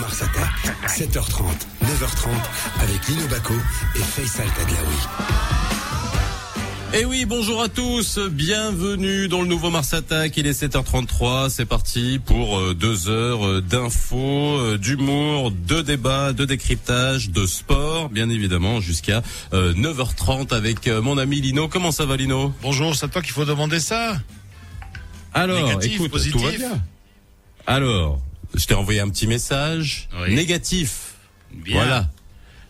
Mars Attack. 7h30, 9h30 avec Lino Baco et Faisal Tadlaoui. Eh oui, bonjour à tous, bienvenue dans le nouveau Mars Attack, il est 7h33, c'est parti pour euh, deux heures euh, d'infos, euh, d'humour, de débats, de décryptage, de sport, bien évidemment, jusqu'à 9h30 avec mon ami Lino. Comment ça va Lino? Bonjour, c'est à toi qu'il faut demander ça Alors, Négatif, écoute, positif tout va bien. Alors, je t'ai envoyé un petit message. Oui. Négatif. Bien. Voilà.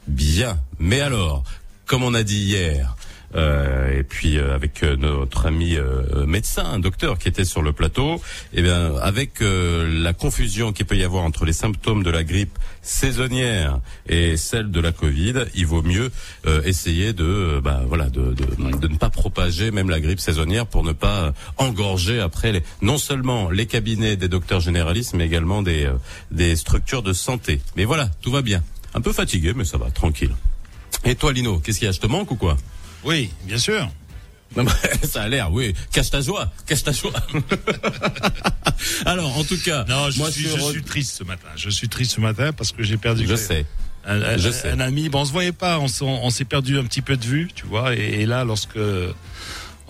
Bien. Mais alors, comme on a dit hier, euh, et puis euh, avec euh, notre ami euh, médecin, un docteur qui était sur le plateau, eh bien avec euh, la confusion qu'il peut y avoir entre les symptômes de la grippe saisonnière et celle de la Covid, il vaut mieux euh, essayer de, euh, bah, voilà, de, de, de ne pas propager même la grippe saisonnière pour ne pas euh, engorger après les, non seulement les cabinets des docteurs généralistes, mais également des, euh, des structures de santé. Mais voilà, tout va bien. Un peu fatigué, mais ça va, tranquille. Et toi, Lino, qu'est-ce qu'il y a? Je te manque ou quoi? Oui, bien sûr. non, ça a l'air, oui. Cache ta joie, cache ta joie. Alors, en tout cas, Non, je, moi, suis, je suis triste ce matin. Je suis triste ce matin parce que j'ai perdu je sais. un, un- je un- sais. un ami. Bon, on se voyait pas, on, s'est perdu un petit peu de vue, tu vois. Et, et là, lorsque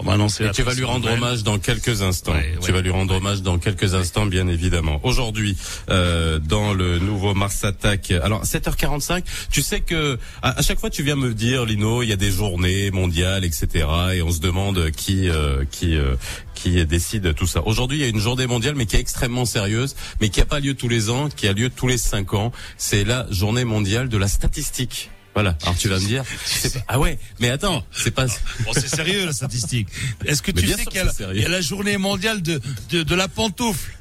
on Et la tu vas lui rendre nouvelle, hommage dans quelques instants. Ouais, Tu ouais. vas lui rendre hommage dans quelques instants, bien évidemment. Aujourd'hui, euh, dans le nouveau Mars Attack. Alors 7h45. Tu sais que à, à chaque fois tu viens me dire, Lino, il y a des journées mondiales, etc. Et on se demande qui euh, qui euh, qui décide tout ça. Aujourd'hui, il y a une journée mondiale, mais qui est extrêmement sérieuse, mais qui a pas lieu tous les ans, qui a lieu tous les cinq ans. C'est la journée mondiale de la statistique. Voilà. Alors tu vas me dire, pas- ah ouais, mais attends, c'est pas. Bon, c'est sérieux la statistique. Est-ce que Mais tu sais qu'il y, a la- sérieux. il y a la journée mondiale de, de, de la pantoufle?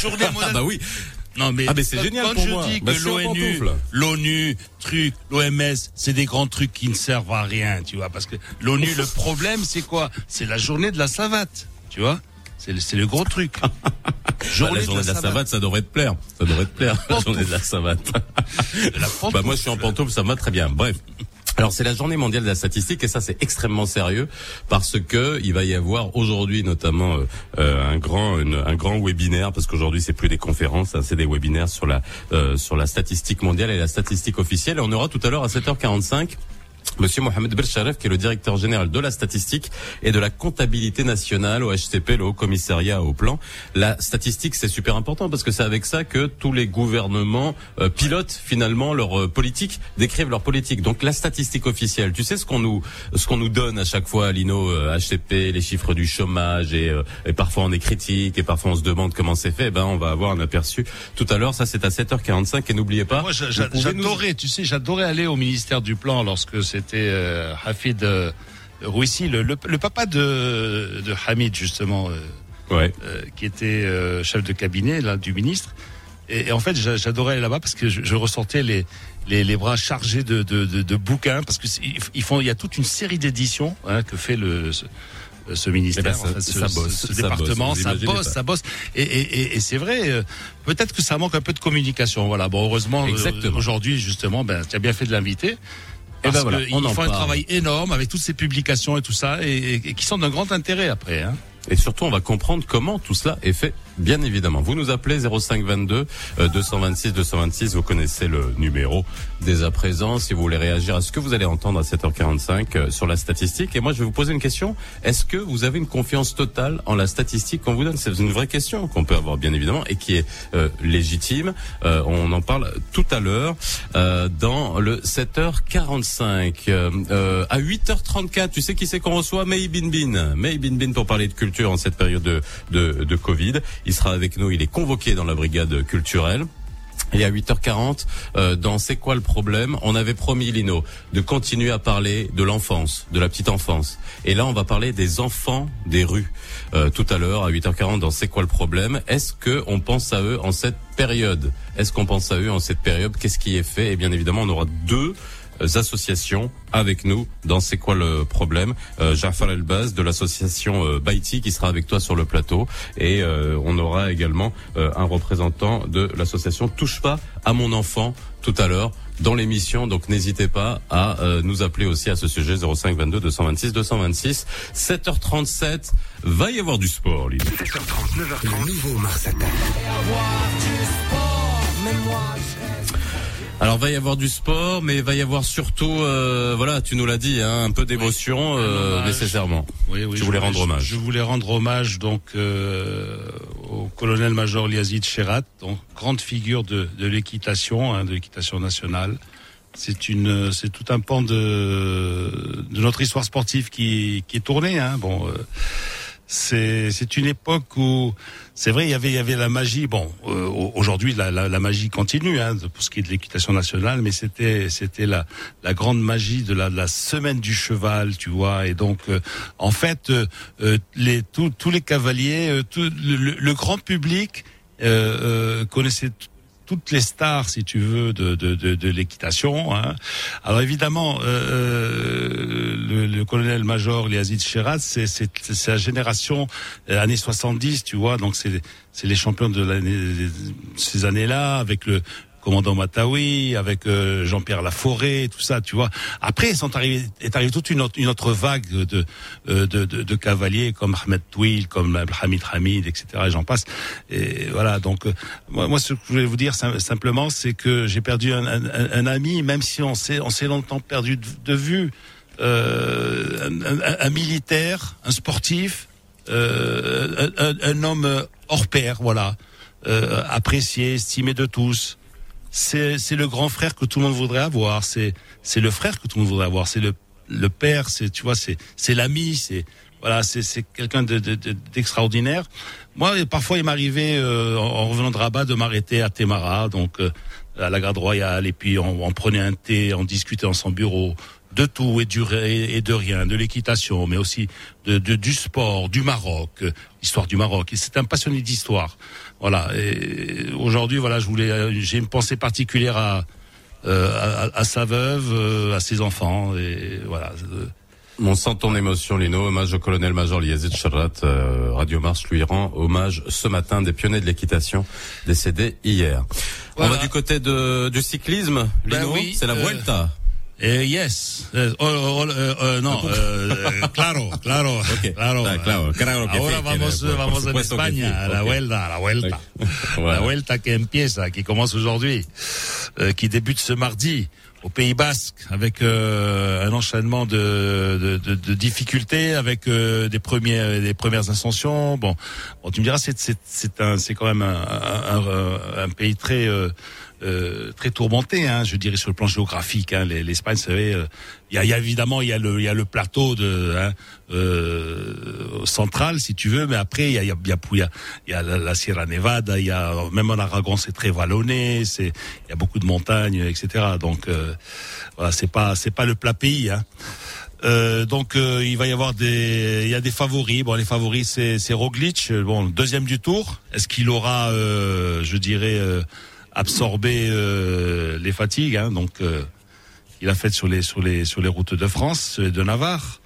Journée Ah mondiale. bah oui. Non mais, Ah, mais c'est génial quand pour je moi. dis Bah, que l'ONU, l'ONU, truc, l'OMS, c'est des grands trucs qui ne servent à rien, tu vois, parce que l'ONU, le problème, c'est quoi? C'est la journée de la savate, tu vois? C'est le, le gros truc. Bah, la journée de la savate, ça devrait te plaire. Ça devrait te plaire, la journée de la savate. De la bah moi, je suis en pantoufle, ça va très bien. Bref. Alors c'est la journée mondiale de la statistique et ça c'est extrêmement sérieux parce que il va y avoir aujourd'hui notamment euh, euh, un grand une- un grand webinaire parce qu'aujourd'hui c'est plus des conférences hein, c'est des webinaires sur la euh, sur la statistique mondiale et la statistique officielle et on aura tout à l'heure à 7h45 Monsieur Mohamed Belcharef, qui est le directeur général de la statistique et de la comptabilité nationale au HCP, le Haut Commissariat au Plan. La statistique, c'est super important parce que c'est avec ça que tous les gouvernements euh, pilotent finalement leur euh, politique, décrivent leur politique. Donc la statistique officielle, tu sais ce qu'on nous ce qu'on nous donne à chaque fois, Lino, euh, HCP, les chiffres du chômage et, euh, et parfois on est critique et parfois on se demande comment c'est fait. Ben on va avoir un aperçu tout à l'heure. Ça c'est à 7h45 et n'oubliez pas. Moi, nous- j'adorais, tu sais, j'adorais aller au ministère du Plan lorsque c'était euh, Hafid euh, Rouissi, le, le, le papa de, de Hamid, justement, euh, Ouais. qui était chef de cabinet là, du ministre. Et, et en fait, j'a- j'adorais aller là-bas parce que je, je ressortais les, les, les bras chargés de, de, de, de bouquins, parce que c'est- ils font, il y a toute une série d'éditions hein, que fait le ce, ce ministère, Eh ben, ça- ce, ça bosse, ce- ce ça département, bosse, ça bosse, ça bosse. Et, et, et, et c'est vrai, euh, peut-être que ça manque un peu de communication. Voilà. Bon, heureusement, aujourd'hui, justement, ben, tu as bien fait de l'inviter. Eh Parce ben voilà, qu'ils font un parle. travail énorme avec toutes ces publications et tout ça, et, et- et qui sont d'un grand intérêt après. Hein. Et surtout, on va comprendre comment tout cela est fait, bien évidemment. Vous nous appelez 0522 euh, 226 226, vous connaissez le numéro dès à présent, si vous voulez réagir à ce que vous allez entendre à 7h45 euh, sur la statistique. Et moi, je vais vous poser une question. Est-ce que vous avez une confiance totale en la statistique qu'on vous donne? C'est une vraie question qu'on peut avoir, bien évidemment, et qui est euh, légitime. Euh, on en parle tout à l'heure euh, dans le 7h45. Euh, euh, à 8h34, tu sais qui c'est qu'on reçoit? May Bin Bin. May Bin Bin pour parler de culture en cette période de, de, de Covid. Il sera avec nous, il est convoqué dans la brigade culturelle. Et à 8h40, euh, dans C'est quoi le problème On avait promis, Lino, de continuer à parler de l'enfance, de la petite enfance. Et là, on va parler des enfants des rues. Euh, tout à l'heure, à 8h40, dans C'est quoi le problème Est-ce que on pense à eux en cette période? Est-ce qu'on pense à eux en cette période? Qu'est-ce qui est fait? Et bien évidemment, on aura deux associations avec nous dans C'est quoi le problème. Euh, Jafar Elbaz de l'association euh, Baïti qui sera avec toi sur le plateau. Et euh, on aura également euh, un représentant de l'association Touche pas à mon enfant tout à l'heure dans l'émission. Donc n'hésitez pas à euh, nous appeler aussi à ce sujet. 05 22 226 226 7h37 va y avoir du sport Lily. 7h30, 9h30. Le nouveau Mars Attack. Alors va y avoir du sport, mais va y avoir surtout, euh, voilà, tu nous l'as dit, hein, un peu d'émotion euh, nécessairement. Oui, oui, tu voulais rendre hommage. Je, voulais rendre hommage donc euh, au colonel-major Liazid Sherat, donc grande figure de, de l'équitation, hein, de l'équitation nationale. C'est une, c'est tout un pan de, de notre histoire sportive qui, qui est tournée. Hein. Bon, euh, c'est, c'est une époque où c'est vrai, il y avait, il y avait la magie. Bon, euh, aujourd'hui, la, la, la, magie continue hein, pour ce qui est de l'équitation nationale, mais c'était, c'était la, la grande magie de la, de la semaine du cheval, tu vois. Et donc, euh, en fait, euh, les tous, les cavaliers, tout, le, le, grand public connaissait toutes les stars, si tu veux, de, de, de, de l'équitation. Hein. Alors évidemment, euh, le, le colonel-major Liazid Sheraz, c'est, la génération euh, années 70, tu vois, donc c'est, c'est les champions de l'année, ces années-là, avec le, commandant Matawi, avec euh, Jean-Pierre Laforêt, tout ça, tu vois. Après, sont arrivés, est arrivée toute une autre, une autre vague de, euh, de, de, de, cavaliers comme Ahmed Touil, comme Hamid Hamid, etc. Et j'en passe. Et voilà. Donc, euh, moi, moi, ce que je voulais vous dire simplement, c'est que j'ai perdu un, un, un, ami, même si on s'est, on s'est longtemps perdu de, de vue. Euh, un, un, militaire, un sportif, euh, un, homme hors pair, voilà, euh, apprécié, estimé de tous c'est le grand frère que tout le monde voudrait avoir. C'est c'est le frère que tout le monde voudrait avoir. C'est le le père. C'est tu vois c'est c'est l'ami. C'est voilà c'est quelqu'un de d'extraordinaire. Moi parfois il m'arrivait euh, en revenant de Rabat de m'arrêter à Temara donc euh, à la garde royale et puis on, on, prenait un thé, on discutait dans son bureau de tout et, du, et de rien, de l'équitation, mais aussi de, de, du sport, du Maroc, euh, l'histoire du Maroc. Et c'est un passionné d'histoire. Voilà. Et aujourd'hui, voilà, je voulais, j'ai une pensée particulière à, euh, à, à, sa veuve, euh, à ses enfants, et voilà. On sent ton émotion, Lino. Hommage au colonel-major Liazid Charrat. Euh, Radio Mars lui rend hommage ce matin des pionniers de l'équitation décédés hier. Voilà. On va du côté de, du cyclisme, ben Lino. Oui, c'est la Vuelta. Eh, yes. Eh, oh, oh, oh, no, eh, claro, claro, okay. claro. Ah, claro, claro que Ahora sí, vamos, vamos en España, sí. a la okay. vuelta, a la vuelta. Voilà. La vuelta qui empieza, qui commence aujourd'hui, euh, qui débute ce mardi au Pays Basque avec euh, un enchaînement de, de, de, de difficultés, avec euh, des premiers des premières ascensions. Bon, bon tu me diras c'est c'est c'est un c'est quand même un, un, un, un pays très euh, euh, très tourmenté, hein, je dirais sur le plan géographique. Hein, L'Espagne, vous savez, il euh, y, a, y, a, évidemment il y a le y a le plateau de hein, euh, central, si tu veux, mais après il y a il y a, y a, y a la, Sierra Nevada, il y a même en Aragon c'est très vallonné, c'est il y a beaucoup de montagnes, etc. Donc euh, voilà, c'est pas c'est pas le plat pays. Hein. Euh, donc euh, il va y avoir des, il y a des favoris. Bon, les favoris c'est c'est Roglic, bon deuxième du tour. Est-ce qu'il aura, euh, je dirais, absorber euh, les fatigues, hein, donc euh, il a fait sur les sur les sur les routes de France et de Navarre.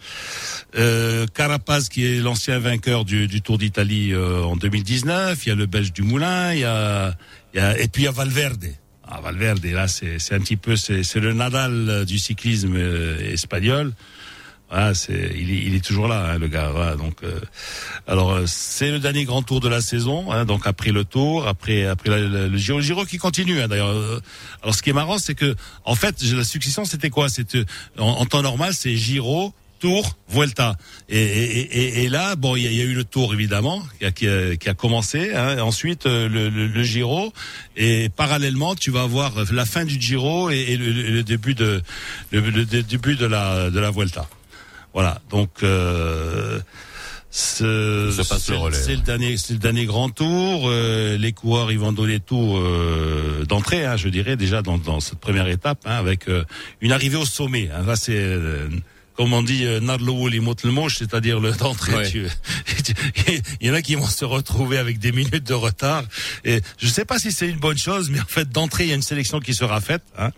Euh, Carapaz qui est l'ancien vainqueur du, du Tour d'Italie euh, en 2019. Il y a le Belge du Moulin. Il y a, il y a et puis il y a Valverde. Ah, Valverde là c'est un petit peu c'est c'est le Nadal du cyclisme euh, espagnol. Ah, c'est, il, il est toujours là, hein, le gars. Voilà, donc, euh, alors c'est le dernier grand tour de la saison. Hein, donc après le tour, après après le Giro, le Giro qui continue. Hein, d'ailleurs. Alors ce qui est marrant, c'est que en fait la succession c'était quoi? C'était en, en, temps normal, c'est Giro. Tour, Vuelta. Et, et, et, et là, bon, il y, y, a eu le Tour évidemment qui a, qui a, qui a commencé. Hein, ensuite, le, le, le, Giro. Et parallèlement, tu vas avoir la fin du Giro et, le, le, début de le, début de la de la Vuelta. Voilà, donc euh, c'est le dernier, c'est le dernier grand tour. Euh, les coureurs, ils vont donner tout euh, d'entrée, hein, je dirais déjà dans, dans cette première étape, hein, avec euh, une arrivée au sommet. Hein. Là, c'est euh, comme on dit, Narlo les le moche, c'est-à-dire le d'entrée. Ouais. Il y en a qui vont se retrouver avec des minutes de retard. Et je sais pas si c'est une bonne chose, mais en fait, d'entrée, il y a une sélection qui sera faite. Hein.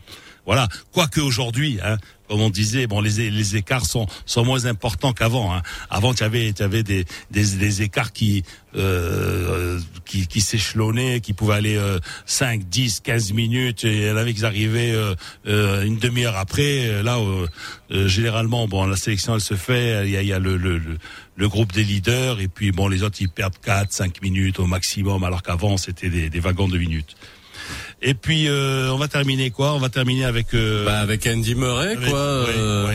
Voilà. Quoique aujourd'hui, hein, comme on disait, bon, les, les écarts sont, sont moins importants qu'avant. Hein. Avant, tu avais, des, des, des écarts qui, euh, qui, qui s'échelonnaient, qui pouvaient aller euh, 5, 10, 15 minutes. Et il y en arrivaient euh, euh, une demi-heure après. Là, généralement, bon, la sélection, elle se fait. Il y a, y a le, le, le, le, groupe des leaders. Et puis, bon, les autres, ils perdent 4, 5 minutes au maximum, alors qu'avant, c'était des, des wagons de minutes. Et puis on va terminer quoi? On va terminer avec bah, avec Andy Murray quoi,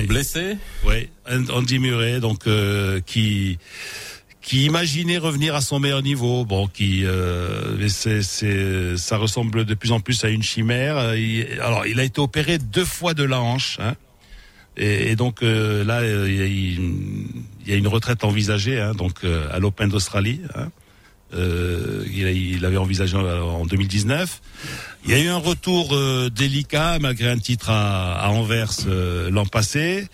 blessé. Oui, Andy Murray donc qui qui imaginait revenir à son meilleur niveau. Bon, qui euh, c'est, c'est, ça ressemble de plus en plus à une chimère. alors, il a été opéré deux fois de la hanche. Hein, et, donc euh, là, euh, il y, a une retraite envisagée, hein, donc euh, à l'Open d'Australie. Hein. Euh, il, avait envisagé en 2019. Il y a eu un retour délicat malgré un titre à, à Anvers l'an passé.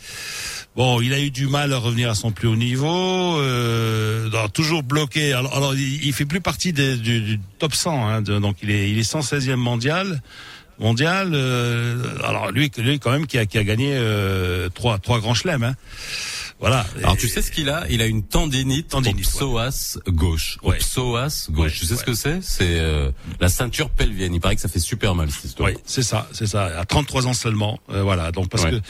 Bon, il a eu du mal à revenir à son plus haut niveau, euh, toujours bloqué. Alors, alors il, il, fait plus partie des, du, du, top 100, hein, donc il est, il est 116e mondial. Mondial. Euh, alors lui, lui quand même qui a, qui a gagné euh, trois, trois grands chelems. Hein. Voilà. Alors tu sais ce qu'il a? Il a une tendinite, tendinite psoas gauche. Au psoas gauche. tu sais ce que c'est? C'est euh, la ceinture pelvienne. Il paraît que ça fait super mal cette histoire. Oui, c'est ça, c'est ça. À 33 ans seulement, euh, voilà. Donc parce que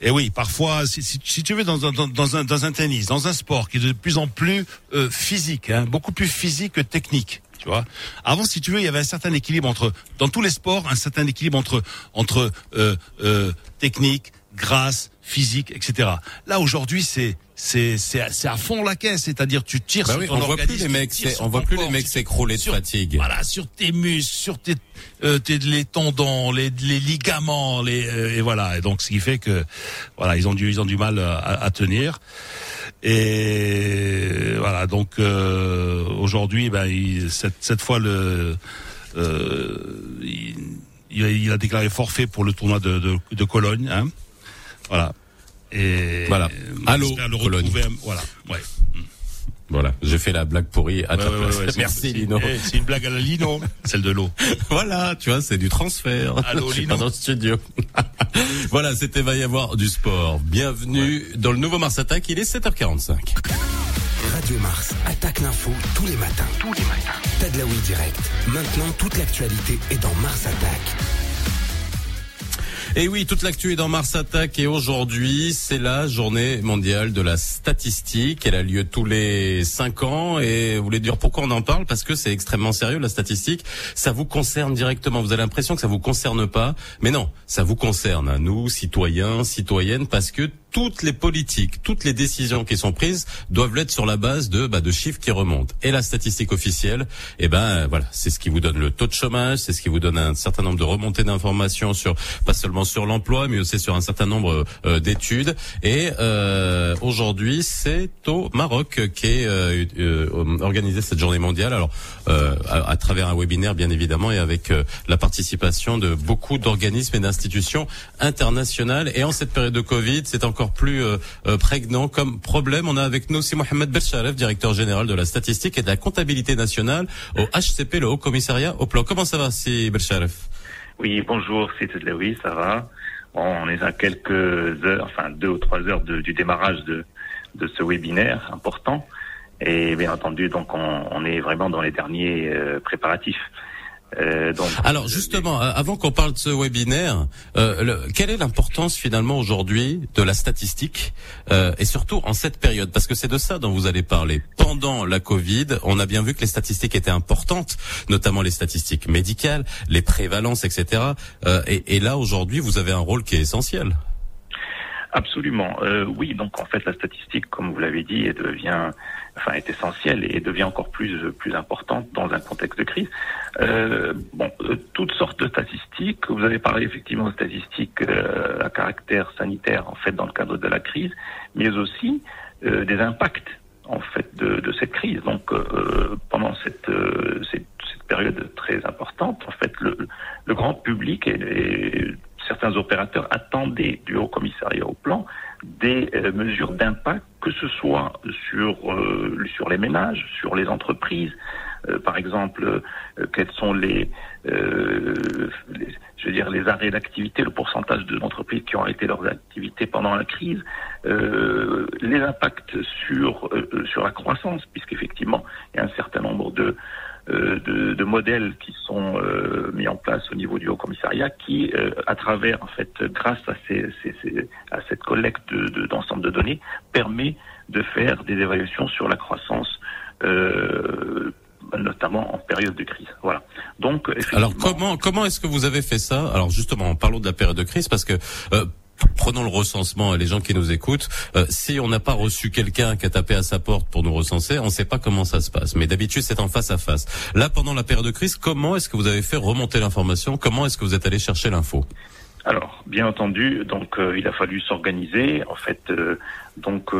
et oui, parfois, si, si, tu veux dans, dans, dans, un dans un tennis, dans un sport qui est de plus en plus euh, physique, hein, beaucoup plus physique que technique. Tu vois. Avant, si tu veux, il y avait un certain équilibre entre, dans tous les sports, un certain équilibre entre entre euh, euh, technique, grâce, physique, etc. Là aujourd'hui, c'est c'est c'est à fond la caisse, c'est-à-dire tu tires bah sur ton on voit plus les mecs, on voit plus les mecs s'écrouler de fatigue. Voilà, sur tes muscles, sur tes, euh, tes les tendons, les, les ligaments, les euh, et voilà. Et donc ce qui fait que voilà, ils ont du ils ont du mal à, à tenir. Et voilà, donc euh, aujourd'hui, ben, cette, cette fois le euh, il, il, a déclaré forfait pour le tournoi de, de, de Cologne. Hein. Voilà. Et voilà. Allô, Cologne. Voilà. Ouais. Voilà, j'ai fait la blague pourrie à ta place. Merci Lino. Eh, c'est une blague à la Lino, celle de l'eau. voilà, tu vois, c'est du transfert. Allô Lino. dans le studio. voilà, c'était va y avoir du sport. Bienvenue dans le nouveau Mars Attack, il est 7h45. Radio Mars attaque l'info tous les matins. Tous les matins. Tadlaoui direct. Maintenant, toute l'actualité est dans Mars Attack. Et oui, toute l'actu est dans Mars Attack et aujourd'hui, c'est la journée mondiale de la statistique. Elle a lieu tous les cinq ans et vous voulez dire pourquoi on en parle? Parce que c'est extrêmement sérieux, la statistique. Ça vous concerne directement. Vous avez l'impression que ça vous concerne pas. Mais non, ça vous concerne nous, citoyens, citoyennes, parce que toutes les politiques, toutes les décisions qui sont prises doivent l'être sur la base de, bah, de chiffres qui remontent. Et la statistique officielle, eh ben voilà, c'est ce qui vous donne le taux de chômage, c'est ce qui vous donne un certain nombre de remontées d'informations sur pas seulement sur l'emploi, mais aussi sur un certain nombre euh, d'études. Et euh, aujourd'hui, c'est au Maroc qui est euh, euh organisé cette journée mondiale. Alors euh, à, à, travers un webinaire, bien évidemment, et avec la participation de beaucoup d'organismes et d'institutions internationales. Et en cette période de Covid, c'est encore plus euh, euh, prégnant comme problème. On a avec nous aussi Mohamed Belcharef, directeur général de la statistique et de la comptabilité nationale au HCP, le Haut Commissariat au Plan. Comment ça va, si Belcharef Oui, bonjour, c'est oui, ça va? on est à quelques heures, enfin deux ou trois heures du démarrage de, ce webinaire important. Et bien entendu, donc on, on est vraiment dans les derniers euh, préparatifs. Euh, donc, Alors justement, euh, avant qu'on parle de ce webinaire, euh, quelle est l'importance finalement aujourd'hui de la statistique euh, et surtout en cette période? Parce que c'est de ça dont vous allez parler. Pendant la Covid, on a bien vu que les statistiques étaient importantes, notamment les statistiques médicales, les prévalences, etc. Et, et là aujourd'hui, vous avez un rôle qui est essentiel. Absolument. Oui, donc en fait la statistique, comme vous l'avez dit, elle devient, enfin, est essentielle et devient encore plus plus importante dans un contexte de crise. Euh, bon, euh, toutes sortes de statistiques. Vous avez parlé effectivement de statistiques euh, à caractère sanitaire en fait dans le cadre de la crise, mais aussi euh, des impacts en fait de, de cette crise. Donc pendant cette, cette, cette période très importante, en fait, le, le grand public et, et certains opérateurs attendaient du Haut Commissariat au plan des euh, mesures d'impact, que ce soit sur, euh, sur les ménages, sur les entreprises, euh, par exemple, quels sont les, je veux dire, les arrêts d'activité, le pourcentage de l'entreprise qui ont arrêté leurs activités pendant la crise, les impacts sur, sur la croissance, puisqu'effectivement, il y a un certain nombre de euh, de, de, modèles qui sont euh, mis en place au niveau du Haut Commissariat, qui, euh, à travers, en fait, grâce à, ces, ces, ces, à cette collecte d'ensemble de, de, données, permet de faire des évaluations sur la croissance notamment en période de crise. Voilà. Donc, alors comment comment est-ce que vous avez fait ça? Alors justement, parlons de la période de crise parce que euh, prenons le recensement, les gens qui nous écoutent. Euh, si on n'a pas reçu quelqu'un qui a tapé à sa porte pour nous recenser, on ne sait pas comment ça se passe. Mais d'habitude, c'est en face à face. Là, pendant la période de crise, comment est-ce que vous avez fait remonter l'information? Comment est-ce que vous êtes allé chercher l'info? Alors, bien entendu, donc euh, il a fallu s'organiser. En fait, euh, donc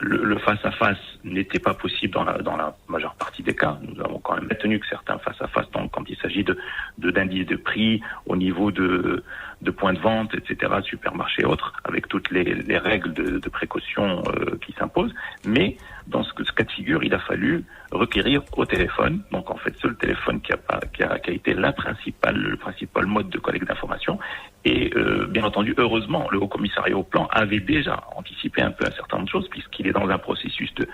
le face à face n'était pas possible dans la, dans la majeure partie des cas. Nous avons quand même maintenu que certains face à face, donc quand il s'agit de d'indices de, prix au niveau de, de points de vente, etc., supermarchés et autres, avec toutes les, les règles de, de précaution qui s'imposent. Mais dans ce, cas de figure, il a fallu requérir au téléphone. Donc en fait, c'est le téléphone qui a, qui a, qui a été la principale, le principal mode de collecte d'informations. Et euh, bien entendu, heureusement, le Haut Commissariat au Plan avait déjà anticipé un peu un certain nombre de choses, puisqu'il est dans un processus de,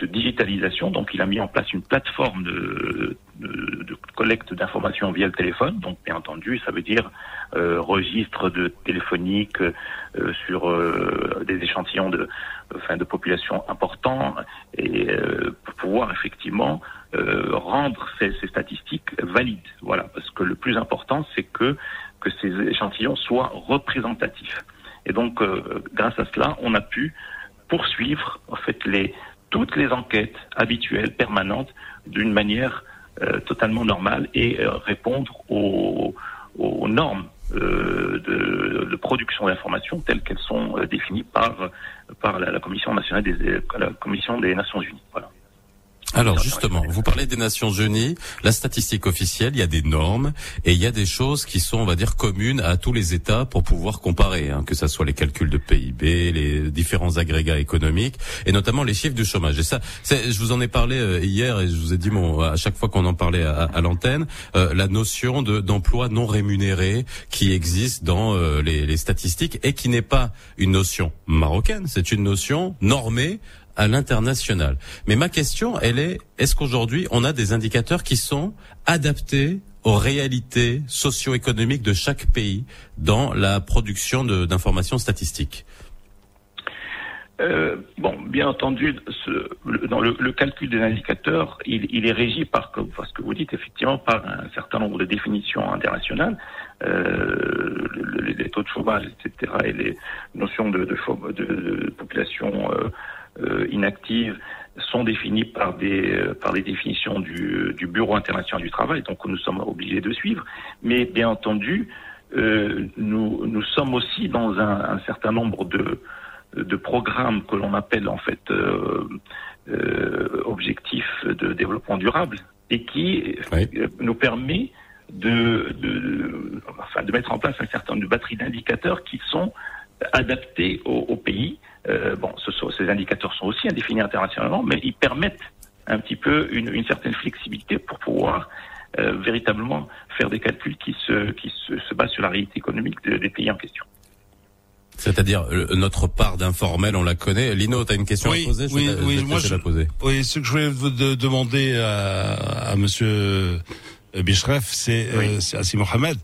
de digitalisation. Donc, il a mis en place une plateforme de, de, de collecte d'informations via le téléphone. Donc, bien entendu, ça veut dire euh, registre de téléphonique euh, sur euh, des échantillons de, enfin, de population importants et euh, pour pouvoir effectivement euh, rendre ces, ces, statistiques valides. Voilà, parce que le plus important, c'est que que ces échantillons soient représentatifs. Et donc, grâce à cela, on a pu poursuivre en fait les toutes les enquêtes habituelles, permanentes, d'une manière euh, totalement normale et euh, répondre aux, aux normes euh, de, de, production d'informations telles qu'elles sont définies par par la, la Commission nationale des la Commission des Nations Unies. Voilà. Alors justement, vous parlez des Nations Unies, la statistique officielle, il y a des normes et il y a des choses qui sont, on va dire, communes à tous les États pour pouvoir comparer, hein, que ce soit les calculs de PIB, les différents agrégats économiques et notamment les chiffres du chômage. Et ça, je vous en ai parlé euh, hier et je vous ai dit, à chaque fois qu'on en parlait à, l'antenne, euh, la notion de d'emploi non rémunéré qui existe dans euh, les statistiques et qui n'est pas une notion marocaine, c'est une notion normée à l'international. Mais ma question, elle est, est-ce qu'aujourd'hui, on a des indicateurs qui sont adaptés aux réalités socio-économiques de chaque pays dans la production d'informations statistiques? Euh, bon, bien entendu, le, dans le, calcul des indicateurs, il, est régi par, ce que vous dites, effectivement, par un certain nombre de définitions internationales, euh, les, taux de chômage, etc., et les notions de, de, de, population euh, inactives sont définies par des euh, par les définitions du, du, Bureau international du travail, donc nous sommes obligés de suivre. Mais bien entendu, euh, nous nous sommes aussi dans un, un certain nombre de de programmes que l'on appelle en fait euh, euh, objectifs de développement durable et qui oui. nous permet de, de, enfin, de mettre en place un certain nombre de batteries d'indicateurs qui sont adaptés au, au pays euh, bon, ce sont, ces indicateurs sont aussi indéfinis internationalement, mais ils permettent un petit peu une, une certaine flexibilité pour pouvoir euh, véritablement faire des calculs qui se, qui se, se basent sur la réalité économique de, des pays en question. C'est-à-dire notre part d'informel, on la connaît. Lino, tu as une question oui, à poser Oui, je oui, moi je, poser. oui, ce que je voulais vous de, demander à, à Monsieur euh, Bishref, c'est oui. euh, Assi Mohamed.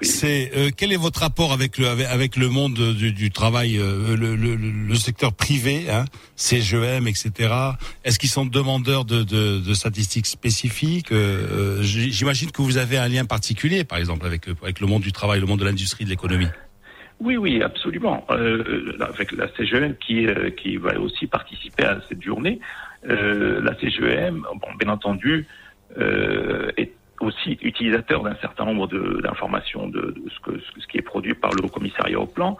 Oui. C'est euh, quel est votre rapport avec le avec, le monde du, du travail, euh, le, le, le, secteur privé, hein, CGM, etc. Est-ce qu'ils sont demandeurs de, de, de statistiques spécifiques? Euh, J'imagine que vous avez un lien particulier, par exemple, avec avec le monde du travail, le monde de l'industrie, de l'économie. Oui, oui, absolument. Euh, avec la CGM qui, euh, qui va aussi participer à cette journée, euh, la CGM, bon, bien entendu, est aussi utilisateur d'un certain nombre d'informations de, de, de, ce, que, ce qui est produit par le Haut Commissariat au Plan.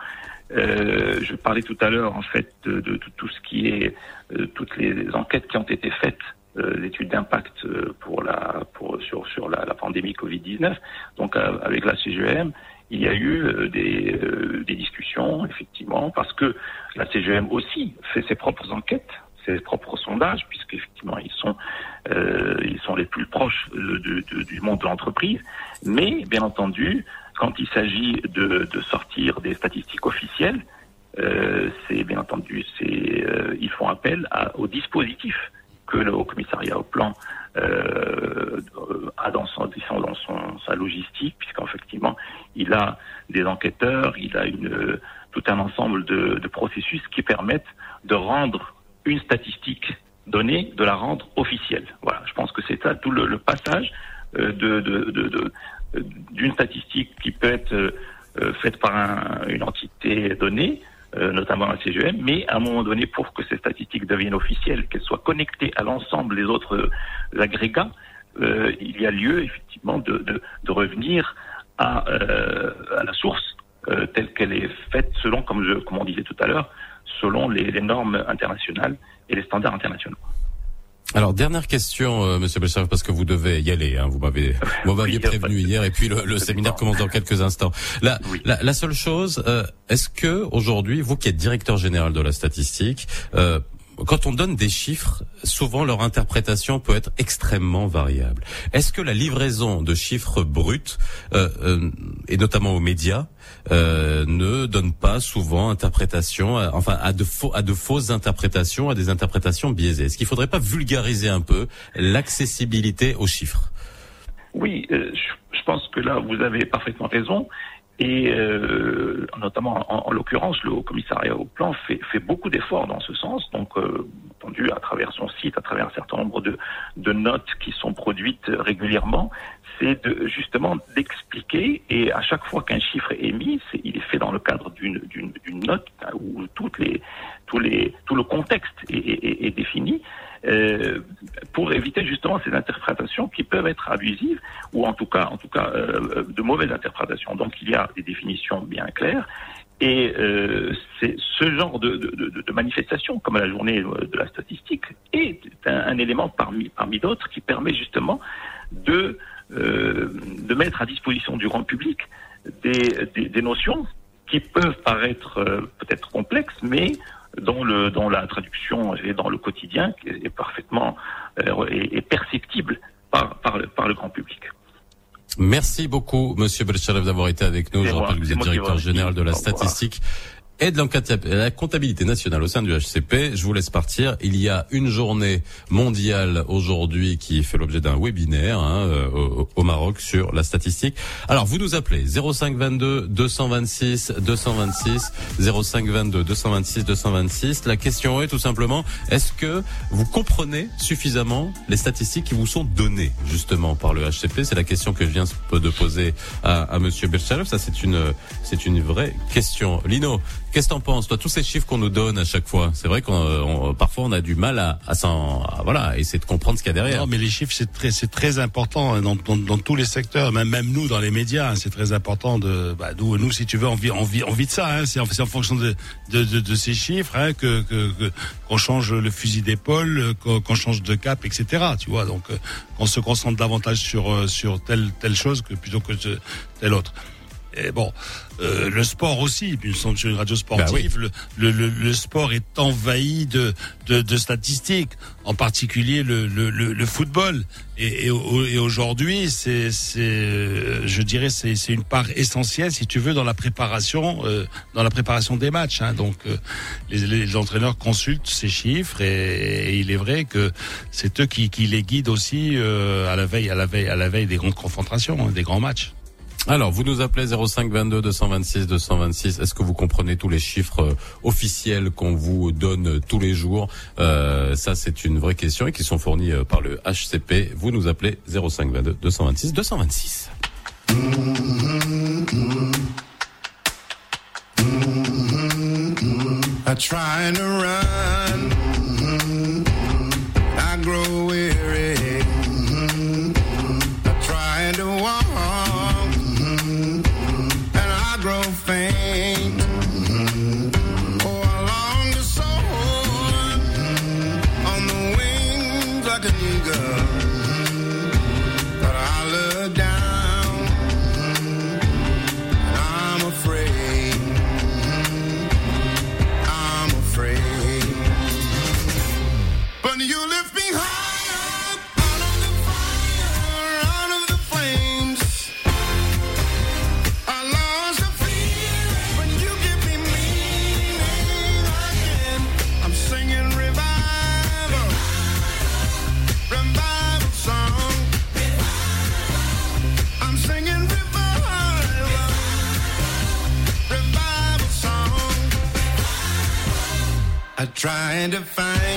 Euh, je parlais tout à l'heure en fait de, tout ce qui est euh, toutes les enquêtes qui ont été faites, euh, l'étude d'impact euh, pour la pour sur sur la, pandémie Covid 19. Donc avec la CGM, il y a eu des, des discussions effectivement parce que la CGM aussi fait ses propres enquêtes ses propres sondages, puisqu'effectivement ils sont euh, ils sont les plus proches du monde de l'entreprise. Mais bien entendu, quand il s'agit de, de, sortir des statistiques officielles, euh, c'est bien entendu c'est euh, ils font appel à, au dispositif que le Haut Commissariat au Plan a dans sa logistique, puisqu'effectivement il a des enquêteurs, il a une tout un ensemble de processus qui permettent de rendre une statistique donnée, de la rendre officielle. Voilà, je pense que c'est ça tout le, passage euh, de, de, d'une statistique qui peut être euh, faite par une entité donnée, notamment la CGM, mais à un moment donné, pour que ces statistiques deviennent officielles, qu'elles soient connectées à l'ensemble des autres agrégats, il y a lieu effectivement de, de revenir à, à la source euh, telle qu'elle est faite selon, comme, je, comme on disait tout à l'heure, selon les, les, normes internationales et les standards internationaux. Alors dernière question, euh, Monsieur Belchave, parce que vous devez y aller. Hein, vous m'avez, vous m'aviez prévenu hier, et puis le, le séminaire commence dans quelques instants. La, la, la seule chose, euh, est-ce que aujourd'hui, vous qui êtes directeur général de la statistique, euh, quand on donne des chiffres, souvent leur interprétation peut être extrêmement variable. Est-ce que la livraison de chiffres bruts, euh, euh, et notamment aux médias, euh, ne donne pas souvent interprétation, enfin à de, faux, à de fausses interprétations, à des interprétations biaisées? Est-ce qu'il faudrait pas vulgariser un peu l'accessibilité aux chiffres? Oui, je pense que là vous avez parfaitement raison et euh, notamment en, en l'occurrence, le Haut Commissariat au Plan fait, beaucoup d'efforts dans ce sens. Donc, euh, entendu, à travers son site, à travers un certain nombre de, notes qui sont produites régulièrement, c'est justement d'expliquer. Et à chaque fois qu'un chiffre est émis, il est fait dans le cadre d'une note où toutes les, tous les, tout le contexte est, est défini. Euh, pour éviter justement ces interprétations qui peuvent être abusives ou en tout cas, en tout cas, euh, de mauvaises interprétations. Donc il y a des définitions bien claires. Et euh, c'est ce genre de, de, de, manifestation, comme la journée de la statistique, est un, élément parmi, parmi d'autres qui permet justement de, de mettre à disposition du grand public des, des, notions qui peuvent paraître peut-être complexes, mais dont, le, dont la traduction est dans le quotidien est parfaitement euh, est, perceptible par, par, le, par le grand public. Merci beaucoup, Monsieur Belcharev, d'avoir été avec nous. Je rappelle que vous êtes directeur général de la statistique et de la comptabilité nationale au sein du HCP. Je vous laisse partir. Il y a une journée mondiale aujourd'hui qui fait l'objet d'un webinaire hein, euh, au, Maroc sur la statistique. Alors vous nous appelez 0522 226 226 0522 226 226. La question est tout simplement est-ce que vous comprenez suffisamment les statistiques qui vous sont données justement par le HCP C'est la question que je viens de poser à, à Monsieur Berchalev. Ça c'est une c'est une vraie question. Lino, Qu'est-ce que t'en penses, toi, tous ces chiffres qu'on nous donne à chaque fois? C'est vrai qu'on parfois on a du mal à, à s'en, voilà, essayer de comprendre ce qu'il y a derrière. Non, mais les chiffres c'est très, c'est très important hein, dans, dans, dans, tous les secteurs, même même nous dans les médias, hein, c'est très important de, bah, nous, nous si tu veux, on vit, on vit, on vit de ça. Hein, c'est en, en fonction de, de, de, ces chiffres hein, que, qu'on change le fusil d'épaule, qu'on, change de cap, etc. Tu vois, donc euh, qu'on se concentre davantage sur euh, sur telle telle chose que plutôt que telle autre. Et bon, euh, le sport aussi, nous sommes sur une radio sportive, bah le, le, le, sport est envahi de, de, de statistiques, en particulier le, le football. Et, et, aujourd'hui, c'est, je dirais, c'est, une part essentielle, si tu veux, dans la préparation, euh, dans la préparation des matchs. Hein. Donc, euh, les, les, entraîneurs consultent ces chiffres, et, il est vrai que c'est eux qui, qui les guident aussi à la veille, à la veille, à la veille des grandes confrontations, hein, des grands matchs. Alors, vous nous appelez 05 22 226 226. Est-ce que vous comprenez tous les chiffres euh, officiels qu'on vous donne euh, tous les jours? Euh, Ça, c'est une vraie question et qui sont fournis euh, par le HCP. Vous nous appelez 05 22 226 226. Trying to find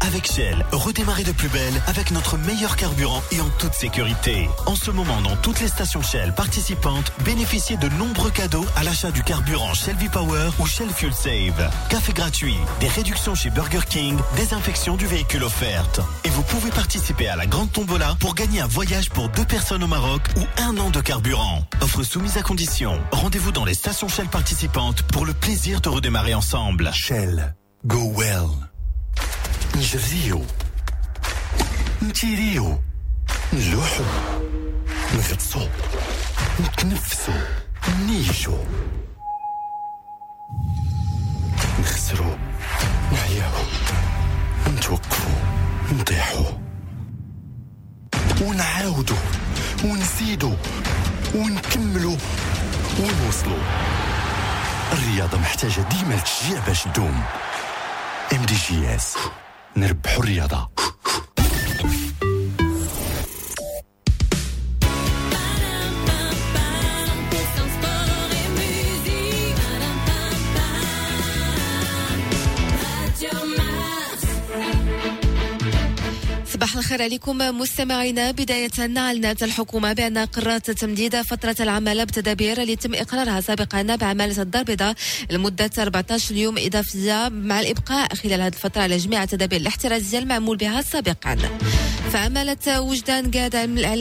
Avec Shell, redémarrer de plus belle avec notre meilleur carburant et en toute sécurité. En ce moment, dans toutes les stations Shell participantes, bénéficiez de nombreux cadeaux à l'achat du carburant Shell V-Power ou Shell Fuel Save. Café gratuit, des réductions chez Burger King, désinfection du véhicule offerte. Et vous pouvez participer à la grande tombola pour gagner un voyage pour deux personnes au Maroc ou un an de carburant. Offre soumise à condition. Rendez-vous dans les stations Shell participantes pour le plaisir de redémarrer ensemble. Shell. Go well. نجريو نتيريو. نلوحو. نغطسو. نتنفسو. نيشو نخسرو. نعياو نتوقفو. نطيحو. ونعاودو. ونزيدو. ونكملو. ونوصلو. الرياضة محتاجة ديما التشجيع باش تدوم. ام دي جي اس نربحوا الرياضه الخير عليكم. مستمعينا بداية أعلنت الحكومة بأن قررت تمديد فترة العمل بتدابير اللي تم إقرارها سابقا بعمالة الدار البيضاء لمدة 14 يوم إضافية مع الإبقاء خلال هذه الفترة على جميع التدابير الاحترازية المعمول بها سابقا. فعملت وجدان قاد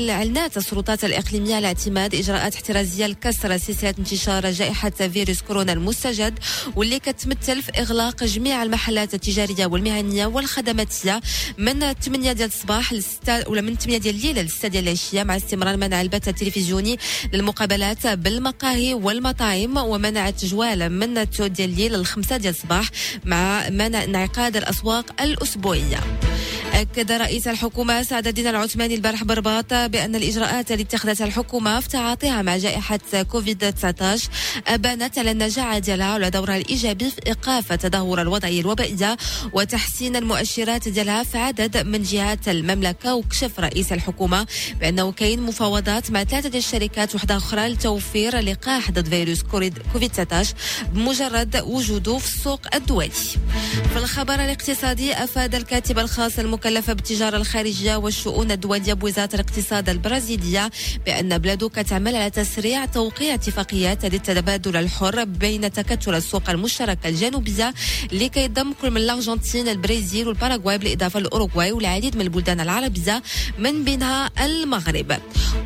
اعلنت السلطات الإقليمية على اعتماد إجراءات احترازية لكسر سلسلة انتشار جائحة فيروس كورونا المستجد واللي كتمثل في إغلاق جميع المحلات التجارية والمهنية والخدماتية. من 8 ديال الصباح ل 6 ولا من 8 ديال الليل ل 6 ديال العشية مع استمرار منع البث التلفزيوني للمقابلات بالمقاهي والمطاعم ومنع التجوال من 9 ديال الليل ل 5 ديال الصباح مع منع انعقاد الأسواق الأسبوعية. أكد رئيس الحكومة سعد الدين العثماني البارح برباط بأن الإجراءات التي اتخذتها الحكومة في تعاطيها مع جائحة كوفيد 19 أبانت على النجاعة ديالها وعلى دورها الإيجابي في إيقاف تدهور الوضعية الوبائية وتحسين المؤشرات ديالها في عدد من جهات المملكة وكشف رئيس الحكومة بأنه كاين مفاوضات مع ثلاثة الشركات وحدة أخرى لتوفير لقاح ضد فيروس كوفيد 19 بمجرد وجوده في السوق الدولي. في الخبر الاقتصادي أفاد الكاتب الخاص المكلف بالتجارة الخارجية والشؤون الدولية بوزارة الاقتصاد البرازيلية بأن بلاده كتعمل على تسريع توقيع اتفاقيات للتبادل الحر بين تكتل السوق المشتركة الجنوبية اللي كيضم كل من الأرجنتين البرازيل والباراغواي بالإضافة للأوروغواي والعديد من البلدان العربية من بينها المغرب.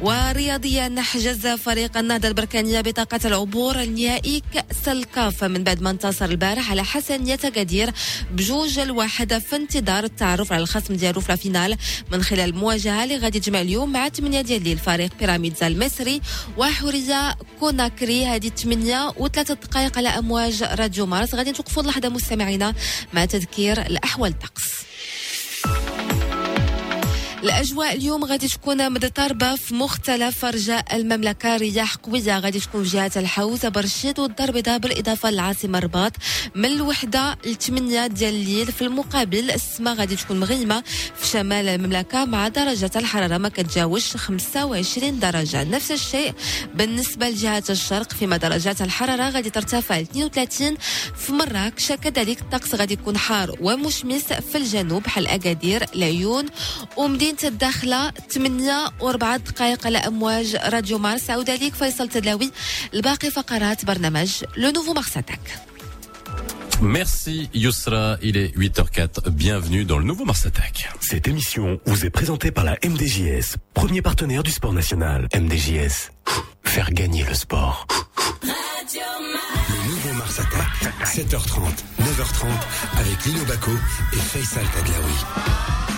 ورياضيا حجز فريق النهضة البركانية بطاقة العبور النهائي كأس الكاف من بعد ما انتصر البارح على حسنية قدير بجوج الواحد في انتظار التعرف على الخصم ديالو في الفينال من خلال المواجهة اللي غادي تجمع اليوم مع 8 ديال الليل فريق بيراميدز المصري وحورية كوناكري. هذه 8 وثلاثة دقائق على أمواج راديو مارس. غادي نتوقفوا لحظة مستمعينا مع تذكير الأحوال الطقس الأجواء اليوم غادي تكون مضطربة في مختلف أرجاء المملكة. رياح قوية غادي تكون في جهة الحوزه برشيد والدار البيضاء بالاضافه للعاصمه الرباط من الوحدة ل 8 ديال الليل في المقابل السماء غادي تكون مغيمة في شمال المملكة مع درجة الحرارة ما كتجاوزش 25 درجة. نفس الشيء بالنسبة لجهة الشرق فيما درجات الحرارة غادي ترتفع ل 32 في مراكش. كذلك الطقس غادي يكون حار ومشمس في الجنوب بحال أكادير العيون ومدينة مدينة الداخلة 8 و4 دقائق على أمواج راديو مارس عود عليك فيصل تدلاوي الباقي فقرات برنامج لو نوفو مارس اتاك Merci Yousra, il est 8h04. Bienvenue dans le nouveau Mars Attack. Cette émission vous est présentée par la MDJS, premier partenaire du sport national. MDJS, faire gagner le sport. Le nouveau Mars Attack, 7h30, 9h30, avec Lino Baco et Faisal Tadlaoui.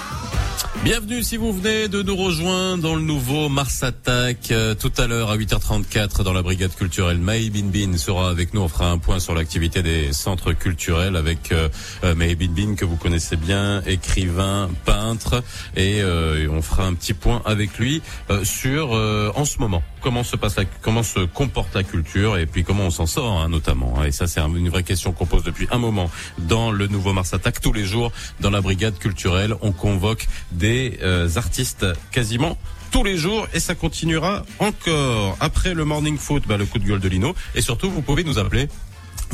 Bienvenue si vous venez de nous rejoindre dans le nouveau Mars Attack. Euh, tout à l'heure à 8h34 dans la brigade culturelle, Maï Bin sera avec nous. On fera un point sur l'activité des centres culturels avec euh, euh, Maï Bin que vous connaissez bien, écrivain, peintre, et euh, on fera un petit point avec lui euh, sur euh, en ce moment comment se passe, la, comment se comporte la culture et puis comment on s'en sort hein, notamment. Et ça c'est un- une vraie question qu'on pose depuis un moment dans le nouveau Mars Attack. Tous les jours dans la brigade culturelle, on convoque euh, artistes quasiment tous les jours et ça continuera encore. Après le morning foot, bah, le coup de gueule de Lino. Et surtout, vous pouvez nous appeler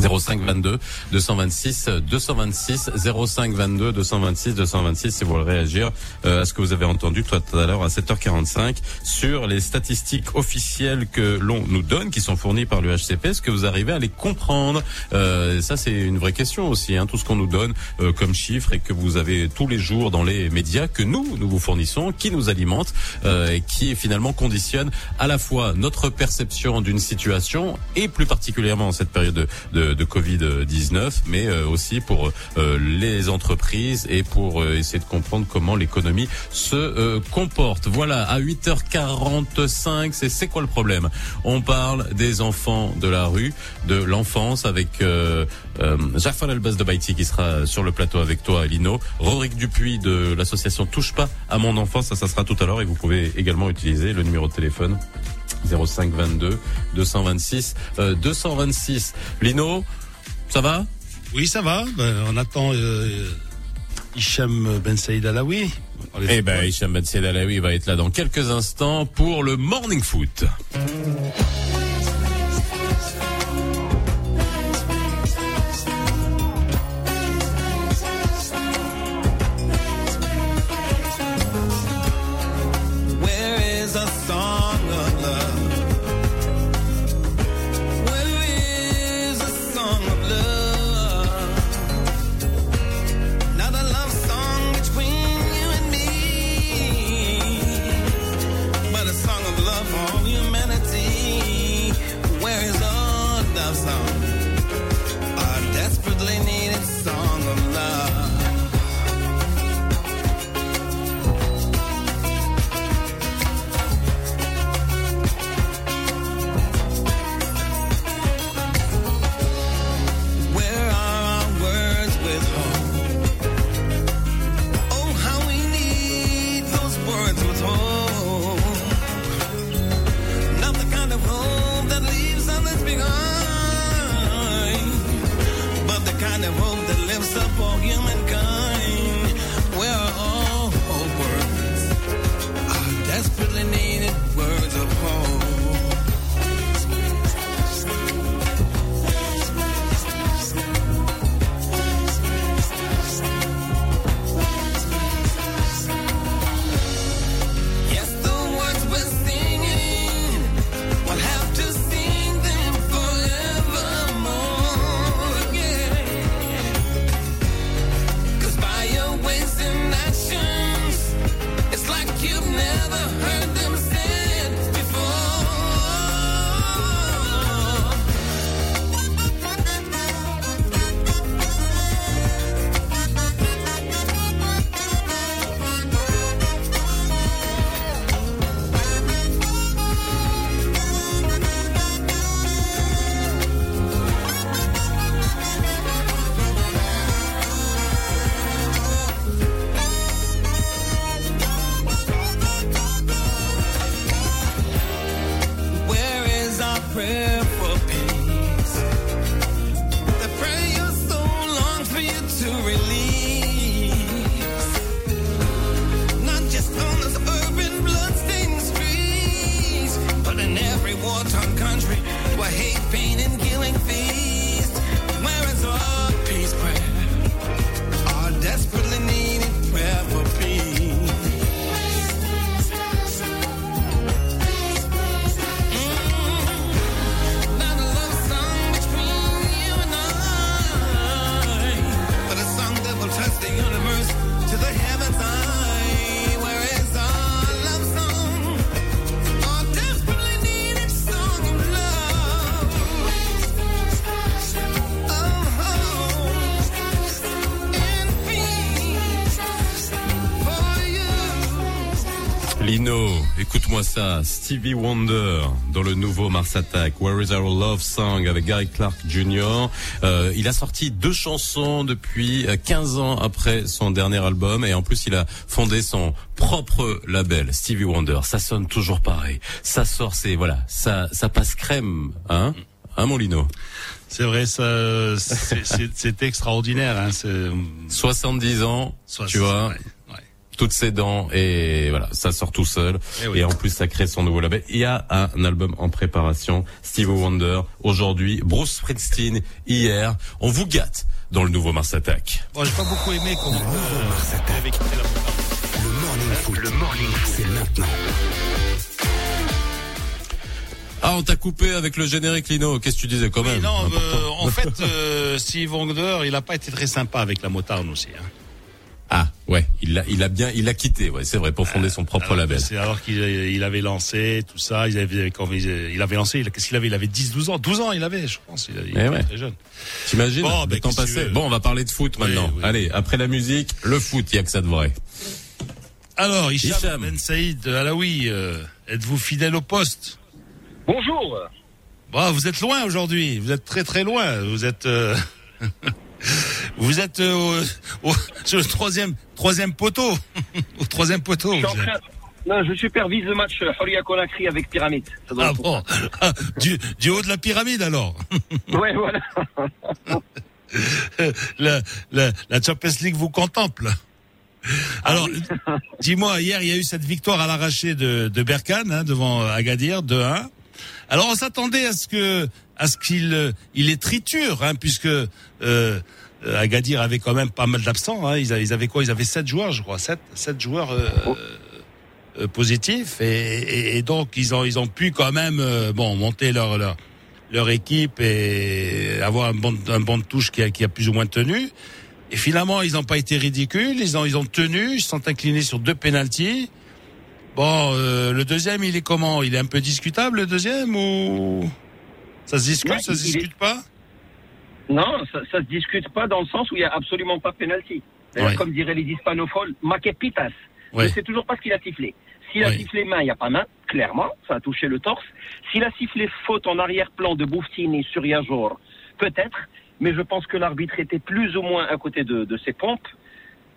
05 22 226 226 05 22 226 226 si vous voulez réagir euh, à ce que vous avez entendu tout à l'heure à 7h45 sur les statistiques officielles que l'on nous donne qui sont fournies par le HCP est-ce que vous arrivez à les comprendre? Euh, ça c'est une vraie question aussi hein, tout ce qu'on nous donne euh, comme chiffres et que vous avez tous les jours dans les médias que nous nous vous fournissons qui nous alimentent euh, et qui finalement conditionnent à la fois notre perception d'une situation et plus particulièrement en cette période de, de de, Covid-19, mais euh, aussi pour euh, les entreprises et pour euh, essayer de comprendre comment l'économie se comporte. Voilà, à 8h45, c'est c'est quoi le problème? On parle des enfants de la rue, de l'enfance avec euh, Jacques Albaz de Baïti qui sera sur le plateau avec toi, Lino. Rodrigue Dupuis de l'association Touche pas à mon enfance, ça, ça sera tout à l'heure et vous pouvez également utiliser le numéro de téléphone 05 22 226 226. Lino, ça va? Oui, ça va. Ben, on attend euh, Hicham Ben Saïd Alaoui. Eh ben, Hicham Ben Saïd Alaoui va être là dans quelques instants pour le Morning Foot. Ça, Stevie Wonder dans le nouveau Mars Attack, Where is Our Love Song avec Gary Clark Jr. Euh, il a sorti deux chansons depuis 15 euh, ans après son dernier album et en plus il a fondé son propre label, Stevie Wonder. Ça sonne toujours pareil. Ça sort, c'est voilà, ça ça passe crème, hein, hein mon Lino? C'est vrai, ça, c'est extraordinaire. Hein, 70 ans, tu vois toutes ses dents et voilà, ça sort tout seul. Eh Et, en plus, ça crée son nouveau label. Il y a un album en préparation, Steve Wonder aujourd'hui, Bruce Springsteen hier. On vous gâte dans le nouveau Mars Attack. Bon, j'ai pas beaucoup aimé comment euh, Mars Attack. Le morning foot. Le morning foot. C'est maintenant. Ah, on t'a coupé avec le générique, Lino. Qu'est-ce que tu disais quand Oui, même? non, euh, en fait, euh, Steve Wonder, il a pas été très sympa avec la motarde aussi. Hein. Ah, ouais, il l'a, il a bien, il a quitté, ouais, c'est vrai, pour fonder son propre Alors, label. C'est alors qu'il il avait lancé tout ça, il avait, quand il il avait lancé, il- qu'est-ce qu'il avait Il avait 10, 12 ans, 12 ans il avait, je pense, il, il Eh était ouais. très jeune. T'imagines Bon, le ben, temps passé Bon, on va parler de foot Oui, maintenant. oui. Allez, après la musique, le foot, il y a que ça de vrai. Alors, Hicham, Hicham. Ben Saïd Alaoui, euh, êtes-vous fidèle au poste? Bonjour. Bon, vous êtes loin aujourd'hui, vous êtes très très loin, vous êtes... euh, Vous êtes euh, au, au- sur le troisième, troisième poteau. au troisième poteau. Non, je supervise le match euh, Horia Conakry avec Pyramide. Ah bon Ah, du, du haut de la pyramide alors Ouais, voilà. la, la, la Champions League vous contemple. Alors, dis-moi, hier, il y a eu cette victoire à l'arraché de, de Berkane hein, devant Agadir, 2-1. Alors, on s'attendait à ce que, à ce qu'il, euh, il les triture, hein, puisque euh, euh, Agadir avait quand même pas mal d'absents. Hein. Ils, avaient, ils avaient quoi? Ils avaient sept joueurs, je crois, sept, sept joueurs euh, euh, positifs, et, et, et donc ils ont, ils ont pu quand même, bon, monter leur, leur leur équipe et avoir un bon, un bon de touche qui a, qui a plus ou moins tenu. Et finalement, ils n'ont pas été ridicules. Ils ont, ils ont tenu. Ils se sont inclinés sur deux pénalties. Bon, euh, le deuxième, il est comment? Il est un peu discutable, le deuxième ou ça se discute, Ouais, ça se est- discute pas? Non, ça, ça se discute pas dans le sens où il y a absolument pas de penalty. Ouais. Comme diraient les hispanophones, maquepitas. Ouais. Je sais toujours pas ce qu'il a sifflé. S'il a sifflé main, il n'y a pas main, clairement, ça a touché le torse. S'il a sifflé faute en arrière-plan de Bouftini sur Yajor, peut-être, mais je pense que l'arbitre était plus ou moins à côté de, de ses pompes.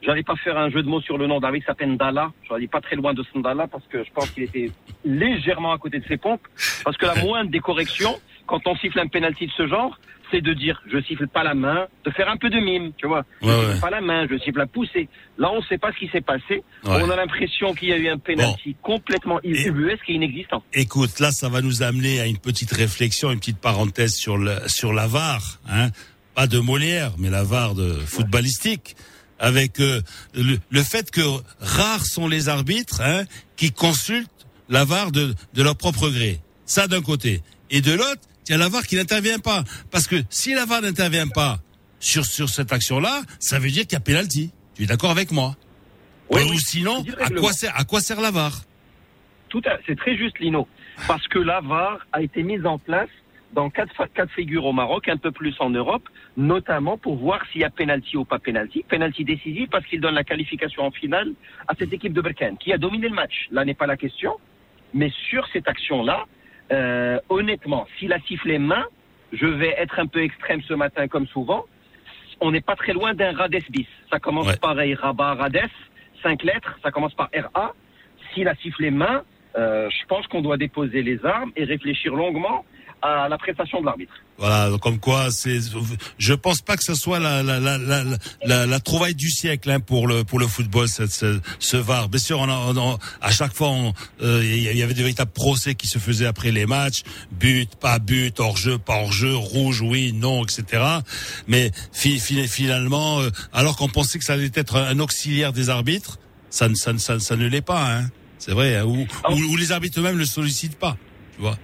J'allais pas faire un jeu de mots sur le nom d'arbitre, il s'appelle Ndala. J'allais pas très loin de ce Ndala parce que je pense qu'il était légèrement à côté de ses pompes. Parce que la moindre des corrections, quand on siffle un penalty de ce genre, c'est de dire je siffle pas la main, de faire un peu de mime, tu vois. Je siffle ouais. pas la main, je siffle la poussée. Là, on sait pas ce qui s'est passé. Ouais. On a l'impression qu'il y a eu un penalty complètement Et- ubuesque et inexistant. Écoute, là, ça va nous amener à une petite réflexion, une petite parenthèse sur le sur la VAR, hein. Pas de Molière, mais la VAR de footballistique, avec euh, le, le fait que rares sont les arbitres hein, qui consultent la VAR de de leur propre gré. Ça d'un côté, et de l'autre, il y a la VAR qui n'intervient pas, parce que si la VAR n'intervient pas sur sur cette action-là, ça veut dire qu'il y a pénalty. Tu es d'accord avec moi? Oui, Ou oui. sinon, à quoi sert à quoi sert la VAR? Tout à, c'est très juste, Lino. Parce que la VAR a été mise en place dans quatre, quatre figures au Maroc, un peu plus en Europe, notamment pour voir s'il y a penalty ou pas penalty. Penalty décisif parce qu'il donne la qualification en finale à cette équipe de Berkane qui a dominé le match. Là n'est pas la question. Mais sur cette action-là, euh, honnêtement, s'il a sifflé main, je vais être un peu extrême ce matin comme souvent. On n'est pas très loin d'un Rades bis. Ça commence Ouais. pareil, Rabat, Rades, cinq lettres, ça commence par RA. S'il a sifflé main, euh, je pense qu'on doit déposer les armes et réfléchir longuement à la prestation de l'arbitre. Voilà, comme quoi c'est, je pense pas que ce soit la la la la, la, la trouvaille du siècle hein, pour le pour le football cette, ce, ce VAR. Bien sûr, on a, on a- à chaque fois, euh, il y avait des véritables procès qui se faisaient après les matchs, but, pas but, hors jeu, pas hors jeu, rouge, oui, non, etc. Mais fi- fi- finalement, euh, alors qu'on pensait que ça allait être un auxiliaire des arbitres, ça ne ça, ne- ça, ça ne l'est pas. Hein. C'est vrai, hein, ou, Ah. ou, ou les arbitres eux-mêmes le sollicitent pas. Tu vois.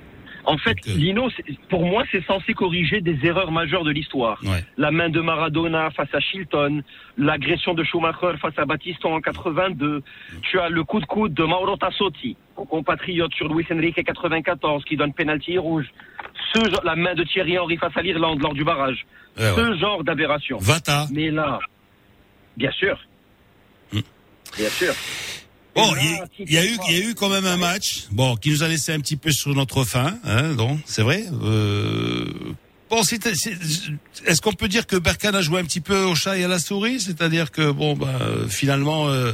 En fait, Lino, pour moi, c'est censé corriger des erreurs majeures de l'histoire. Ouais. La main de Maradona face à Chilton, l'agression de Schumacher face à Battiston en 82. Tu as le coup de coude de Mauro Tassotti, compatriote sur Luis Enrique 94, qui donne penalty rouge. Ce la main de Thierry Henry face à l'Irlande lors du barrage. Ouais, ouais. Ce genre d'aberration. Vata. Mais là, bien sûr. Hmm. Bien sûr. Bon, il y, a- il y a eu, il y a eu quand même un match, bon, qui nous a laissé un petit peu sur notre faim, hein, donc c'est vrai. Euh, bon, est-ce qu'on peut dire que Berkane a joué un petit peu au chat et à la souris, c'est-à-dire que bon, bah, finalement, euh,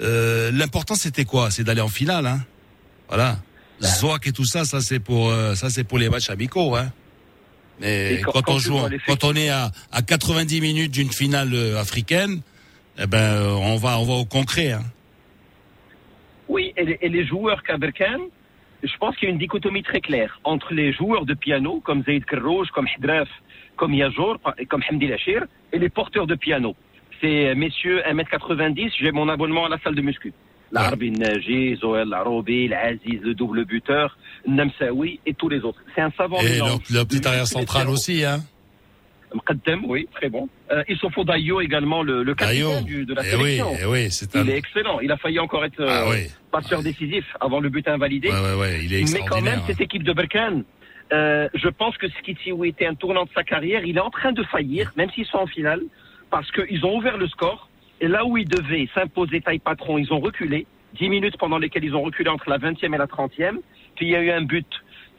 euh, l'important c'était quoi? C'est d'aller en finale, hein. Voilà. Zouak et tout ça, ça c'est pour, euh, ça c'est pour les matchs amicaux, hein. Mais quand- quand, on joue, quand on est à, à 90 minutes d'une finale euh, africaine, eh ben, on va, on va au concret, hein. Oui, et les, et les joueurs qu'Aberkan, je pense qu'il y a une dichotomie très claire entre les joueurs de piano, comme Zaid Kerrouj, comme Hidraf, comme Yajour, et comme Hamdi Lachir, et les porteurs de piano. C'est euh, messieurs 1m90, j'ai mon abonnement à la salle de muscu. L'Arbi Naji, Zoel Laroubi, l'Aziz, le double buteur, Namsaoui et tous les autres. C'est un savant Et mélange. le, le petit arrière central aussi, hein. Mqaddam, oui, très bon. Euh, Issoufou Dayo également, le, le capitaine du- de la Eh oui, sélection. eh oui, c'est un. Il est excellent. Il a failli encore être euh, Ah oui. passeur décisif avant le but invalidé. Ouais, ouais, ouais, il est Mais quand même, cette équipe de Berkane, euh, je pense que Skitiwi était un tournant de sa carrière. Il est en train de faillir, même s'ils sont en finale, parce qu'ils ont ouvert le score. Et là où ils devaient s'imposer taille patron, ils ont reculé. 10 minutes pendant lesquelles ils ont reculé entre la 20e et la 30e. Puis il y a eu un but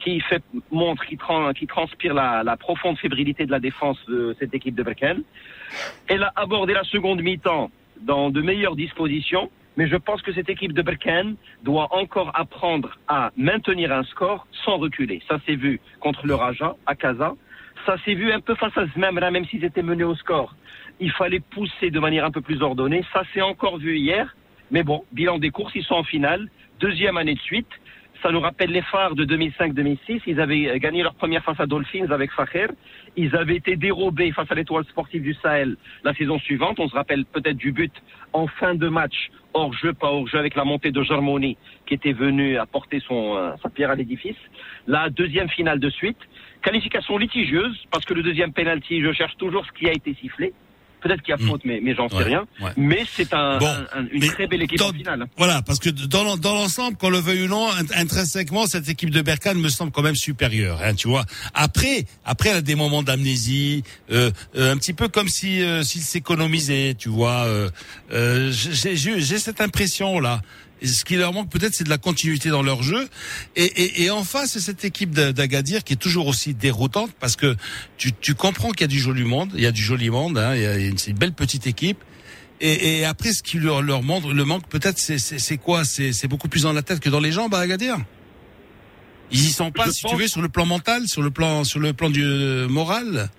qui montre, qui, tran- qui transpire la, profonde fébrilité de la défense de cette équipe de Berkane. Elle a abordé la seconde mi-temps dans de meilleures dispositions, mais je pense que cette équipe de Berkane doit encore apprendre à maintenir un score sans reculer. Ça s'est vu contre le Raja à Casa. Ça s'est vu un peu face à Zmemra, même s'ils étaient menés au score. Il fallait pousser de manière un peu plus ordonnée. Ça s'est encore vu hier. Mais bon, bilan des courses, ils sont en finale. Deuxième année de suite. Ça nous rappelle les phares de 2005-2006. Ils avaient gagné leur première face à Dolphins avec Fakher. Ils avaient été dérobés face à l'étoile sportive du Sahel la saison suivante. On se rappelle peut-être du but en fin de match, hors jeu, pas hors jeu, avec la montée de Germoni qui était venu apporter son, euh, sa pierre à l'édifice. La deuxième finale de suite. Qualification litigieuse, parce que le deuxième penalty, je cherche toujours ce qui a été sifflé. Peut-être qu'il y a Mm. faute, mais, mais j'en sais Ouais, rien. ouais. Mais c'est un, Bon, un- un- une très belle équipe en finale. Voilà, parce que dans, l'en- dans l'ensemble, qu'on le veuille ou non, int- intrinsèquement, cette équipe de Berkane me semble quand même supérieure, hein, tu vois. Après, après, elle a des moments d'amnésie, euh, euh, un petit peu comme si euh, s'il s'économisait, tu vois. Euh, euh, j'ai, j'ai, j'ai cette impression là. Ce qui leur manque peut-être, c'est de la continuité dans leur jeu. Et, et, et en face, c'est cette équipe d'A- d'Agadir qui est toujours aussi déroutante parce que tu, tu comprends qu'il y a du joli monde, il y a du joli monde, hein, il y a une, belle petite équipe. Et, et après, ce qui leur, leur manque, le manque peut-être, c'est, quoi? C'est, c'est beaucoup plus dans la tête que dans les jambes à Agadir. Ils y sont pas, Je si pense- tu veux, sur le plan mental, sur le plan, sur le plan du euh, moral.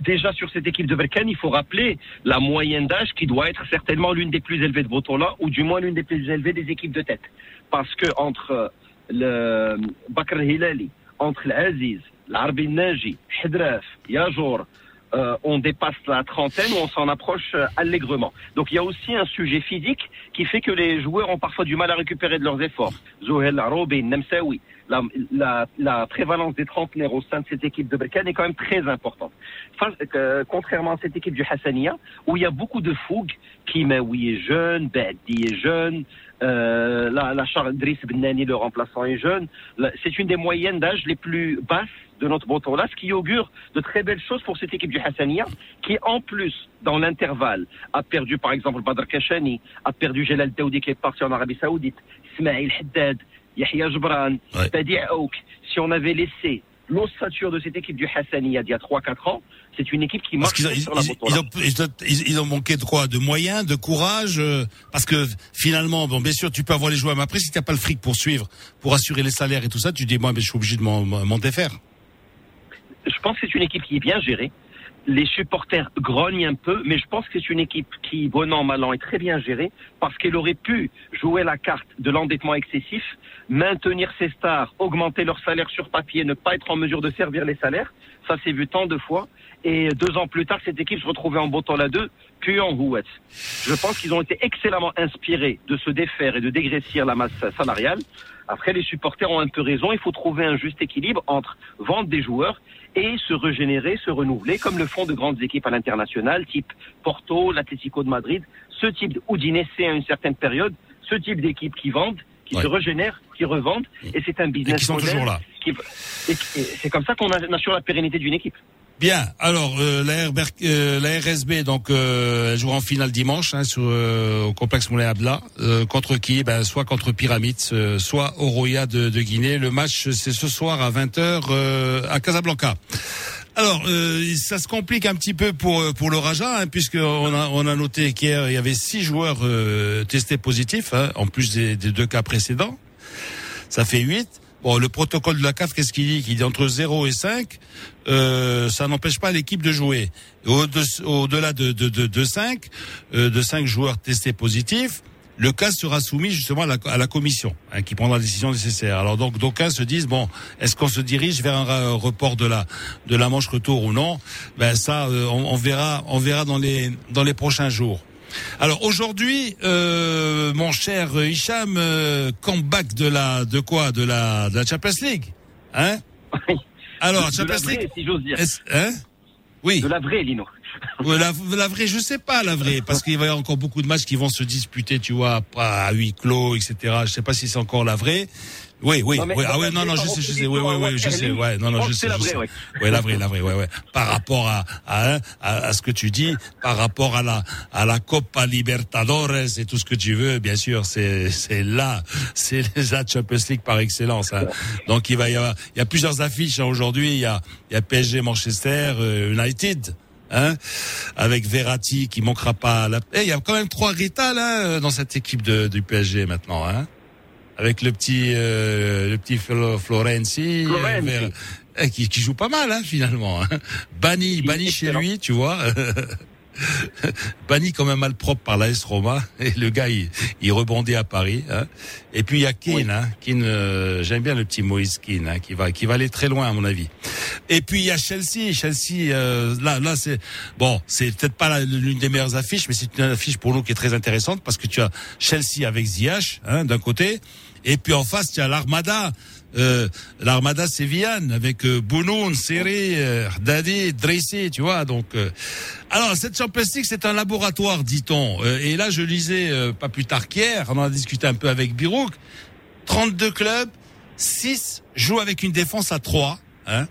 Déjà sur cette équipe de Berkane, il faut rappeler la moyenne d'âge qui doit être certainement l'une des plus élevées de Botola, ou du moins l'une des plus élevées des équipes de tête. Parce que entre euh, le Bakr Hilali, entre l'Aziz, l'Arbi Naji, Hidraf, Yajour, euh, on dépasse la trentaine ou on s'en approche euh, allègrement. Donc il y a aussi un sujet physique qui fait que les joueurs ont parfois du mal à récupérer de leurs efforts. Zohel, Arobi, Nemsaoui, la, la, la prévalence des trentenaires au sein de cette équipe de Berkane est quand même très importante. Euh, contrairement à cette équipe du Hassania, où il y a beaucoup de fougue, Kimaoui est jeune, Badi est jeune, euh, la, la Charles Driss Benani, le remplaçant, est jeune. C'est une des moyennes d'âge les plus basses de notre là, ce qui augure de très belles choses pour cette équipe du Hassania, qui en plus, dans l'intervalle, a perdu par exemple Badr Kachani, a perdu Jelal Daoudi qui est parti en Arabie Saoudite, Ismail Haddad, Yahya Jbran, Ouais. Badi Aouk. Si on avait laissé l'ossature de cette équipe du Hassania d'il y a 3-4 ans, c'est une équipe qui marche ils, sur la ils- ils ont, ils manqué de quoi? De moyens, de courage euh, Parce que finalement, bon, bien sûr, tu peux avoir les joueurs, mais après, si tu n'as pas le fric pour suivre, pour assurer les salaires et tout ça, tu dis, moi, mais je suis obligé de m'en défaire. je pense que c'est une équipe qui est bien gérée. Les supporters grognent un peu, mais je pense que c'est une équipe qui, bon an, mal an, est très bien gérée parce qu'elle aurait pu jouer la carte de l'endettement excessif, maintenir ses stars, augmenter leur salaire sur papier, ne pas être en mesure de servir les salaires. Ça s'est vu tant de fois. Et deux ans plus tard, cette équipe se retrouvait en bottant la 2, puis en Houette. Je pense qu'ils ont été excellemment inspirés de se défaire et de dégraissir la masse salariale. Après, les supporters ont un peu raison. Il faut trouver un juste équilibre entre vendre des joueurs et se régénérer, se renouveler, comme le font de grandes équipes à l'international, type Porto, l'Atlético de Madrid, ce type d'Udinese à une certaine période, ce type d'équipes qui vendent, qui Ouais. se régénèrent, qui revendent, et c'est un Et business qui sont toujours là. qui- et- et c'est comme ça qu'on assure la pérennité d'une équipe. Bien. Alors euh, la, euh, la RSB donc euh, elle jouera en finale dimanche hein, sur, euh, au complexe Moulin Abdallah euh, contre qui ben, soit contre Pyramids, euh, soit Oroya de, de Guinée. Le match c'est ce soir à 20h euh, à Casablanca. Alors, euh, ça se complique un petit peu pour pour le Raja, hein, puisque on a on a noté qu'hier il y avait six joueurs euh, testés positifs, hein, en plus des, des deux cas précédents. Ça fait 8. Bon, le protocole de la CAF, qu'est-ce qu'il dit? Qu'il dit entre 0 et 5, euh, ça n'empêche pas l'équipe de jouer. Au- de- Au-delà de, de, de, de 5, euh, de 5 joueurs testés positifs, le cas sera soumis justement à la, à la commission hein, qui prendra la décision nécessaire. Alors donc d'aucuns se disent bon, est-ce qu'on se dirige vers un report de la de la manche retour ou non? Ben ça, euh, on, on, verra, on verra dans les dans les prochains jours. Alors aujourd'hui, euh, mon cher Hicham, euh, comeback de la de quoi? De la de la Champions League, hein? Alors de, Champions la vraie, League, si j'ose dire. hein? Oui. De la vraie, Lino. La, la vraie, je sais pas la vraie, parce qu'il va y avoir encore beaucoup de matchs qui vont se disputer, tu vois, à huis clos, etc. Je sais pas si c'est encore la vraie. Oui, oui, Non, mais oui. Ah ouais, non, non, je sais, je sais, oui, oui, oui, je sais, ouais, non, non, je sais, c'est la je vraie, sais. ouais. Ouais, la vraie, la vraie, ouais, ouais. Par rapport à, à, hein, à, à ce que tu dis, par rapport à la, à la Copa Libertadores et tout ce que tu veux, bien sûr, c'est, c'est là, c'est la Champions League par excellence, hein. Donc il va y avoir, il y a plusieurs affiches hein, aujourd'hui. Il y a, il y a PSG Manchester euh, United. Hein, avec Verratti qui manquera pas la. Eh, il y a quand même trois Rita là dans cette équipe de, du PSG maintenant, hein. Avec le petit, euh, le petit Flo- Florenzi, Florenzi. Ver- eh, qui, qui joue pas mal hein, finalement. Hein. Banni, banni chez lui, tu vois. banni quand même mal propre par la S Roma. Et le gars il, il rebondit à Paris hein. et puis il y a Keane hein. Keane euh, j'aime bien le petit Moïse Keane hein, qui va qui va aller très loin à mon avis. Et puis il y a Chelsea. Chelsea euh, là là c'est bon c'est peut-être pas l'une des meilleures affiches mais c'est une affiche pour nous qui est très intéressante parce que tu as Chelsea avec Ziyech hein, d'un côté. Et puis en face tu as l'Armada euh, l'armada sévillane avec euh, Bounoun, Seri, euh, Dadi, tu vois. Donc, euh, alors cette Champions c'est un laboratoire, dit-on. Euh, et là, je lisais pas plus tard qu'hier, on en a discuté un peu avec Birouk. 32 clubs, 6 jouent avec une défense à 3. Hein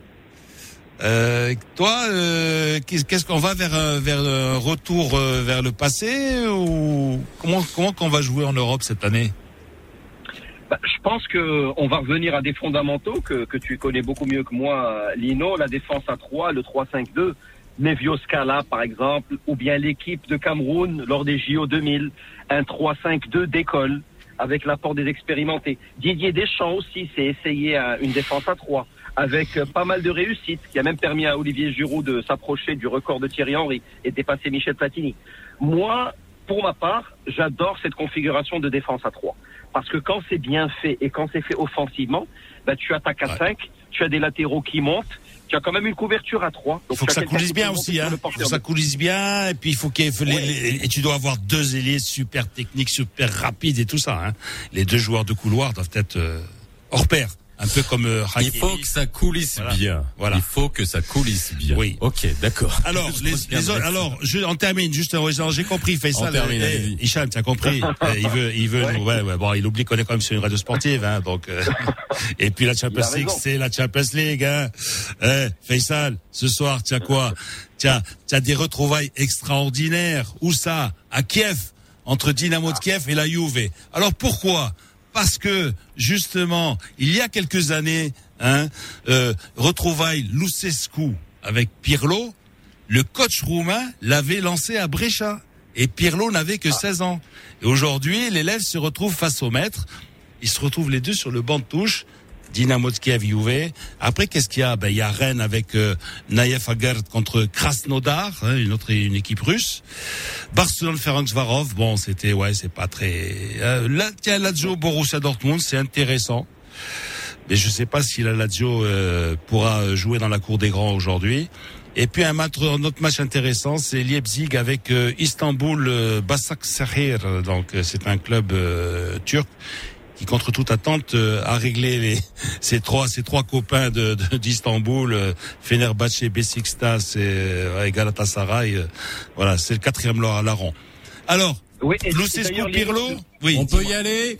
euh, toi, euh, qu'est- qu'est-ce qu'on va vers un, vers retour euh, vers le passé ou comment comment qu'on va jouer en Europe cette année? Bah, je pense que on va revenir à des fondamentaux que, tu connais beaucoup mieux que moi, Lino, la défense à 3, le 3-5-2, Nevio Scala par exemple, ou bien l'équipe de Cameroun lors des JO 2000, un 3-5-2 d'école avec l'apport des expérimentés. Didier Deschamps aussi s'est essayé à une défense à 3 avec pas mal de réussite, qui a même permis à Olivier Giroud de s'approcher du record de Thierry Henry et dépasser Michel Platini. Moi, pour ma part, j'adore cette configuration de défense à 3. Parce que quand c'est bien fait et quand c'est fait offensivement, bah, tu attaques à Ouais. 5, tu as des latéraux qui montent, tu as quand même une couverture à 3. Il faut que ça coulisse bien aussi, hein. Il faut que ça coulisse bien, et puis il faut qu'il et tu dois avoir deux ailiers super techniques, super rapides et tout ça, hein. Les deux joueurs de couloir doivent être euh, hors pair. Un peu comme euh, Il faut que ça coulisse Voilà. bien. Voilà. Il faut que ça coulisse bien. Oui. Ok, d'accord. Alors, Je les, autres, alors, je, on termine juste. ouais, J'ai compris, Faisal. On termine, eh. Hicham, tu as compris. Eh, il veut, il veut. Ouais. ouais, Bon, il oublie qu'on est quand même sur une radio sportive, hein. Donc, euh, et puis la Champions League, c'est la Champions League, hein. Eh, Faisal, ce soir, tu as quoi? Tu as, tu as des retrouvailles extraordinaires. Où ça? À Kiev, entre Dynamo de Kiev et la Juve. Alors pourquoi parce que justement, il y a quelques années, hein, euh, retrouvailles Lucescu avec Pirlo, le coach roumain l'avait lancé à Brescia et Pirlo n'avait que 16 ans. Et aujourd'hui, l'élève se retrouve face au maître. Ils se retrouvent les deux sur le banc de touche. Dynamo de Kiev. Après, qu'est-ce qu'il y a? Ben, il y a Rennes avec euh, Naïef contre Krasnodar, hein, une autre une équipe russe. Barcelone Ferencvaros, bon, c'était ouais, c'est pas très. Euh, là, tiens, Lazio Borussia Dortmund, c'est intéressant. Mais je sais pas si la Lazio euh, pourra jouer dans la cour des grands aujourd'hui. Et puis un, match, autre match intéressant, c'est Leipzig avec euh, Istanbul euh, Basaksehir. Donc euh, c'est un club euh, turc qui contre toute attente euh, a réglé les ces trois ces trois copains de d'Istanbul, euh, Fenerbahçe, Besiktas et, euh, et Galatasaray. euh, voilà, c'est le quatrième la- larron. Alors, Oui, Lucescu d'ailleurs, les- Pirlo, oui. On peut y aller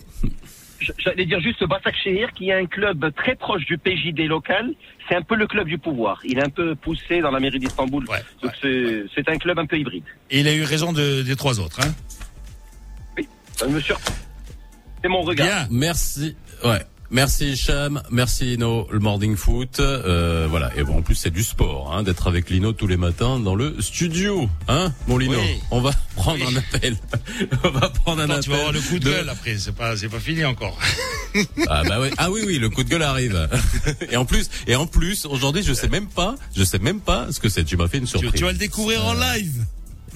J'allais dire juste Basak Shehir, qui est un club très proche du PJD local. C'est un peu le club du pouvoir. Il est un peu poussé dans la mairie d'Istanbul. Ouais, Donc ouais, c'est c'est un club un peu hybride. Et il a eu raison de, des trois autres. Hein? Ça me sur... C'est mon regard. Bien. Merci. Ouais. Merci Hicham, merci Lino, le morning foot, euh, voilà. Et bon, en plus c'est du sport, hein, d'être avec Lino tous les matins dans le studio, hein, mon Lino. Oui. On va prendre Oui. un appel. On va prendre un appel. tu vas avoir le coup de gueule après, c'est pas c'est pas fini encore. Ah bah oui, ah oui oui, le coup de gueule arrive. et en plus, et en plus, aujourd'hui, je sais même pas, je sais même pas ce que c'est. Tu m'as fait une Tu, surprise. tu vas le découvrir en live.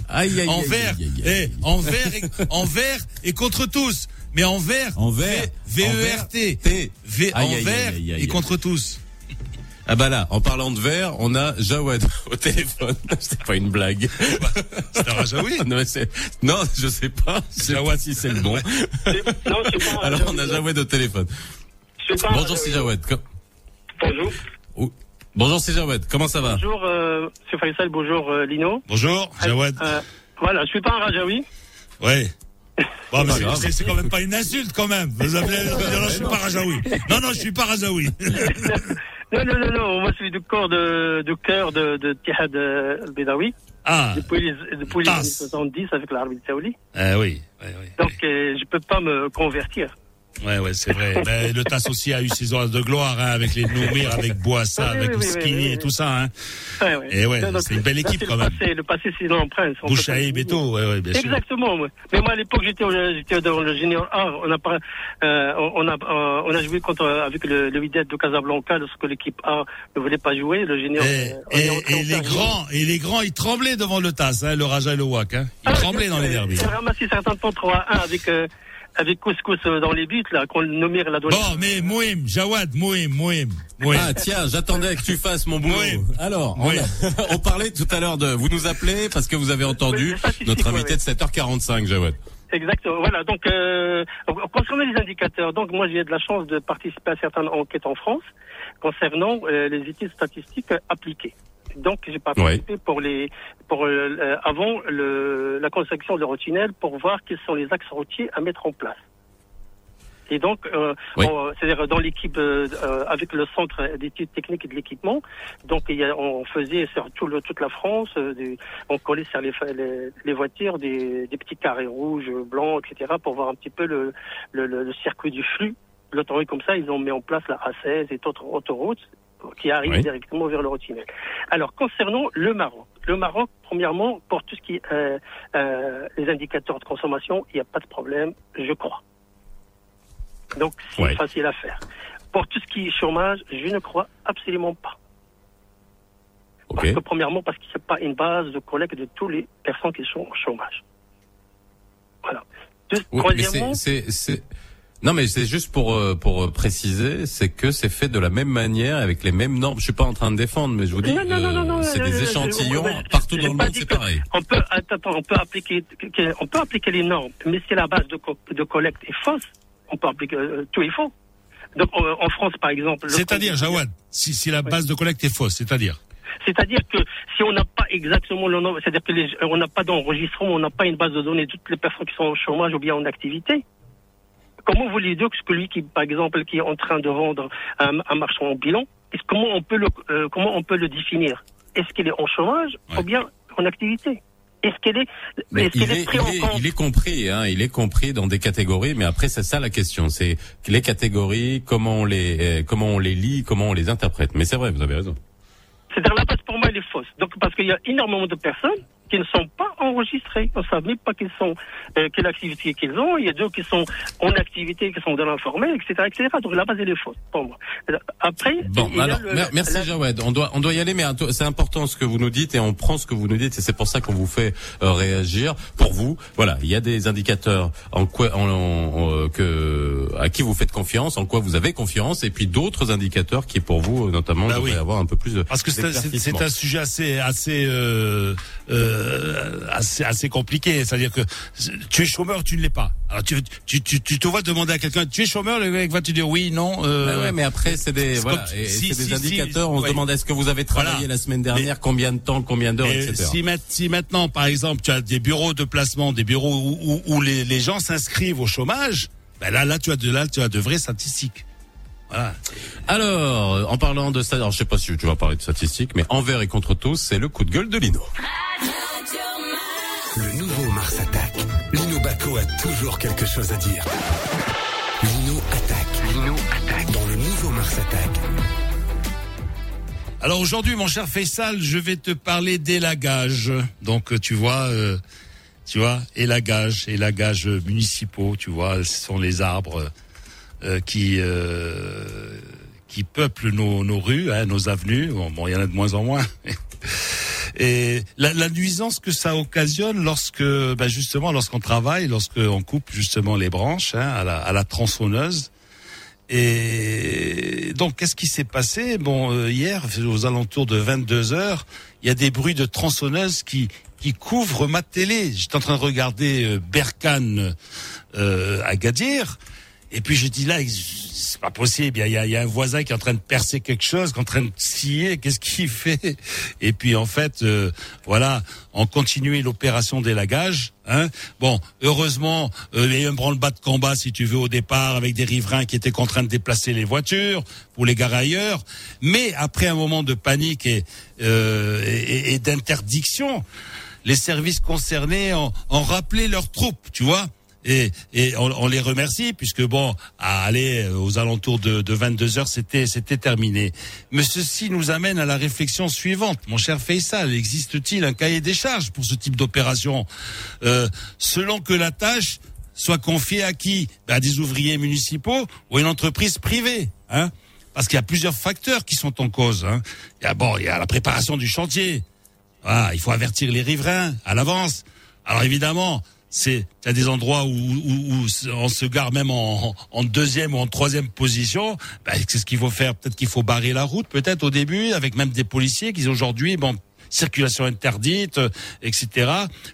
Aïe, aïe, envers, aïe, aïe, aïe, eh, envers, et, envers et contre tous. Mais envers, Envers, V E R T. V aïe, aïe, et contre tous. Ah bah là, en parlant de verre, on a Jawed au téléphone. C'est pas une blague. C'est un Rajaoui. non, je sais pas. Pas si c'est le bon. Non, pas un Alors on a. Jawed au téléphone. Pas Bonjour c'est. Com- Bonjour. Bonjour c'est Jawed. Comment ça va Bonjour, euh, c'est Faisal, bonjour euh, Lino. Bonjour, Jawad. Euh, voilà, je suis pas un Rajaoui. Ouais. Bon, mais Pas c'est- quand même pas une insulte quand même. Vous appelez, non, je suis pas Rajaoui. Non, non, je suis pas Rajaoui. Non, non, non, non, moi je suis du corps de, de cœur de, de Tihad euh, al-Bedawi, Ah, depuis les, depuis les Tas. années 70 avec l'Arabie Saoudite. euh, oui, ouais, ouais. Donc euh, je peux pas me convertir. Ouais, ouais, c'est vrai. Mais le TAS aussi a eu ses heures de gloire, hein, avec les Noumir, avec Boissa, Oui, avec oui, Ouskini oui, et tout ça, hein. Ouais, ouais. Et ouais, c'est une belle équipe c'est quand le même. Passé, le passé, c'est Bouchaïb pas- et tout, ouais, ouais, bien sûr. Exactement. ouais. Mais moi à l'époque j'étais dans le junior A. On a euh, on a euh, on a joué contre avec le, le Wydad de Casablanca lorsque l'équipe A ne voulait pas jouer. Le junior. Et, euh, est et, en et les grands, et les grands, ils tremblaient devant le TAS, hein, le Raja et le Wak, hein. Ils Ah, tremblaient dans les derbies. J'ai ramassé certains temps 3 à 1 avec euh, avec Couscous dans les buts là qu'on le nommait la. Bon, mais Mouim, Jawad, Mouim, Mouim, Mouim. Ah tiens, j'attendais que tu fasses mon boulot. Alors, on, a- on parlait tout à l'heure de... Vous nous appelez parce que vous avez entendu Oui, notre ouais, invité de 7h45, Jawed. Exactement. Voilà. Donc, euh, concernant les indicateurs, donc moi j'ai de la chance de participer à certaines enquêtes en France concernant euh, les études statistiques appliquées. Donc, j'ai participé pour les pour euh, euh, avant le, la construction de l'Eurotunnel pour voir quels sont les axes routiers à mettre en place. Et donc, euh, Oui. c'est-à-dire dans l'équipe euh, avec le centre d'études techniques et de l'équipement, donc il y a, on faisait sur tout le- toute la France, euh, des- on collait sur les, fa- les, les voitures des, des petits carrés rouges, blancs, etc. pour voir un petit peu le- le circuit du flux. L'autoroute comme ça, ils ont mis en place la A16 et d'autres autoroutes qui arrivent Oui. directement vers l'Eurotunnel. Alors concernant le Maroc, le Maroc, premièrement, pour tout ce qui est euh, euh, les indicateurs de consommation, il n'y a pas de problème, je crois. Donc c'est Ouais. facile à faire. Pour tout ce qui est chômage, je ne crois absolument pas. Ok. Parce que premièrement, parce qu'il n'y a pas une base de collecte de toutes les personnes qui sont au chômage. Voilà. Deux- Oui, troisièmement, c'est, c'est, c'est- Non, mais c'est juste pour euh, pour euh, préciser, c'est que c'est fait de la même manière, avec les mêmes normes. Je suis pas en train de défendre, mais je vous dis, Non, non, non, non, non, c'est des échantillons partout dans le monde, c'est pareil. On peut, attends, on peut appliquer, que- on peut appliquer les normes, mais si la base de, co- de collecte est fausse, on peut appliquer euh, tout est faux. Donc euh, en France, par exemple. le C'est-à-dire, Jawad, si, si la base de collecte est fausse, c'est-à-dire C'est-à-dire que si on n'a pas exactement le nombre, c'est-à-dire que les, on n'a pas d'enregistrement, on n'a pas une base de données de toutes les personnes qui sont au chômage ou bien en activité. Comment voulez dire que lui qui, par exemple, qui est en train de vendre un, un marchand en bilan, est-ce- comment on peut le, euh, comment on peut le définir? Est-ce qu'il est en chômage Ouais. ou bien en activité? Est-ce qu'il est, est est, pris il, en est, compte? il est compris, hein, il est compris dans des catégories, mais après c'est ça la question, c'est les catégories, comment on les, euh, comment on les lit, comment on les interprète. Mais c'est vrai, vous avez raison. C'est-à-dire la base pour moi elle est fausse. Donc parce qu'il y a énormément de personnes qui ne sont pas enregistrées. On ne sait même pas qu'ils sont, euh, quelle activité qu'ils ont. Il y a d'autres qui sont en activité, qui sont dans l'informel, etc., etc. Donc la base elle est fausse pour moi. Après, Bon, alors, le- merci la- Jawed. On doit, on doit y aller, mais c'est important ce que vous nous dites et on prend ce que vous nous dites et c'est pour ça qu'on vous fait euh, réagir. Pour vous, voilà, il y a des indicateurs en quoi, en, en- euh, que, à qui vous faites confiance, en quoi vous avez confiance, et puis d'autres indicateurs qui, pour vous, notamment, Bah devraient oui. avoir un peu plus de. Parce que c'est un sujet assez assez euh, euh, assez assez compliqué. C'est-à-dire que tu es chômeur, tu ne l'es pas. Alors tu tu tu tu te vois demander à quelqu'un, tu es chômeur, le mec va te dire oui, non. Euh, Bah ouais, mais après c'est des voilà, comme- et si- c'est des si- indicateurs. si- on ouais. se demande est-ce que vous avez travaillé Voilà. la semaine dernière, combien de temps, combien d'heures, Et etc. si, ma- si maintenant, par exemple, tu as des bureaux de placement, des bureaux où, où- où les, les gens s'inscrivent au chômage, ben là, là, tu as de là, tu as de vraies statistiques. Voilà. Alors, en parlant de ça, alors je sais pas si tu vas parler de statistiques, mais envers et contre tous, c'est le coup de gueule de Lino. Le nouveau Mars attaque. Lino Baco a toujours quelque chose à dire. Lino attaque. Lino attaque. Dans le nouveau Mars attaque. Alors aujourd'hui, mon cher Faisal, je vais te parler d'élagage. Donc, tu vois, euh, tu vois, élagage, élagage municipaux, tu vois, ce sont les arbres qui euh, qui peuplent nos, nos rues, hein, nos avenues. Bon, bon, il y en a de moins en moins. Et la, la, nuisance que ça occasionne lorsque, ben justement, lorsqu'on travaille, lorsqu'on coupe justement les branches hein, à, la, à la tronçonneuse. Et donc, qu'est-ce qui s'est passé? Bon, euh, hier, aux alentours de 22 heures, il y a des bruits de tronçonneuse qui qui couvrent ma télé. J'étais en train de regarder euh, Berkane euh, à Gadir. Et puis je dis là, c'est pas possible. Il y a, y a, un voisin qui est en train de percer quelque chose, qui est en train de scier. Qu'est-ce qu'il fait? Et puis en fait, euh, voilà, on continuait l'opération d'élagage. Hein bon, heureusement, euh, il y a eu un branle-bas de combat, si tu veux, au départ, avec des riverains qui étaient contraints de déplacer les voitures pour les garer ailleurs. Mais après un moment de panique et, euh, et, et d'interdiction, les services concernés ont, ont rappelé leurs troupes, tu vois et, et on, on, les remercie puisque bon, à aller aux alentours de, de 22 heures, c'était c'était terminé. Mais ceci nous amène à la réflexion suivante, mon cher Faisal. Existe-t-il un cahier des charges pour ce type d'opération? Euh, Selon que la tâche soit confiée à qui? Ben À des ouvriers municipaux ou à une entreprise privée, hein? Parce qu'il y a plusieurs facteurs qui sont en cause. Hein. Il y a bon, il y a la préparation du chantier. Ah, il faut avertir les riverains à l'avance. Alors évidemment, c'est a des endroits où, où, où, on se gare même en, en, deuxième ou en troisième position. Ben, c'est ce qu'il faut faire? Peut-être qu'il faut barrer la route, peut-être au début, avec même des policiers qui aujourd'hui, bon, circulation interdite, etc.,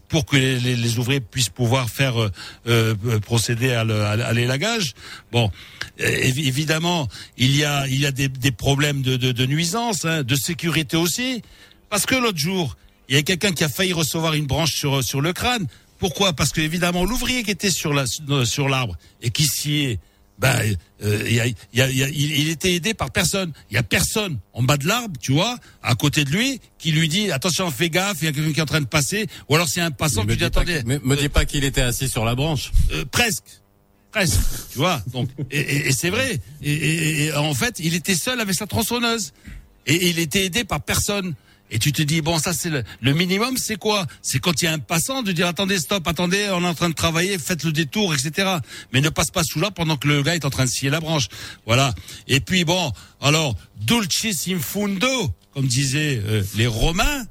pour que les, les, les ouvriers puissent pouvoir faire euh, euh, procéder à l'élagage. Bon, évidemment, il y a il y a des, des problèmes de, de, de nuisance, hein, de sécurité aussi, parce que l'autre jour, il y a quelqu'un qui a failli recevoir une branche sur sur le crâne. Pourquoi? Parce que évidemment l'ouvrier qui était sur la sur l'arbre et qui s'y est, ben euh, y a, y a, y a, il, était aidé par personne. Il y a personne en bas de l'arbre, tu vois, à côté de lui, qui lui dit attention, fais gaffe, il y a quelqu'un qui est en train de passer. Ou alors c'est un passant, tu dis attendez. me, me dis pas qu'il était assis sur la branche. Euh, presque. Presque, tu vois. Donc, et, et, et c'est vrai. Et, et, en fait, il était seul avec sa tronçonneuse. Et il était aidé par personne. Et tu te dis bon ça c'est le, le, minimum c'est quoi? C'est quand il y a un passant de dire attendez stop attendez on est en train de travailler faites le détour etc. Mais ne passe pas sous là pendant que le gars est en train de scier la branche voilà. Et puis bon alors dulcis in fundo comme disaient euh, les Romains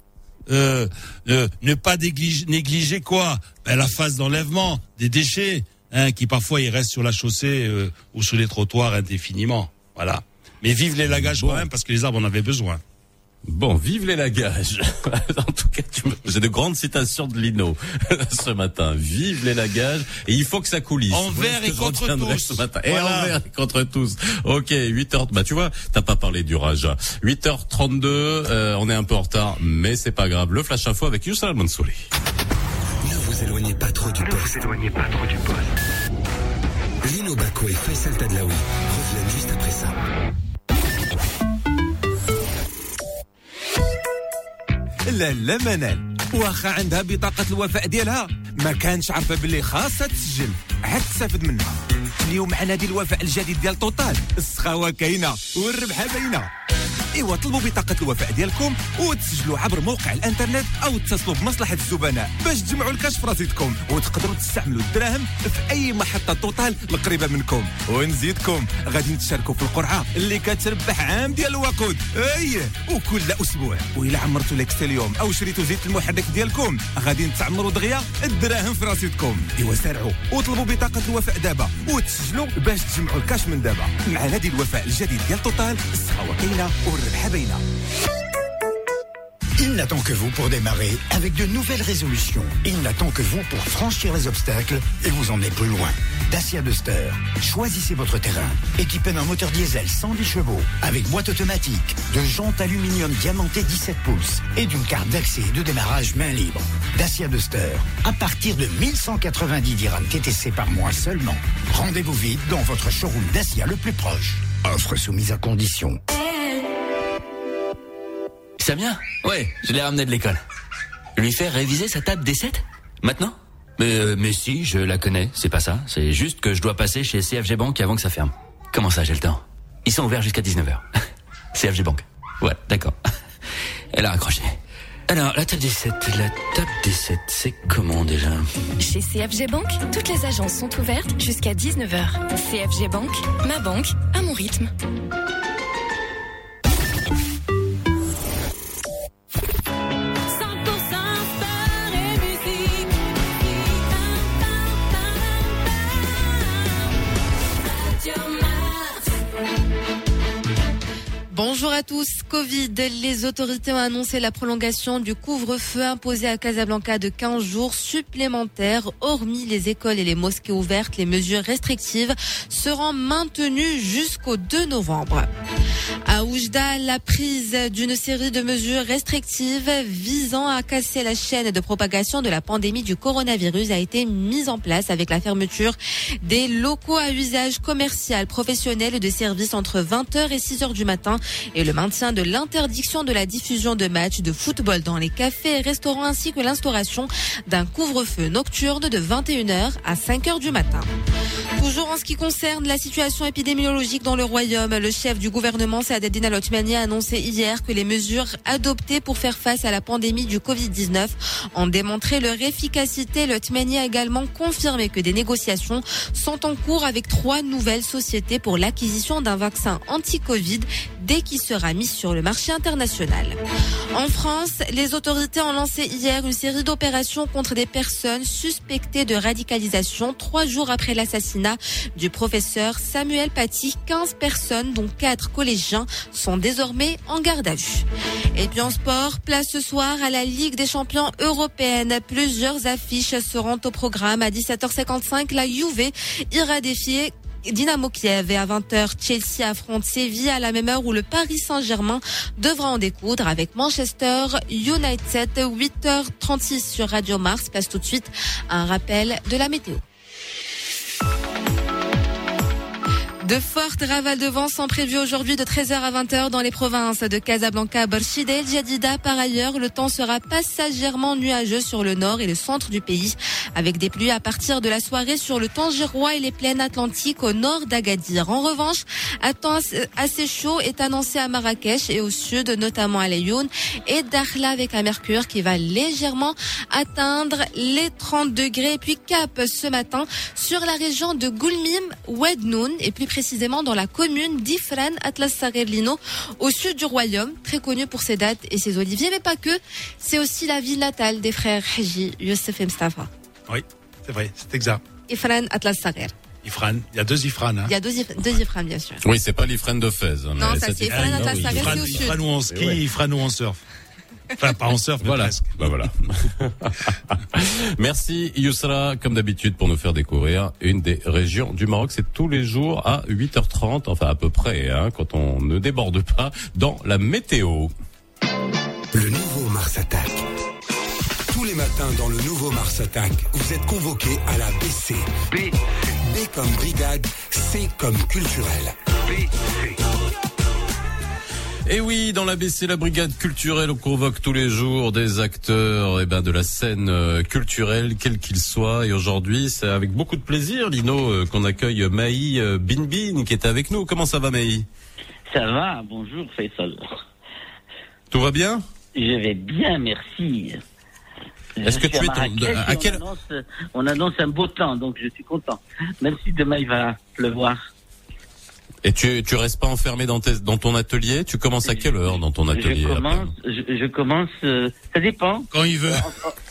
euh, euh, ne pas négliger, négliger quoi? Ben, la phase d'enlèvement des déchets hein, qui parfois ils restent sur la chaussée euh, ou sur les trottoirs indéfiniment voilà. Mais vive l'élagage bon. quand même parce que les arbres en avaient besoin. Bon, vive les lagages. en tout cas, j'ai de grandes citations de Lino ce matin. Vive les lagages. Et il faut que ça coulisse. Envers et contre tous. Ce matin. Et envers et contre tous. Ok, 8h, bah tu vois, t'as pas parlé du Raja. 8h32, euh, on est un peu en retard, mais c'est pas grave. Le flash info avec Youssal Mansouri. Ne vous éloignez pas trop du ne poste. vous éloignez pas trop du poste. Lino Baco et Faisal Tadlaoui لا لا منال واخا عندها بطاقة الوفاء ديالها. ما كانش عارفة باللي خاصها تسجل. عاد تستافد منها. اليوم مع نادي الوفاء الجديد ديال توتال. السخاوة كاينة والربحة باينة. إيوا طلبوا بطاقة الوفاء ديالكم وتسجلوا عبر موقع الانترنت أو اتصلوا بمصلحة الزبناء باش تجمعوا الكاش في راسيتكم وتقدروا تستعملوا الدراهم في أي محطة توتال القريبة منكم. ونزيدكم. غادي تشاركوا في القرعة اللي كتربح عام ديال الوقود. أي! وكل أسبوع. والى عمرتوا ليكس اليوم أو شريتوا زيت المحرك ديالكم. غادي تعمروا دغيا الدراهم في راسيتكم. ايوا سارعوا. وطلبوا بطاقة الوفاء دابا. وتسجلوا باش تجمعوا الكاش من دابا. مع نادي الوفاء الجديد ديال توتال السخاوة كاينة Il n'attend que vous pour démarrer avec de nouvelles résolutions. Il n'attend que vous pour franchir les obstacles et vous emmener plus loin. Dacia Duster. Choisissez votre terrain. Équipé d'un moteur diesel 110 chevaux, avec boîte automatique, de jantes aluminium diamantées 17 pouces et d'une carte d'accès et de démarrage main libre. Dacia Duster. À partir de 1190 dirhams TTC par mois seulement. Rendez-vous vite dans votre showroom Dacia le plus proche. Offre soumise à condition. Samia Ouais, je l'ai ramené de l'école. Lui faire réviser sa table des 7 Maintenant mais, euh, mais si, je la connais, c'est pas ça. C'est juste que je dois passer chez CFG Bank avant que ça ferme. Comment ça, j'ai le temps Ils sont ouverts jusqu'à 19h. CFG Bank. Ouais, d'accord. Elle a accroché. Alors, la table des 7, la table des 7, c'est comment déjà Chez CFG Bank, toutes les agences sont ouvertes jusqu'à 19h. CFG Bank, ma banque, à mon rythme. Covid, les autorités ont annoncé la prolongation du couvre-feu imposé à Casablanca de 15 jours supplémentaires. Hormis les écoles et les mosquées ouvertes, les mesures restrictives seront maintenues jusqu'au 2 novembre. À Oujda, la prise d'une série de mesures restrictives visant à casser la chaîne de propagation de la pandémie du coronavirus a été mise en place avec la fermeture des locaux à usage commercial, professionnel et de services entre 20h et 6h du matin et le maintien de l'interdiction de la diffusion de matchs de football dans les cafés et restaurants ainsi que l'instauration d'un couvre-feu nocturne de 21h à 5h du matin. Toujours en ce qui concerne la situation épidémiologique dans le royaume, le chef du gouvernement Saadetdine Al-Othmani a annoncé hier que les mesures adoptées pour faire face à la pandémie du Covid-19 ont démontré leur efficacité. L'Othmani a également confirmé que des négociations sont en cours avec trois nouvelles sociétés pour l'acquisition d'un vaccin anti-Covid dès qu'il sera mis sur le marché international. En France, les autorités ont lancé hier une série d'opérations contre des personnes suspectées de radicalisation trois jours après l'assassinat du professeur Samuel Paty. 15 personnes, dont 4 collégiens, sont désormais en garde à vue. Et puis en sport, place ce soir à la Ligue des champions européenne. Plusieurs affiches seront au programme. À 17h55, la Juve ira défier Dynamo Kiev et à 20h, Chelsea affronte Séville à la même heure où le Paris Saint-Germain devra en découdre avec Manchester United. 8h36 sur Radio Mars. Passe tout de suite un rappel de la météo. De fortes ravales de vent sont prévues aujourd'hui de 13h à 20h dans les provinces de Casablanca, Borchide et Djadida. Par ailleurs, le temps sera passagèrement nuageux sur le nord et le centre du pays, avec des pluies à partir de la soirée sur le Tangirois et les plaines atlantiques au nord d'Agadir. En revanche, un temps assez chaud est annoncé à Marrakech et au sud, notamment à Laayoune et Dakhla avec un mercure qui va légèrement atteindre les 30 degrés. Puis cap ce matin sur la région de Goulmim, Wednoun et précisément dans la commune d'Ifran Atlas Saguerlino, au sud du royaume, très connu pour ses dates et ses oliviers, mais pas que. C'est aussi la ville natale des frères Haji, Youssef et Mustafa. Oui, c'est vrai, c'est exact. Ifran Atlas Saguer. Ifran, il y a deux Ifran. Hein. Il y a deux, If- deux Ifran, bien sûr. Oui, c'est pas l'Ifren de Fès. Non, ça, c'est Ifren, Ifren non, Atlas Ifran, c'est au sud. Ifran ou en ski, Eh ouais. Ifran ou en surf. Enfin, pas en surf, mais Voilà. presque. Bah voilà. Merci Yousra, comme d'habitude, pour nous faire découvrir une des régions du Maroc. C'est tous les jours à 8h30, enfin à peu près, hein, quand on ne déborde pas dans la météo. Le nouveau Mars Attack. Tous les matins dans le nouveau Mars Attack, vous êtes convoqués à la BC. B, B comme brigade, C comme culturel. B, C. Et oui, dans l'ABC, la brigade culturelle, on convoque tous les jours des acteurs eh ben, de la scène euh, culturelle, quels qu'ils soient. Et aujourd'hui, c'est avec beaucoup de plaisir, Lino, euh, qu'on accueille Maï euh, Binbin, qui est avec nous. Comment ça va, Maï? Ça va, bonjour Faisal. Tout va bien? Je vais bien, merci. Est-ce que tu es ton- Marrakech à et quel- on, annonce, on annonce un beau temps, donc je suis content. Même si demain il va pleuvoir. Et tu, tu restes pas enfermé dans, tes, dans ton atelier? Tu commences à quelle heure dans ton atelier Je commence, je, je commence, euh, ça dépend. Quand il veut.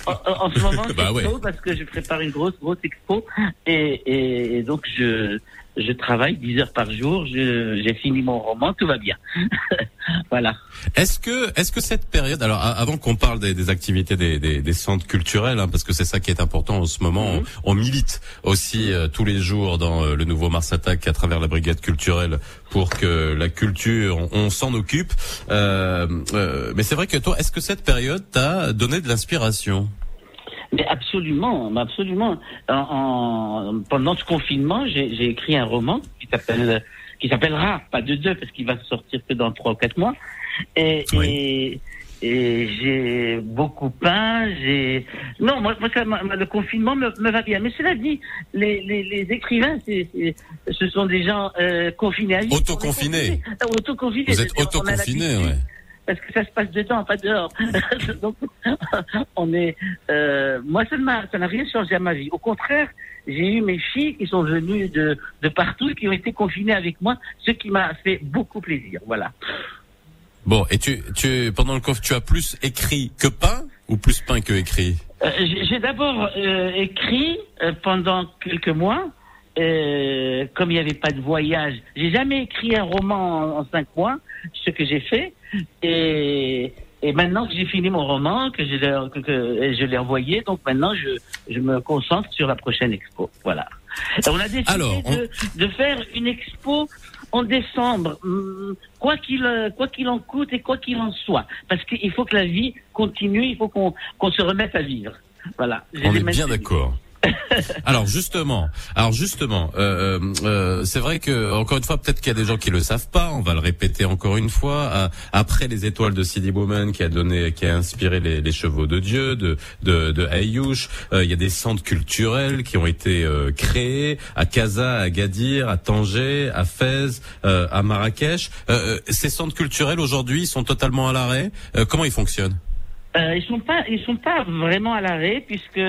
En, en- en ce moment, c'est Bah ouais. tôt parce que je prépare une grosse, grosse expo et, et, et donc je, je travaille 10 heures par jour. J'ai fini mon roman, tout va bien. voilà. Est-ce que, est-ce que cette période, alors avant qu'on parle des, des activités des, des, des centres culturels, hein, parce que c'est ça qui est important en ce moment, Mhm. on, on milite aussi euh, tous les jours dans euh, le nouveau Mars Attack à travers la brigade culturelle pour que la culture, on, on s'en occupe. Euh, euh, mais c'est vrai que toi, est-ce que cette période t'a donné de l'inspiration? Mais absolument, mais absolument. En, en- pendant ce confinement, j'ai écrit un roman qui s'appelle qui s'appellera pas de deux parce qu'il va sortir que dans trois ou quatre mois. Et, et, et j'ai beaucoup peint. J'ai non, moi, moi ça, le confinement me, me va bien. Mais cela dit, les, les, les écrivains, c'est c'est- ce sont des gens euh, confinés. Autoconfinés. Euh, Autoconfinés. Vous êtes C'est-à-dire, on a autoconfiné, l'habitude ouais. Parce que ça se passe dedans, pas dehors. Donc, on est. euh, moi, ça n'a rien changé à ma vie. Au contraire, j'ai eu mes filles qui sont venues de, de partout, qui ont été confinées avec moi, ce qui m'a fait beaucoup plaisir. Voilà. Bon, et tu, tu, pendant le coffre, tu as plus écrit que peint ou plus peint que écrit? Euh, j'ai d'abord euh, écrit pendant quelques mois, comme il n'y avait pas de voyage, j'ai jamais écrit un roman en, en cinq mois, ce que j'ai fait. Et, et maintenant que j'ai fini mon roman, que je l'ai que, que- et je l'ai envoyé, donc maintenant je, je me concentre sur la prochaine expo. Voilà. Et on a décidé Alors, on- de, de faire une expo en décembre, hum, quoi qu'il quoi qu'il en coûte et quoi qu'il en soit, parce qu'il faut que la vie continue, il faut qu'on qu'on se remette à vivre. Voilà. On est bien d'accord. alors justement, alors justement, euh, euh, euh, c'est vrai que encore une fois, peut-être qu'il y a des gens qui le savent pas. On va le répéter encore une fois. Après les étoiles de Sidi Bowman, qui a donné, qui a inspiré les, chevaux de Dieu de de, de il y a des centres culturels qui ont été créés à Casa, à Gadir, à Tanger, à Fès, à Marrakech. Ces centres culturels aujourd'hui sont totalement à l'arrêt. Comment ils fonctionnent? Euh, ils sont pas, ils sont pas vraiment à l'arrêt puisque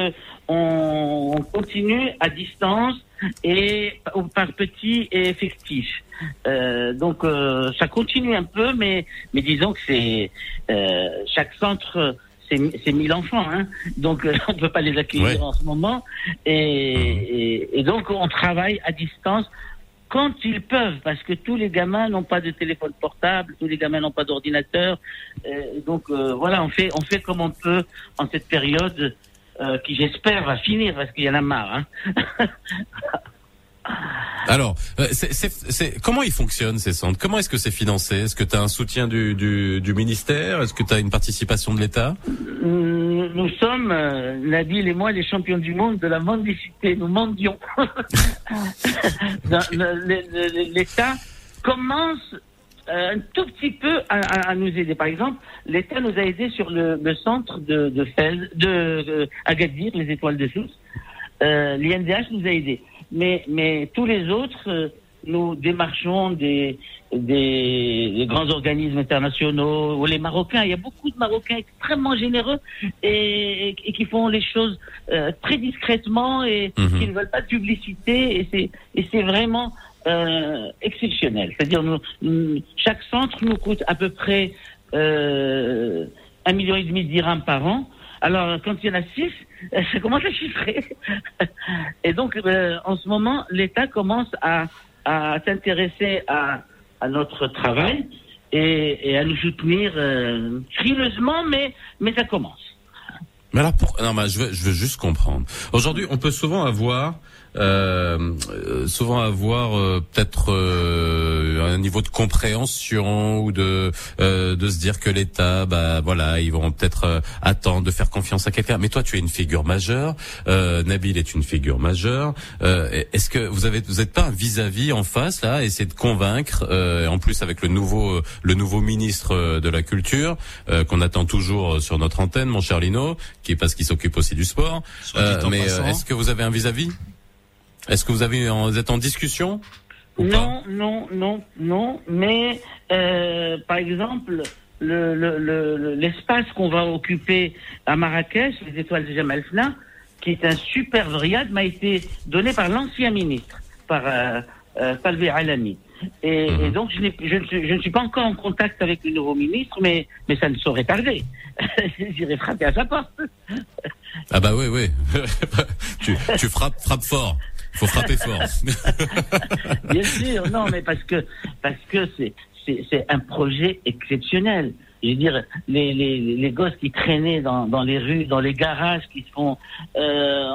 on, on continue à distance et par petits et effectifs. Euh, donc euh, ça continue un peu, mais mais disons que c'est euh, chaque centre c'est c'est 1000 enfants, hein, donc euh, on peut pas les accueillir Ouais. en ce moment et, et, et donc on travaille à distance quand ils peuvent, parce que tous les gamins n'ont pas de téléphone portable, tous les gamins n'ont pas d'ordinateur. Euh, donc euh, voilà, on fait, on fait comme on peut en cette période euh, qui j'espère va finir parce qu'il y en a marre. Hein. Alors, euh, comment ils fonctionnent ces centres? Comment est-ce que c'est financé? Est-ce que tu as un soutien du, du, du ministère? Est-ce que tu as une participation de l'État? Nous, sommes, euh, Nabil et moi, les champions du monde de la mendicité. Nous mendions. L'État commence euh, un tout petit peu à, à- à nous aider. Par exemple, l'État nous a aidés sur le, le centre de, de de, de Agadir, les étoiles de Sousse. Euh, L'INDH nous a aidés. Mais, mais tous les autres, euh, nous démarchons des, des, des grands organismes internationaux ou les Marocains. Il y a beaucoup de Marocains extrêmement généreux et, et qui font les choses euh, très discrètement et Mhm. qui ne veulent pas de publicité. Et c'est, vraiment euh, exceptionnel. C'est-à-dire, chaque centre nous coûte à peu près euh, un million et demi de dirhams par an. Alors, quand il y en a six, ça commence à chiffrer. Et donc, euh, en ce moment, l'État commence à, à s'intéresser à, à notre travail et, à nous soutenir euh, frileusement, mais, mais ça commence. Mais alors, pour... non, mais je veux, je veux juste comprendre. Aujourd'hui, on peut souvent avoir, souvent avoir euh, peut-être euh, un niveau de compréhension ou de euh, de se dire que l'État, bah voilà, ils vont peut-être euh, attendre de faire confiance à quelqu'un. Mais toi, tu es une figure majeure. Euh, Nabil est une figure majeure. Euh, Est-ce que vous avez, vous êtes pas un vis-à-vis en face là, essayer de convaincre, euh, en plus avec le nouveau, euh, le nouveau ministre euh, de la culture euh, qu'on attend toujours euh, sur notre antenne, mon cher Lino, qui est parce qu'il s'occupe aussi du sport. En mais euh, est-ce que vous avez un vis-à-vis? Est-ce que vous avez, en- vous êtes en discussion ou pas? Non, non, non, non. Mais euh, par exemple, le- le- le- le- l'espace qu'on va occuper à Marrakech, les étoiles de Jamal Fna, qui est un superbe riad, m'a été donné par l'ancien ministre, par euh, euh, Salvé Alami. Et, Mhm. et donc, je, n'ai- je, ne suis, je ne suis pas encore en contact avec le nouveau ministre, mais, mais ça ne saurait tarder. J'irai frapper à sa porte. Ah bah oui, oui. tu, tu frappes, frappes fort. Faut frapper fort. Bien sûr, non, mais parce que parce que c'est c'est un projet exceptionnel. Je veux dire, les, les, les gosses qui traînaient dans, dans les rues, dans les garages, qui se font euh,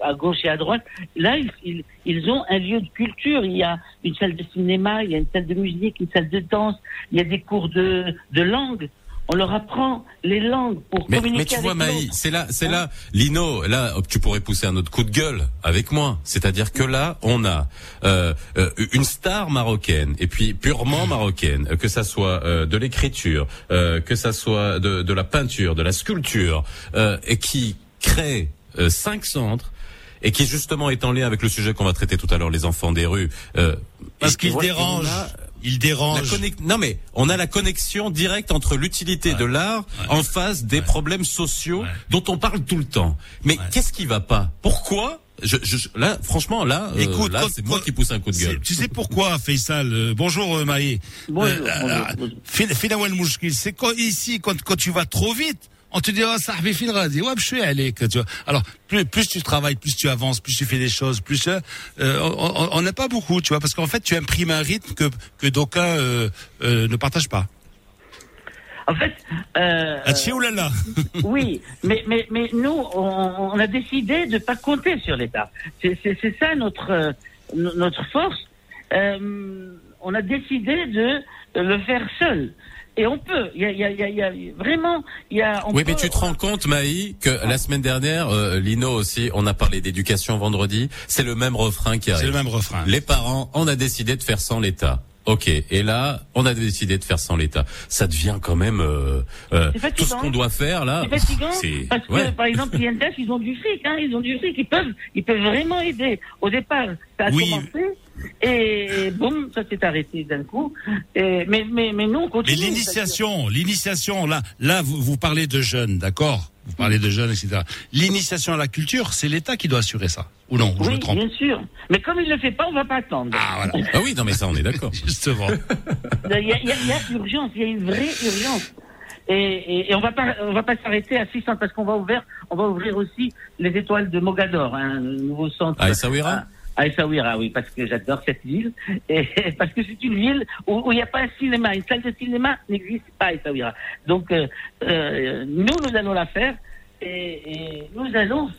à gauche et à droite, là, ils, ils, ils ont un lieu de culture. Il y a une salle de cinéma, il y a une salle de musique, une salle de danse, il y a des cours de, de langue. On leur apprend les langues pour Mais, communiquer mais tu avec vois, Maï, c'est là, c'est là, Lino, là, tu pourrais pousser un autre coup de gueule avec moi. C'est-à-dire que là, on a euh, euh, une star marocaine, et puis purement marocaine, euh, que ça soit euh, de l'écriture, euh, que ça soit de, de la peinture, de la sculpture, euh, et qui crée euh, cinq centres. Et qui justement est en lien avec le sujet qu'on va traiter tout à l'heure, les enfants des rues. euh, Parce et- qu'il et Il la dérange. Non mais on a la connexion directe entre l'utilité de l'art en face des problèmes sociaux dont on parle tout le temps. Mais qu'est-ce qui va pas? Pourquoi? Je, je- là, franchement, là, euh, Écoute, c'est moi qui pousse un coup de gueule. Tu sais pourquoi, Faisal? Euh, Bonjour, euh, Maï. Bonjour, Euh, bonjour, euh, bonjour. Fin- Finalement, le mouchkil, c'est quand ici, quand, quand tu vas trop vite, on te dit, oh, ça fin radis, ouais, je suis allé, que tu vois. Alors, plus, plus tu travailles, plus tu avances, plus tu fais des choses, plus, euh, on on n'a pas beaucoup, tu vois, parce qu'en fait, tu imprimes un rythme que, que d'aucuns, euh, euh, ne partagent pas. En fait, euh, là. oui, mais, mais, mais nous, on, on a décidé de pas compter sur l'État. C'est ça notre, euh, no- notre force. Euh, on a décidé de le faire seul. Et on peut. Il y a, il y a, il y a- il y a- vraiment, il y a. on Oui, peut- mais tu te rends compte, Maï, que la semaine dernière, euh, Lino aussi, on a parlé d'éducation vendredi. C'est le même refrain qui arrive. C'est le même refrain. Les parents, on a décidé de faire sans l'État. Ok, et là, on a décidé de faire sans l'État. Ça devient quand même euh, euh, C'est fatigant. tout ce qu'on doit faire là. C'est fatigant parce que, ouais. par exemple, INTF, ils ont du fric, hein, ils ont du fric, ils peuvent, ils peuvent vraiment aider. Au départ, ça a Oui. commencé et boum, ça s'est arrêté d'un coup. Et, mais, mais, mais nous, on Mais continue. l'initiation, l'initiation, là, là, vous, vous parlez de jeunes, d'accord Vous parlez de jeunes, etc. L'initiation à la culture, c'est l'État qui doit assurer ça, ou non Je Oui, me trompe. bien sûr. Mais comme il ne le fait pas, on va pas attendre. Ah voilà. Ah oui, non mais ça, on est d'accord. Justement. Il y a, y a- il y a urgence, il y a une vraie urgence. Et, et, et on va pas, on va pas s'arrêter à 600 parce qu'on va ouvrir, on va ouvrir aussi les étoiles de Mogador, hein, un nouveau centre. À Essaouira À Essaouira, oui, parce que j'adore cette ville et parce que c'est une ville où il n'y a pas un cinéma, une salle de cinéma n'existe pas à Essaouira. Donc euh, euh, nous, nous allons la faire et, et nous allons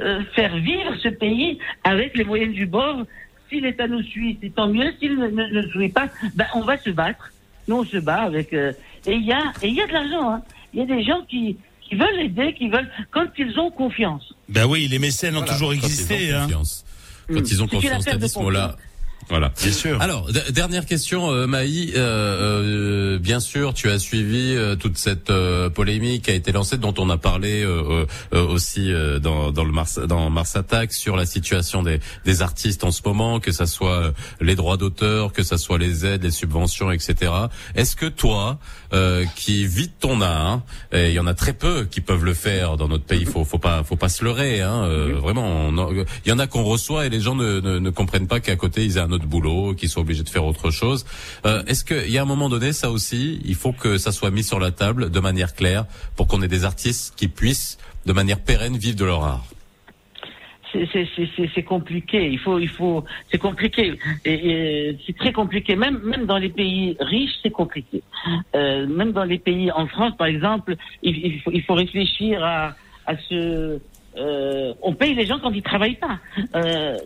euh, faire vivre ce pays avec les moyens du bord. Si l'État nous suit, c'est tant mieux. S'il ne, ne, ne suit pas, ben, on va se battre. Nous, on se bat avec. euh, et il y a, et il y a de l'argent. hein. Il y a des gens qui, qui veulent aider, qui veulent quand ils ont confiance. Ben oui, les mécènes ont Voilà, toujours quand ils ont existé. Hein. Quand Mm. ils ont confiance, t'as dit ce mot-là. Voilà. Bien sûr. Alors, dernière question, euh, Maï. Euh, euh, bien sûr, tu as suivi euh, toute cette euh, polémique qui a été lancée, dont on a parlé euh, euh, aussi euh, dans, dans le Mars, dans Mars Attack sur la situation des, des artistes en ce moment, que ça soit euh, les droits d'auteur, que ça soit les aides, les subventions, etc. Est-ce que toi, euh, qui vis de ton art, hein, et il y en a très peu qui peuvent le faire dans notre pays, faut, faut pas, faut pas se leurrer. Hein, euh, Vraiment, on il y en a qu'on reçoit et les gens ne, ne, ne comprennent pas qu'à côté ils aient un autre boulot, qu'ils sont obligés de faire autre chose. Euh, Est-ce qu'il y a un moment donné, ça aussi, il faut que ça soit mis sur la table de manière claire pour qu'on ait des artistes qui puissent, de manière pérenne, vivre de leur art? C'est- compliqué. Il faut, il faut, c'est compliqué. C'est très compliqué. Même, même dans les pays riches, c'est compliqué. Euh, même dans les pays, en France, par exemple, il, faut, il faut réfléchir à, à ce. euh, on paye les gens quand ils travaillent pas. Euh,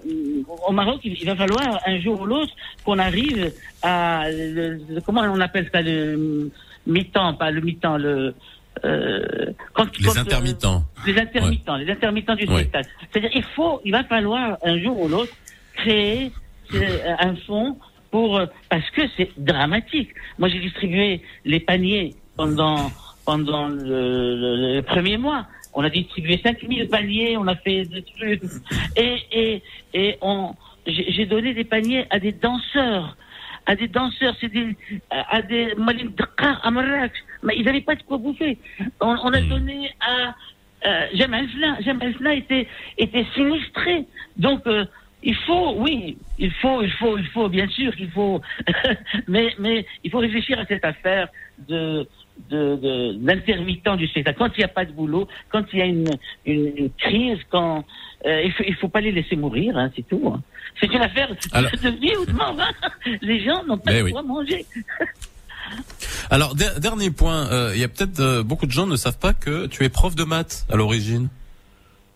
au Maroc, il, va falloir un jour ou l'autre qu'on arrive à comment on appelle ça le mi-temps, pas le mi-temps, le euh, quand, Les quand, euh, intermittents. les intermittents, les intermittents du Ouais. spectacle. C'est-à-dire, il faut, il va falloir un jour ou l'autre créer euh, un fonds pour parce que c'est dramatique. Moi, j'ai distribué les paniers pendant pendant le, le- le premier mois. On a distribué 5000 paniers, on a fait des trucs et et et on j'ai donné des paniers à des danseurs à des danseurs, c'est des, à des à. Mais ils n'avaient pas de quoi bouffer. On, on a donné à euh, Jamal Fna. Jamal était, était sinistré. Donc, euh, il faut, oui, il faut, il faut, il faut, bien sûr qu'il faut, mais, mais il faut réfléchir à cette affaire de, de, de- d'intermittent du spectacle. Quand il n'y a pas de boulot, quand il y a une, une, une crise, quand euh, il faut, il faut pas les laisser mourir, hein, c'est tout. hein. C'est une affaire Alors- de vie ou de mort. hein. Les gens n'ont pas de oui. quoi manger. Alors, der- dernier point, euh, il y a peut-être euh, beaucoup de gens ne savent pas que tu es prof de maths à l'origine.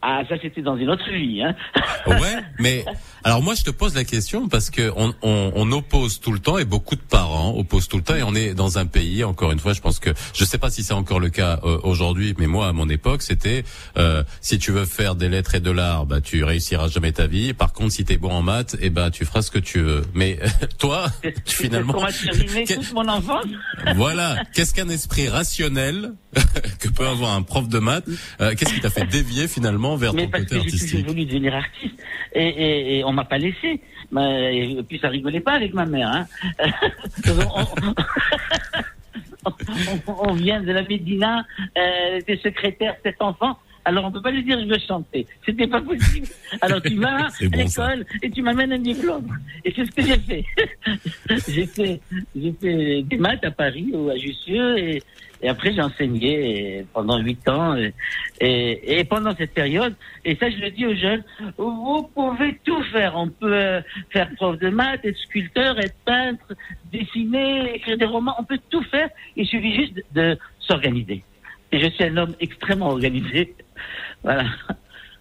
Ah, ça c'était dans une autre vie. Hein. Ouais, mais alors moi je te pose la question parce que on, on, on oppose tout le temps et beaucoup de parents opposent tout le temps et on est dans un pays encore une fois je pense que je sais pas si c'est encore le cas euh, aujourd'hui mais moi à mon époque c'était euh, si tu veux faire des lettres et de l'art bah tu réussiras jamais ta vie par contre si tu es bon en maths et bah tu feras ce que tu veux mais toi finalement On va terminer toute mon enfance. voilà qu'est-ce qu'un esprit rationnel que peut avoir un prof de maths euh, qu'est-ce qui t'a fait dévier finalement vers Mais ton parce côté que j'ai artistique toujours voulu devenir artiste et, et, et on m'a pas laissé. Et puis ça rigolait pas avec ma mère. Hein. on, on- on vient de la Médina, euh, elle était secrétaire, cet enfant. Alors on peut pas lui dire je veux chanter. C'était pas possible. Alors tu vas à bon, l'école et tu m'amènes un diplôme. Et c'est ce que j'ai fait? j'ai fait j'ai fait des maths à Paris ou à Jussieu et Et après, j'ai enseigné pendant huit ans. Et, et, et, pendant cette période, et ça, je le dis aux jeunes, vous pouvez tout faire. On peut euh, faire prof de maths, être sculpteur, être peintre, dessiner, écrire des romans. On peut tout faire. Il suffit juste de, de s'organiser. Et je suis un homme extrêmement organisé. Voilà.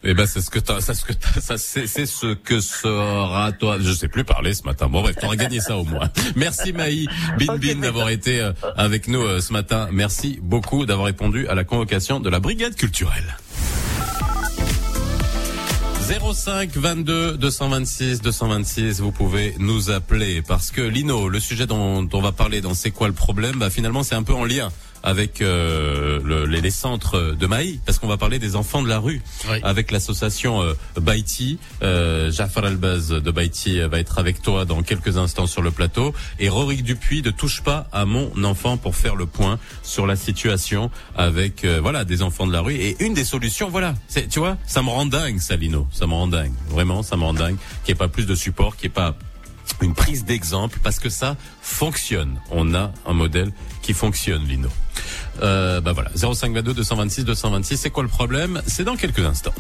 Eh ben c'est ce que t'as, c'est ce que t'as, ça c'est, c'est ce que sera toi. Je sais plus parler ce matin. Bon bref, t'auras gagné ça au moins. Merci Maï Bin Bin d'avoir été euh, avec nous euh, ce matin. Merci beaucoup d'avoir répondu à la convocation de la brigade culturelle. 05 22 226 226, vous pouvez nous appeler parce que Lino, le sujet dont, on va parler dans C'est quoi le problème, bah finalement c'est un peu en lien avec euh, le, les, les, centres de Maï, parce qu'on va parler des enfants de la rue, oui. avec l'association euh, Baïti. Euh, Jafar Elbaz de Baïti va être avec toi dans quelques instants sur le plateau. Et Roric Dupuis de Touche pas à mon enfant pour faire le point sur la situation avec euh, voilà des enfants de la rue. Et une des solutions, voilà, tu vois, ça me rend dingue, Salino, ça me rend dingue, vraiment, ça me rend dingue, qu'il n'y ait pas plus de support, qu'il n'y ait pas une prise d'exemple parce que ça fonctionne. On a un modèle qui fonctionne, Lino. Euh, bah voilà, 0522 226 226. C'est quoi le problème? C'est dans quelques instants.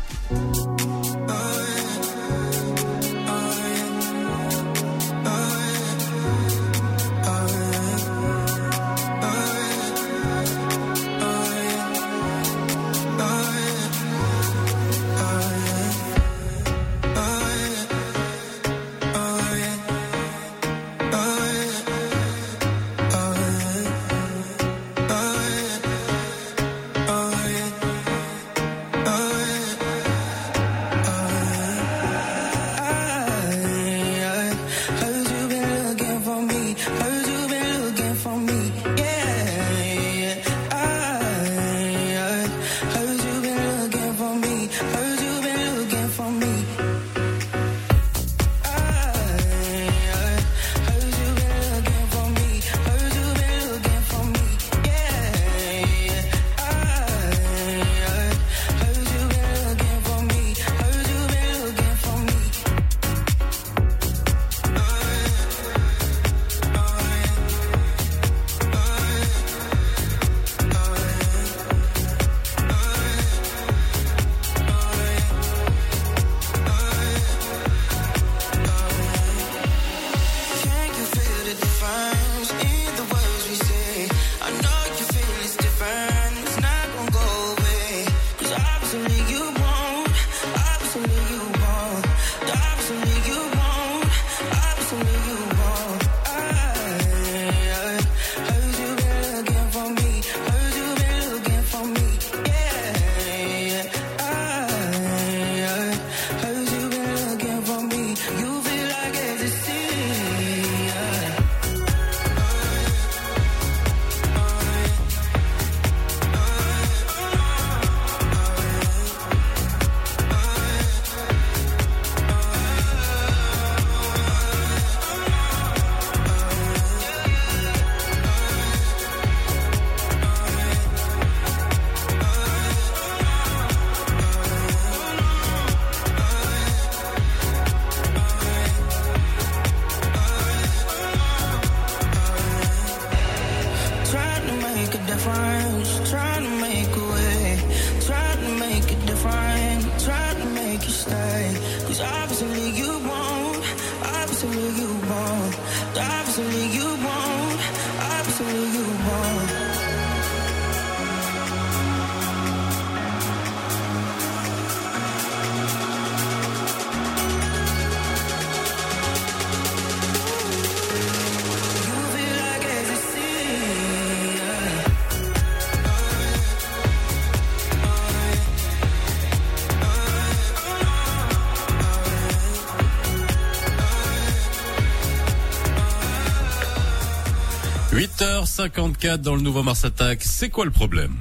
54 dans le nouveau Mars Attack. C'est quoi le problème?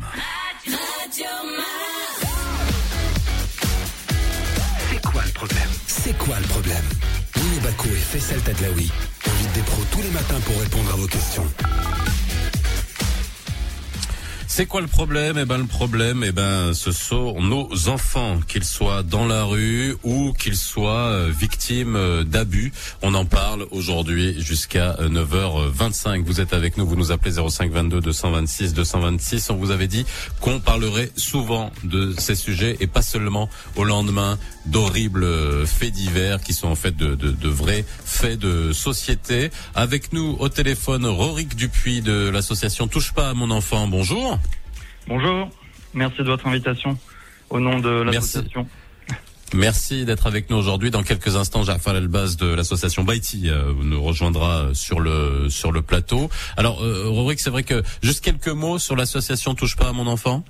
C'est quoi le problème? C'est quoi le problème? Winnie Bakou et Faisal Tadlaoui invitent des pros tous les matins pour répondre à vos questions. C'est quoi le problème? Eh ben le problème, eh ben ce sont nos enfants, qu'ils soient dans la rue ou qu'ils soient euh, victimes euh, d'abus. On en parle aujourd'hui jusqu'à 9h25. Vous êtes avec nous, vous nous appelez 05 22 226 226. On vous avait dit qu'on parlerait souvent de ces sujets et pas seulement au lendemain d'horribles faits divers qui sont en fait de, de, de vrais faits de société. Avec nous au téléphone Roric Dupuis de l'association Touche pas à mon enfant. Bonjour. Bonjour, merci de votre invitation au nom de l'association. Merci d'être avec nous aujourd'hui. Dans quelques instants, Jafar Elbaz de l'association Baiti euh, nous rejoindra sur le sur le plateau. Alors, euh, Roric, c'est vrai que juste quelques mots sur l'association Touche pas à mon enfant.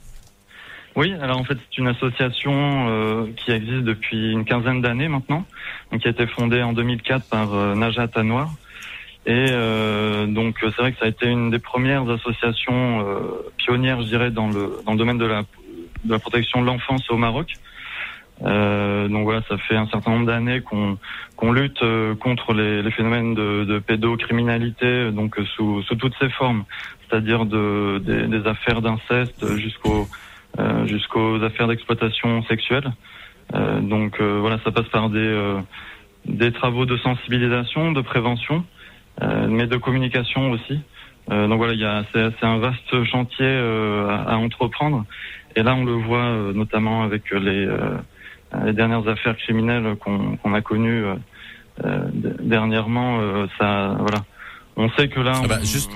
Oui, alors en fait c'est une association euh, qui existe depuis une quinzaine d'années maintenant, qui a été fondée en 2004 par Najat Anwar. Et donc c'est vrai que ça a été une des premières associations pionnières, je dirais, dans le dans le domaine de la de la protection de l'enfance au Maroc. Euh, donc voilà, ça fait un certain nombre d'années qu'on lutte euh, contre les, les phénomènes de, de pédocriminalité, donc euh, sous, sous toutes ses formes, c'est-à-dire de, des, des affaires d'inceste jusqu'au euh, jusqu'aux affaires d'exploitation sexuelle. Euh, donc euh, voilà, ça passe par des des travaux de sensibilisation, de prévention, mais de communication aussi. Donc voilà, c'est un vaste chantier à, à entreprendre. Et là, on le voit notamment avec les les dernières affaires criminelles qu'on qu'on a connues euh, euh, dernièrement. euh, ça, voilà, on sait que là, Ah bah, on- juste,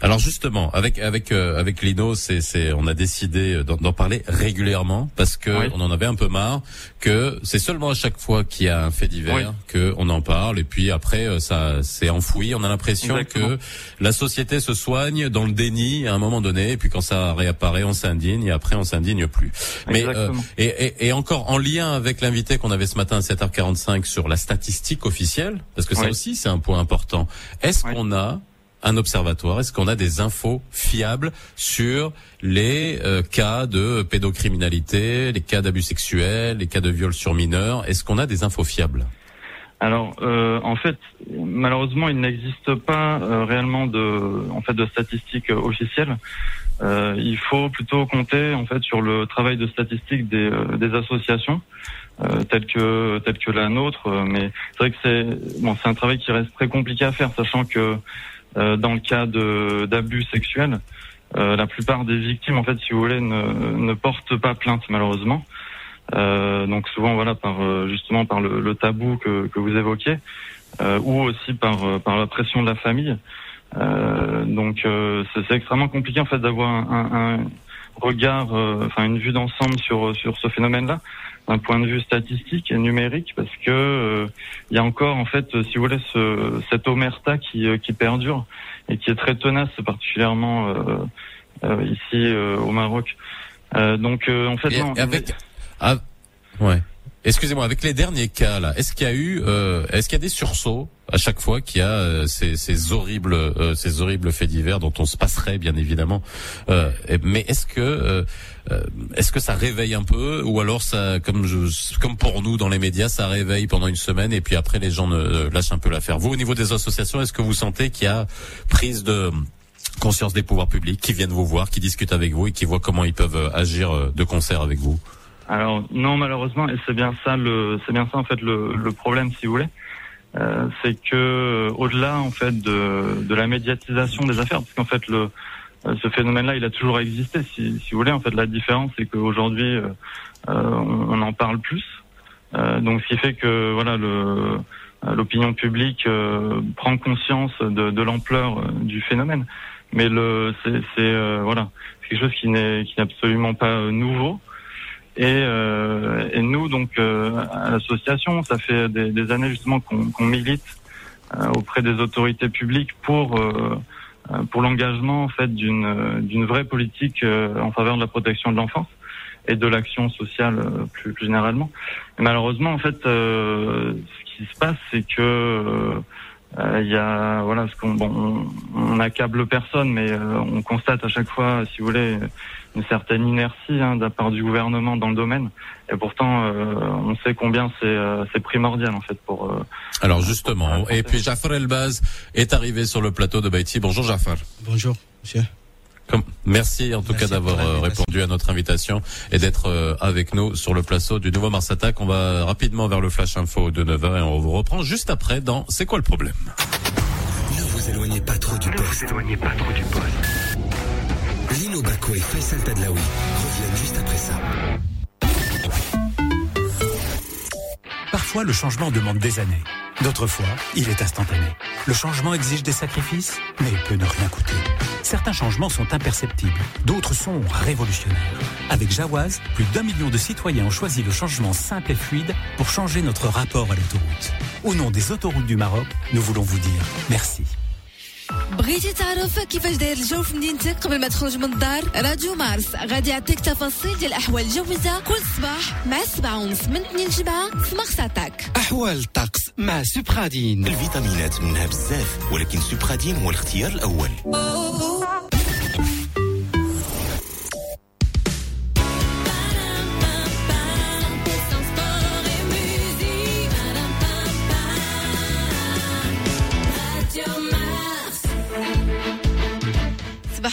alors justement, avec avec euh, avec Lino, c'est c'est on a décidé d'en d'en parler régulièrement parce que on en avait un peu marre que c'est seulement à chaque fois qu'il y a un fait divers Oui. que on en parle et puis après euh, ça c'est enfoui. On a l'impression que la société se soigne dans le déni à un moment donné et puis quand ça réapparaît, on s'indigne et après on s'indigne plus. Mais euh, et, et, et encore en lien avec l'invité qu'on avait ce matin à 7h45 sur la statistique officielle, parce que ça Oui. aussi c'est un point important. Est-ce qu'on a un observatoire Est-ce qu'on a des infos fiables sur les euh, cas de pédocriminalité, les cas d'abus sexuels, les cas de viol sur mineurs? Est-ce qu'on a des infos fiables? Alors, euh, en fait, malheureusement, il n'existe pas euh, réellement de, en fait, de statistiques euh, officielles. Euh, il faut plutôt compter en fait sur le travail de statistique des, des associations euh, telles que telles que la nôtre. Mais c'est vrai que c'est bon, c'est un travail qui reste très compliqué à faire, sachant que dans le cas d'abus sexuels, euh, la plupart des victimes, en fait, si vous voulez, ne, ne portent pas plainte malheureusement. Euh, donc souvent voilà par euh, justement par le, le tabou que, que vous évoquiez euh, ou aussi par euh, par la pression de la famille. Euh, donc euh, c'est extrêmement compliqué en fait d'avoir un, un regard, euh, enfin une vue d'ensemble sur sur ce phénomène-là d'un point de vue statistique et numérique parce que euh, il y a encore en fait si vous voulez ce, cette omerta qui euh, qui perdure et qui est très tenace particulièrement euh, euh, ici euh, au Maroc. Euh, donc euh, en fait Et non, avec, ah, ouais. Excusez-moi, avec les derniers cas là, est-ce qu'il y a eu, euh, est-ce qu'il y a des sursauts à chaque fois qu'il y a euh, ces, ces horribles, euh, ces horribles faits divers dont on se passerait bien évidemment. Euh, mais est-ce que, est-ce que ça réveille un peu, ou alors ça, comme je, comme pour nous dans les médias, ça réveille pendant une semaine et puis après les gens ne, euh, lâchent un peu l'affaire. Vous, au niveau des associations, est-ce que vous sentez qu'il y a prise de conscience des pouvoirs publics qui viennent vous voir, qui discutent avec vous et qui voient comment ils peuvent euh, agir euh, de concert avec vous? Alors non malheureusement et c'est bien ça le c'est bien ça en fait le, le problème si vous voulez Euh, c'est que euh, au-delà en fait de, de la médiatisation des affaires parce qu'en fait le euh, ce phénomène-là il a toujours existé si, si vous voulez. En fait la différence c'est qu'aujourd'hui euh, euh, on, en parle plus. Euh, donc ce qui fait que voilà euh, l'opinion publique euh, prend conscience de, de l'ampleur euh, du phénomène. Mais le c'est c'est euh, voilà quelque chose qui n'est absolument pas euh, nouveau. Et, euh, et nous, donc, euh, à l'association, ça fait des, des années justement qu'on qu'on milite euh, auprès des autorités publiques pour euh, euh, pour l'engagement en fait d'une euh, d'une vraie politique euh, en faveur de la protection de l'enfance et de l'action sociale euh, plus, plus généralement. Et malheureusement, en fait, euh, ce qui se passe, c'est que euh, euh, il y a voilà ce qu'on bon, on, on accable personne, mais euh, on constate à chaque fois, si vous voulez, une certaine inertie hein, de la part du gouvernement dans le domaine. Et pourtant, euh, on sait combien c'est euh, c'est primordial en fait pour. euh, Alors justement, et puis Jafar Elbaz est arrivé sur le plateau de Baïti. Bonjour Jafar. Bonjour, monsieur. Comme- Merci en tout cas d'avoir répondu à notre invitation et d'être avec nous sur le plateau du nouveau Mars Attack. On va rapidement vers le Flash Info de 9h et on vous reprend juste après dans C'est quoi le problème? Ne vous éloignez pas trop du poste. Ne vous éloignez pas trop du poste. Lino Baco et Faisal Tadlaoui reviennent juste après ça. Parfois, le changement demande des années. D'autres fois, il est instantané. Le changement exige des sacrifices, mais peut ne rien coûter. Certains changements sont imperceptibles, d'autres sont révolutionnaires. Avec Jawaz, plus d'un million de citoyens ont choisi le changement simple et fluide pour changer notre rapport à l'autoroute. Au nom des autoroutes du Maroc, nous voulons vous dire merci. بغيتي تعرف كيفاش داير الجو في مدينتك قبل ما تخرج من الدار؟ راديو مارس غادي يعطيك تفاصيل ديال الاحوال الجويه كل صباح مع السبعة ونص من 2 لجبعة في مارس اتاك أحوال الطقس مع سوبرادين. الفيتامينات منها بزاف ولكن سوبرادين هو الاختيار الأول.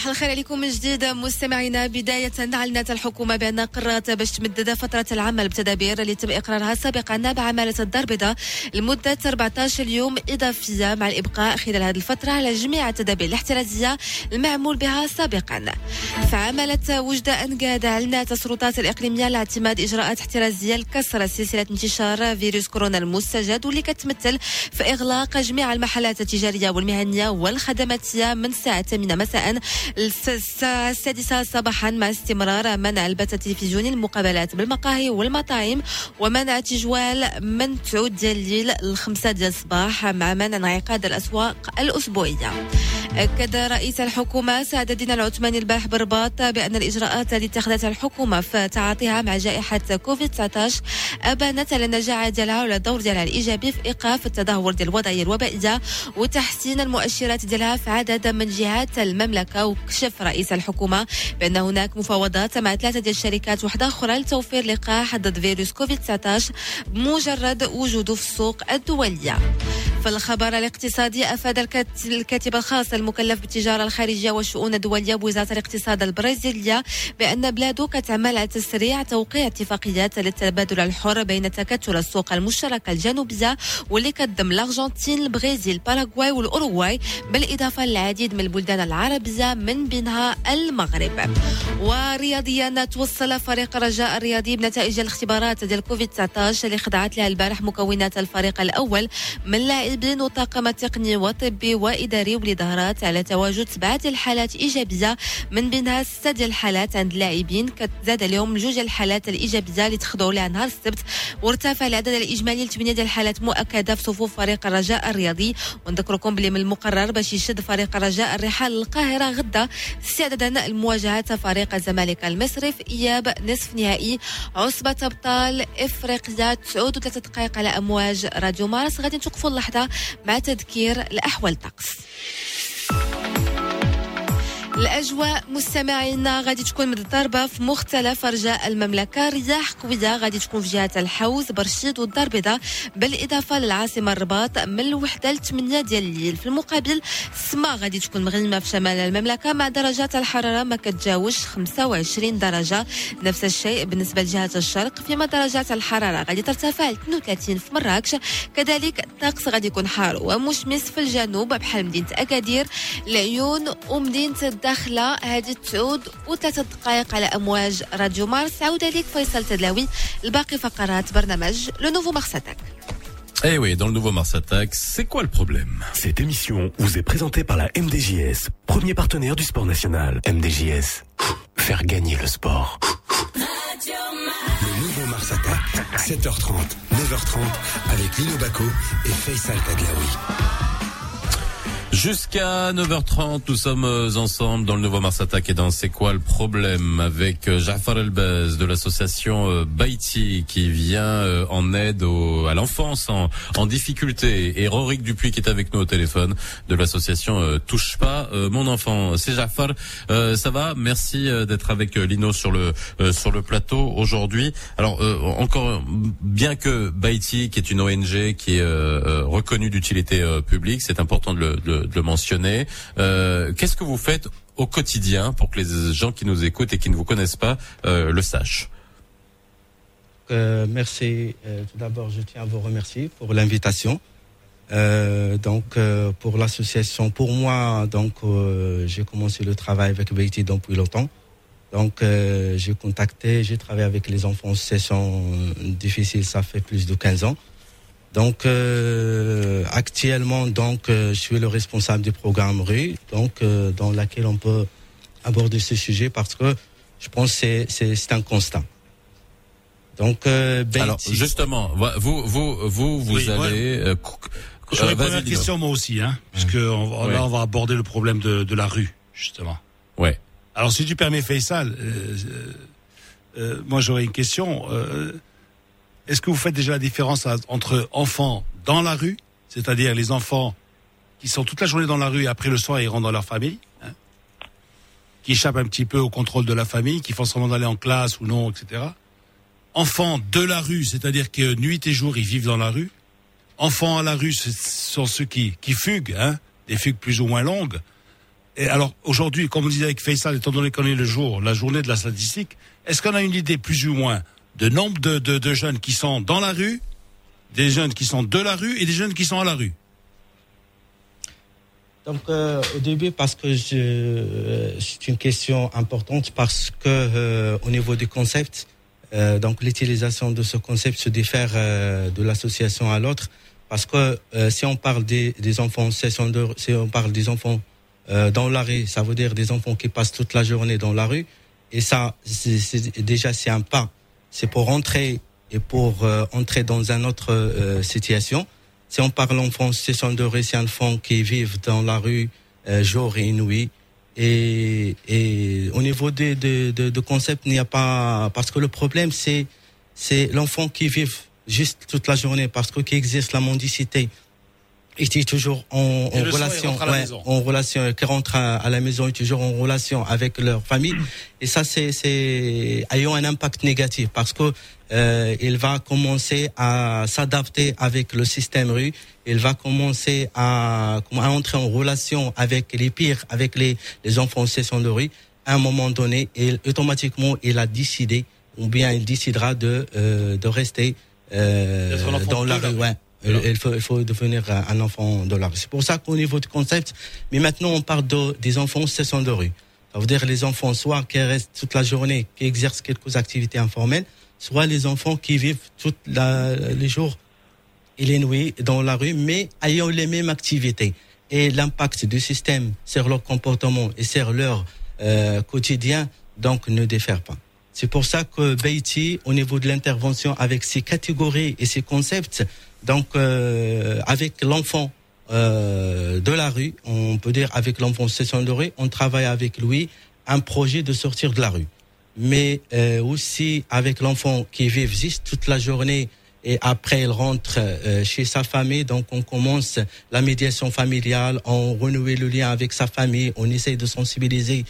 الخير عليكم من جديد مستمعينا. بداية أعلنت الحكومة بأن قررت باش تمدد فترة العمل بتدابير اللي تم إقرارها سابقا بعمالة الدار البيضاء لمدة 14 يوم إضافية مع الإبقاء خلال هذه الفترة على جميع التدابير الاحترازية المعمول بها سابقا. فعملت وجدة أنقاد أعلنت السلطات الإقليمية على اعتماد إجراءات احترازية لكسر سلسلة انتشار فيروس كورونا المستجد واللي كتمثل في إغلاق جميع المحلات التجارية والمهنية والخدماتية من الساعة 8 مساء الساعة السادسة صباحا مع استمرار منع البث التلفزيوني المقابلات بالمقاهي والمطاعم ومنع تجوال من تعود ديال الليل الخمسة ديال الصباح مع منع انعقاد الأسواق الأسبوعية. أكد رئيس الحكومة سعد الدين العثماني البارح بالرباط بأن الإجراءات التي اتخذتها الحكومة في تعاطيها مع جائحة كوفيد 19 أبانت على النجاعة ديالها ولا الدور ديالها الإيجابي في إيقاف التدهور ديال الوضعية الوبائية وتحسين المؤشرات ديالها في عدد من جهات المملكة وكشف رئيس الحكومة بأن هناك مفاوضات مع ثلاثة الشركات واحدة أخرى لتوفير لقاح ضد فيروس كوفيد 19 بمجرد وجوده في السوق الدولية. في الخبر الاقتصادي أفاد الكات- الكاتب الخاص المكلف بالتجارة الخارجية والشؤون الدولية بوزارة الاقتصاد البرازيلية بأن بلاده كتعمل على تسريع توقيع اتفاقيات للتبادل الحر بين تكتل السوق المشتركة الجنوبية واللي كتضم الأرجنتين البرازيل باراغواي والأوروغواي بالإضافة للعديد من البلدان العربية من بينها المغرب. ورياضيا توصل فريق الرجاء الرياضي بنتائج الاختبارات ديال كوفيد 19 اللي خضعت لها البارح مكونات الفريق الأول من لاعبين وطاقم تقني وطبي وإداري واللي على تواجد ديال الحالات إيجابية من بينها ستة ديال الحالات عند اللاعبين كتزاد عليهم جوج الحالات الإيجابية اللي تخضعوا لها نهار السبت. وارتفع العدد الإجمالي لثمانية ديال الحالات مؤكدة في صفوف فريق الرجاء الرياضي. ونذكركم بلي من المقرر باش يشد فريق الرجاء الرحال للقاهرة غدا استعدادا لمواجهة فريق الزمالك المصري في إياب نصف نهائي عصبة أبطال إفريقيا تعود ثلاثة دقائق على أمواج راديو مارس. غادي نتوقفوا اللحظة مع تذكير الأحوال الطقس الأجواء مستمعينا غادي تكون متضاربة في مختلف أرجاء المملكة. رياح قوية غادي تكون في جهة الحوز برشيد والدار البيضاء. بالإضافة للعاصمة الرباط من الوحدة ل 8 ديال الليل. في المقابل السماء غادي تكون مغيمه في شمال المملكة مع درجات الحرارة ما كتجاوزش 25 درجة. نفس الشيء بالنسبة لجهة الشرق فيما درجات الحرارة غادي ترتفع ل 32 في مراكش. كذلك الطقس غادي يكون حار ومشمس في الجنوب بحال مدينة أكادير العيون ومدينة الداخله هذه تعود وثلاثة دقائق على امواج راديو مارس عود عليك فيصل تدلاوي الباقي فقرات برنامج لو نوفو مارساتاك Eh oui, dans le nouveau Mars Attack, c'est quoi le problème Cette émission vous est présentée par la MDJS, premier partenaire du sport national. MDJS, faire gagner le sport. Le nouveau Mars Attack, 7h30, 9h30, avec Lino Baco et Faisal Tadlaoui. Jusqu'à 9h30, nous sommes euh, ensemble dans le nouveau Mars Attack et dans C'est quoi le problème avec euh, Jafar Elbez de l'association euh, Baïti qui vient en aide au- à l'enfance en, en difficulté et Roric Dupuis qui est avec nous au téléphone de l'association Touche pas mon enfant. C'est Jafar, Euh, ça va? Merci d'être avec Lino sur le euh, sur le plateau aujourd'hui. Alors euh, encore bien que Baïti qui est une ONG qui est reconnue d'utilité publique, c'est important de le, de le- de le mentionner. Euh, Qu'est-ce que vous faites au quotidien pour que les gens qui nous écoutent et qui ne vous connaissent pas euh, le sachent euh, Merci. Tout d'abord, je tiens à vous remercier pour l'invitation. Donc pour l'association, pour moi, donc j'ai commencé le travail avec Beiti depuis longtemps. Donc j'ai contacté, j'ai travaillé avec les enfants en situation difficile, ça fait plus de 15 ans. Donc euh, actuellement, donc euh, je suis le responsable du programme RU, donc euh, dans laquelle on peut aborder ce sujet parce que je pense que c'est- c'est c'est un constat. Donc euh, Beiti- Alors justement, vous vous vous vous Oui, allez euh, J'aurais euh, une première question moi aussi, hein, puisque on va- Ouais. là on va aborder le problème de, de la rue, justement. Ouais. Alors si tu permets Faisal, euh, euh, moi j'aurais une question. Euh, Est-ce que vous faites déjà la différence entre enfants dans la rue, c'est-à-dire les enfants qui sont toute la journée dans la rue et après le soir ils rentrent dans leur famille, hein, qui échappent un petit peu au contrôle de la famille, qui font semblant d'aller en classe ou non, etc. Enfants de la rue, c'est-à-dire que nuit et jour ils vivent dans la rue. Enfants à la rue, ce sont ceux qui, qui fuguent, hein, des fugues plus ou moins longues. Et alors aujourd'hui, comme on disait avec Faisal, étant donné qu'on est le jour, la journée de la statistique, est-ce qu'on a une idée plus ou moins de nombre de, de, jeunes qui sont dans la rue, des jeunes qui sont de la rue et des jeunes qui sont à la rue. Donc euh, au début parce que euh, c'est une question importante parce que euh, au niveau du concept, donc l'utilisation de ce concept se diffère de l'association à l'autre. Parce que si on parle des, des enfants si on parle des enfants dans la rue, ça veut dire des enfants qui passent toute la journée dans la rue. Et ça c'est- déjà c'est un pas, c'est pour entrer et pour euh, entrer dans une autre euh, situation. Si on parle en situation de rue, c'est enfants qui vivent dans la rue euh, jour et nuit. Et, et au niveau des de, de, de concept, il n'y a pas parce que le problème c'est c'est l'enfant qui vit juste toute la journée parce que qui existe la mendicité est toujours en, relation, ouais, en relation, qui rentre à, à la maison et toujours en relation avec leur famille. Et ça, c'est, c'est ayant un impact négatif parce que euh, il va commencer à s'adapter avec le système rue. Il va commencer à, à entrer en relation avec les pires, avec les, les enfants en session de rue. À un moment donné, il, automatiquement, il a décidé, ou bien il décidera de, euh, de rester euh, dans la rue. rue. Ouais. Il il faut, il faut devenir un un enfant de la rue. C'est pour ça qu'au niveau du concept, mais maintenant on parle de, des enfants en session de rue. Ça veut dire les enfants soit qui restent toute la journée, qui exercent quelques activités informelles, soit les enfants qui vivent tous les jours et les nuits dans la rue, mais ayant les mêmes activités. Et l'impact du système sur leur comportement et sur leur euh, quotidien, donc, ne diffère pas. C'est pour ça que Beiti, au niveau de l'intervention avec ses catégories et ses concepts, donc euh, avec l'enfant euh, de la rue, on peut dire avec l'enfant en session de rue, on travaille avec lui un projet de sortir de la rue. Mais euh, aussi avec l'enfant qui vit juste toute la journée et après il rentre euh, chez sa famille, donc on commence la médiation familiale, on renoue le lien avec sa famille, on essaye de sensibiliser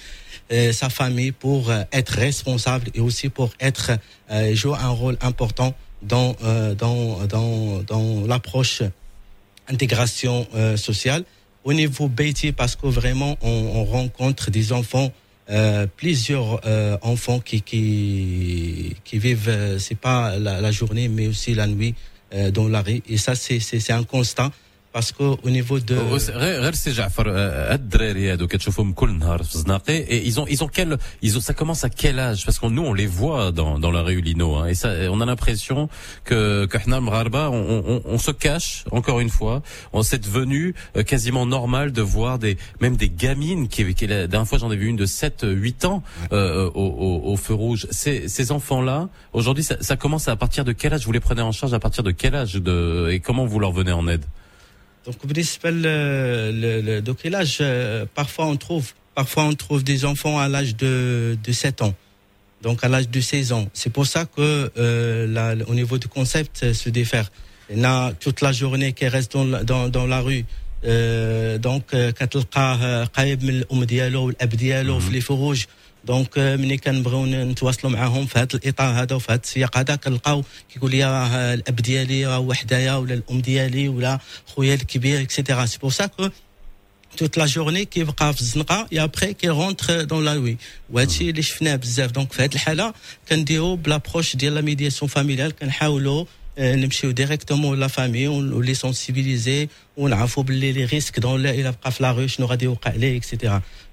euh, sa famille pour euh, être responsable et aussi pour être jouer un rôle important dans euh, dans dans dans l'approche intégration euh, sociale. Au niveau Beiti parce que vraiment on, on rencontre des enfants euh, plusieurs enfants qui qui qui vivent c'est pas la, la journée mais aussi la nuit dans la rue. Et ça c'est un constat parce que au niveau de وس- غير غير سي جعفر آه، هاد الدراري هادو كتشوفهم كل نهار في الزناقي et ils ont ils ont quel ils ont ça commence à quel âge parce que nous on les voit dans dans la rue Lino hein, et ça on a l'impression que que حنا المغاربه on, on, on se cache encore une fois on c'est devenu euh, quasiment normal de voir des même des gamines qui qui la dernière fois j'en ai vu une de 7 8 ans euh, au, au, au feu rouge ces ces enfants là aujourd'hui ça, ça commence à partir de quel âge vous les prenez en charge à partir de quel âge de et comment vous leur venez en aide Donc, بالنسبة ل- ل- ل- donc, et l'âge, euh, parfois on trouve, parfois on trouve des enfants à l'âge de, de 7 ans. Donc, à l'âge de 16 ans. C'est pour ça que, euh, la- au niveau du concept, euh, se diffère. Il y a toute la journée qui reste dans, la- dans, dans la rue. Euh, donc, euh, كتلقاه قريب من الام ديالو والاب ديالو في لي فروج دونك آه، ملي كنبغيو نتواصلوا معاهم في هذا الإطار هذا وفي هذا السياق هذا. كنلقاو كيقول لي راه الأب ديالي راه وحدايا ولا الأم ديالي ولا خويا الكبير اكسيتيرا سي بور سا كو toute la journée كيبقى في الزنقه et après qu'il rentre dans la nuit وهادشي اللي شفناه بزاف دونك في هذه الحالة كنديروا بلابروش ديال لا ميدياسيون فاميليال كنحاولوا نمشيو ديريكتومون لا فامي ولي سونسيبيليزي ونعرفوا باللي لي ريسك دون لا إلا بقى في لا ري شنو غادي يوقع ليه اكسيتيرا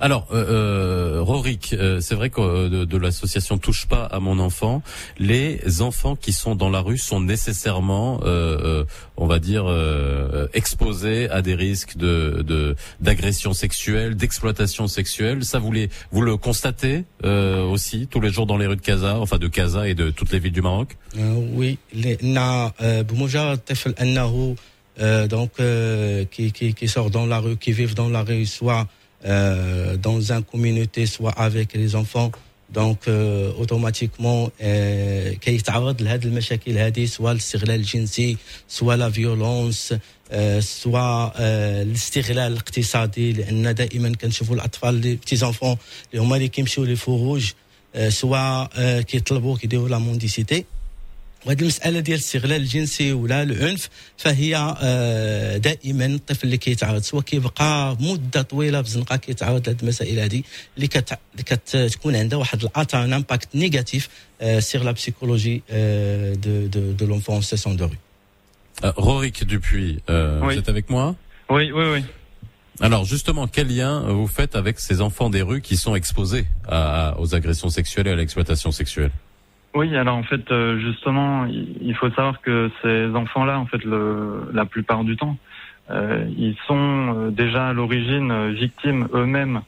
Alors, euh, euh Rorik, euh, c'est vrai que euh, de, de l'association Touche pas à mon enfant, les enfants qui sont dans la rue sont nécessairement, euh, euh on va dire, exposés à des risques de d'agression sexuelle, d'exploitation sexuelle. Ça, vous, les, vous le constatez aussi tous les jours dans les rues de Casa, enfin de Casa et de toutes les villes du Maroc? Oui, donc qui, qui, qui sort dans la rue, qui vivent dans la rue, soit euh, dans un communauté soit avec les enfants donc euh, automatiquement آه، كيتعرض لهذه المشاكل هذه سواء الاستغلال الجنسي سواء لا فيولونس سواء آه، الاستغلال الاقتصادي لان دائما كنشوفوا الاطفال لي بتي زونفون اللي هما اللي كيمشيو لي فروج آه، سواء آه، كيطلبوا كيديروا لا مونديسيتي وهذه المساله ديال الاستغلال الجنسي ولا العنف فهي آه، دائما الطفل اللي كيتعرض سواء كيبقى مده طويله في الزنقه كيتعرض لهذه المسائل هذه اللي كت- اللي كتكون عندها واحد الاثر ان امباكت نيجاتيف سيغ لا بسيكولوجي دو دو دو لونفون سيسون دو rue. Euh, Rorik Dupuis, euh, Oui. vous êtes avec moi Oui, oui, oui. Alors justement, quel lien euh, vous faites avec ces enfants des rues qui sont exposés à- à- aux agressions sexuelles et à l'exploitation sexuelle Oui, alors en fait, euh, justement, il faut savoir que ces enfants-là, en fait, le, la plupart du temps, euh, ils sont euh, déjà à l'origine euh, victimes eux-mêmes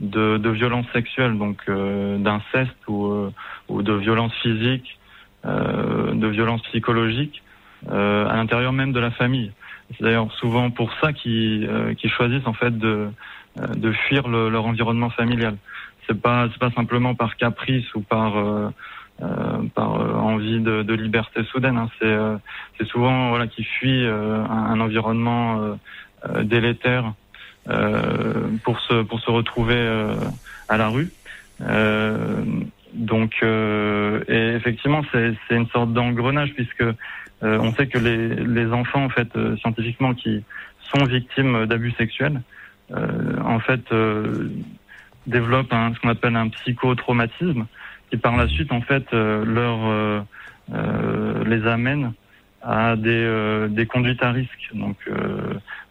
de, de violences sexuelles, donc euh, d'inceste ou, euh, ou de violences physiques, de violences psychologiques, à l'intérieur même de la famille. C'est d'ailleurs souvent pour ça qu'ils qu'ils choisissent en fait de, de fuir le- leur environnement familial. C'est pas pas simplement par caprice ou par par euh, envie de, de liberté soudaine. hein. C'est euh, souvent voilà qui euh, un, un environnement euh, euh, délétère euh, pour se pour se retrouver euh, à la rue. Euh, donc euh, et effectivement c'est une sorte d'engrenage puisque euh, on sait que les les enfants en fait euh, scientifiquement qui sont victimes d'abus sexuels euh, en fait euh, développent un, ce qu'on appelle un psychotraumatisme qui par la suite en fait euh, leur euh, euh, les amène à des des conduites à risque donc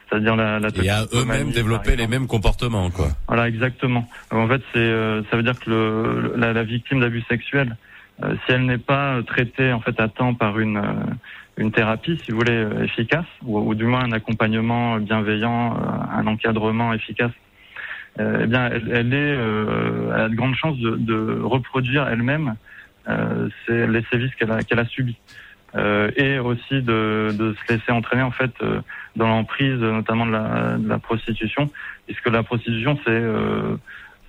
c'est-à-dire la, la Et à eux-mêmes développer les mêmes comportements, quoi. Voilà, exactement. En fait, c'est, euh, ça veut dire que le, la, la victime d'abus sexuels, euh, si elle n'est pas traitée en fait à temps par une euh, une thérapie, si vous voulez, efficace, ou, ou du moins un accompagnement bienveillant, un encadrement efficace, eh bien, elle, elle est, euh, elle a de grandes chances de, de reproduire elle-même euh, les sévices qu'elle a, qu'elle a subis. Euh, et aussi de, de se laisser entraîner en fait euh, dans l'emprise notamment de la, de la prostitution puisque la prostitution c'est euh,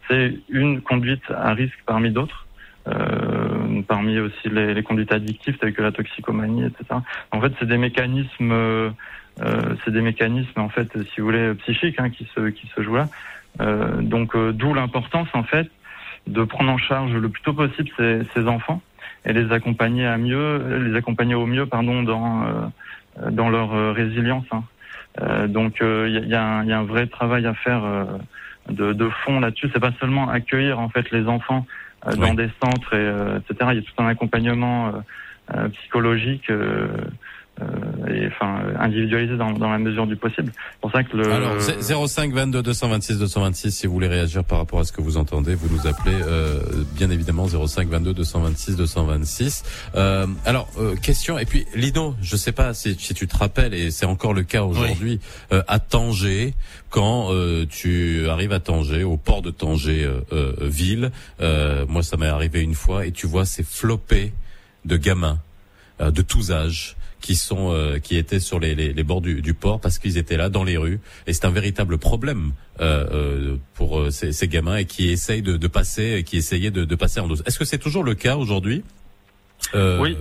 c'est une conduite à risque parmi d'autres euh, parmi aussi les, les conduites addictives telles que la toxicomanie etc en fait c'est des mécanismes euh, euh, c'est des mécanismes en fait si vous voulez psychiques hein, qui se qui se jouent là Euh, donc euh, d'où l'importance en fait de prendre en charge le plus tôt possible ces, ces enfants et les accompagner à mieux, les accompagner au mieux, pardon, dans euh, dans leur euh, résilience. hein. Euh, donc euh, il y, a, il y a y a un vrai travail à faire euh, de, de fond là-dessus. C'est pas seulement accueillir en fait les enfants euh, dans des centres et euh, etc. Il y a tout un accompagnement euh, euh, psychologique. Euh, euh, et enfin individualisé dans, dans la mesure du possible. C'est pour ça que le Alors, zé- 05 22 226 226, si vous voulez réagir par rapport à ce que vous entendez, vous nous appelez, euh, bien évidemment, 05 22 226 226. Euh, alors, euh, question, et puis Lino, je sais pas si, si tu te rappelles, et c'est encore le cas aujourd'hui, euh, à Tanger, quand euh, tu arrives à Tanger, au port de Tanger, euh, euh, ville, euh, moi ça m'est arrivé une fois, et tu vois ces flopées de gamins euh, de tous âges qui sont euh, qui étaient sur les, les, les bords du, du port parce qu'ils étaient là dans les rues et c'est un véritable problème euh, euh, pour euh, ces, ces gamins et qui essayent de, de passer qui essayaient de, de passer en dos. Est-ce que c'est toujours le cas aujourd'hui euh, Oui.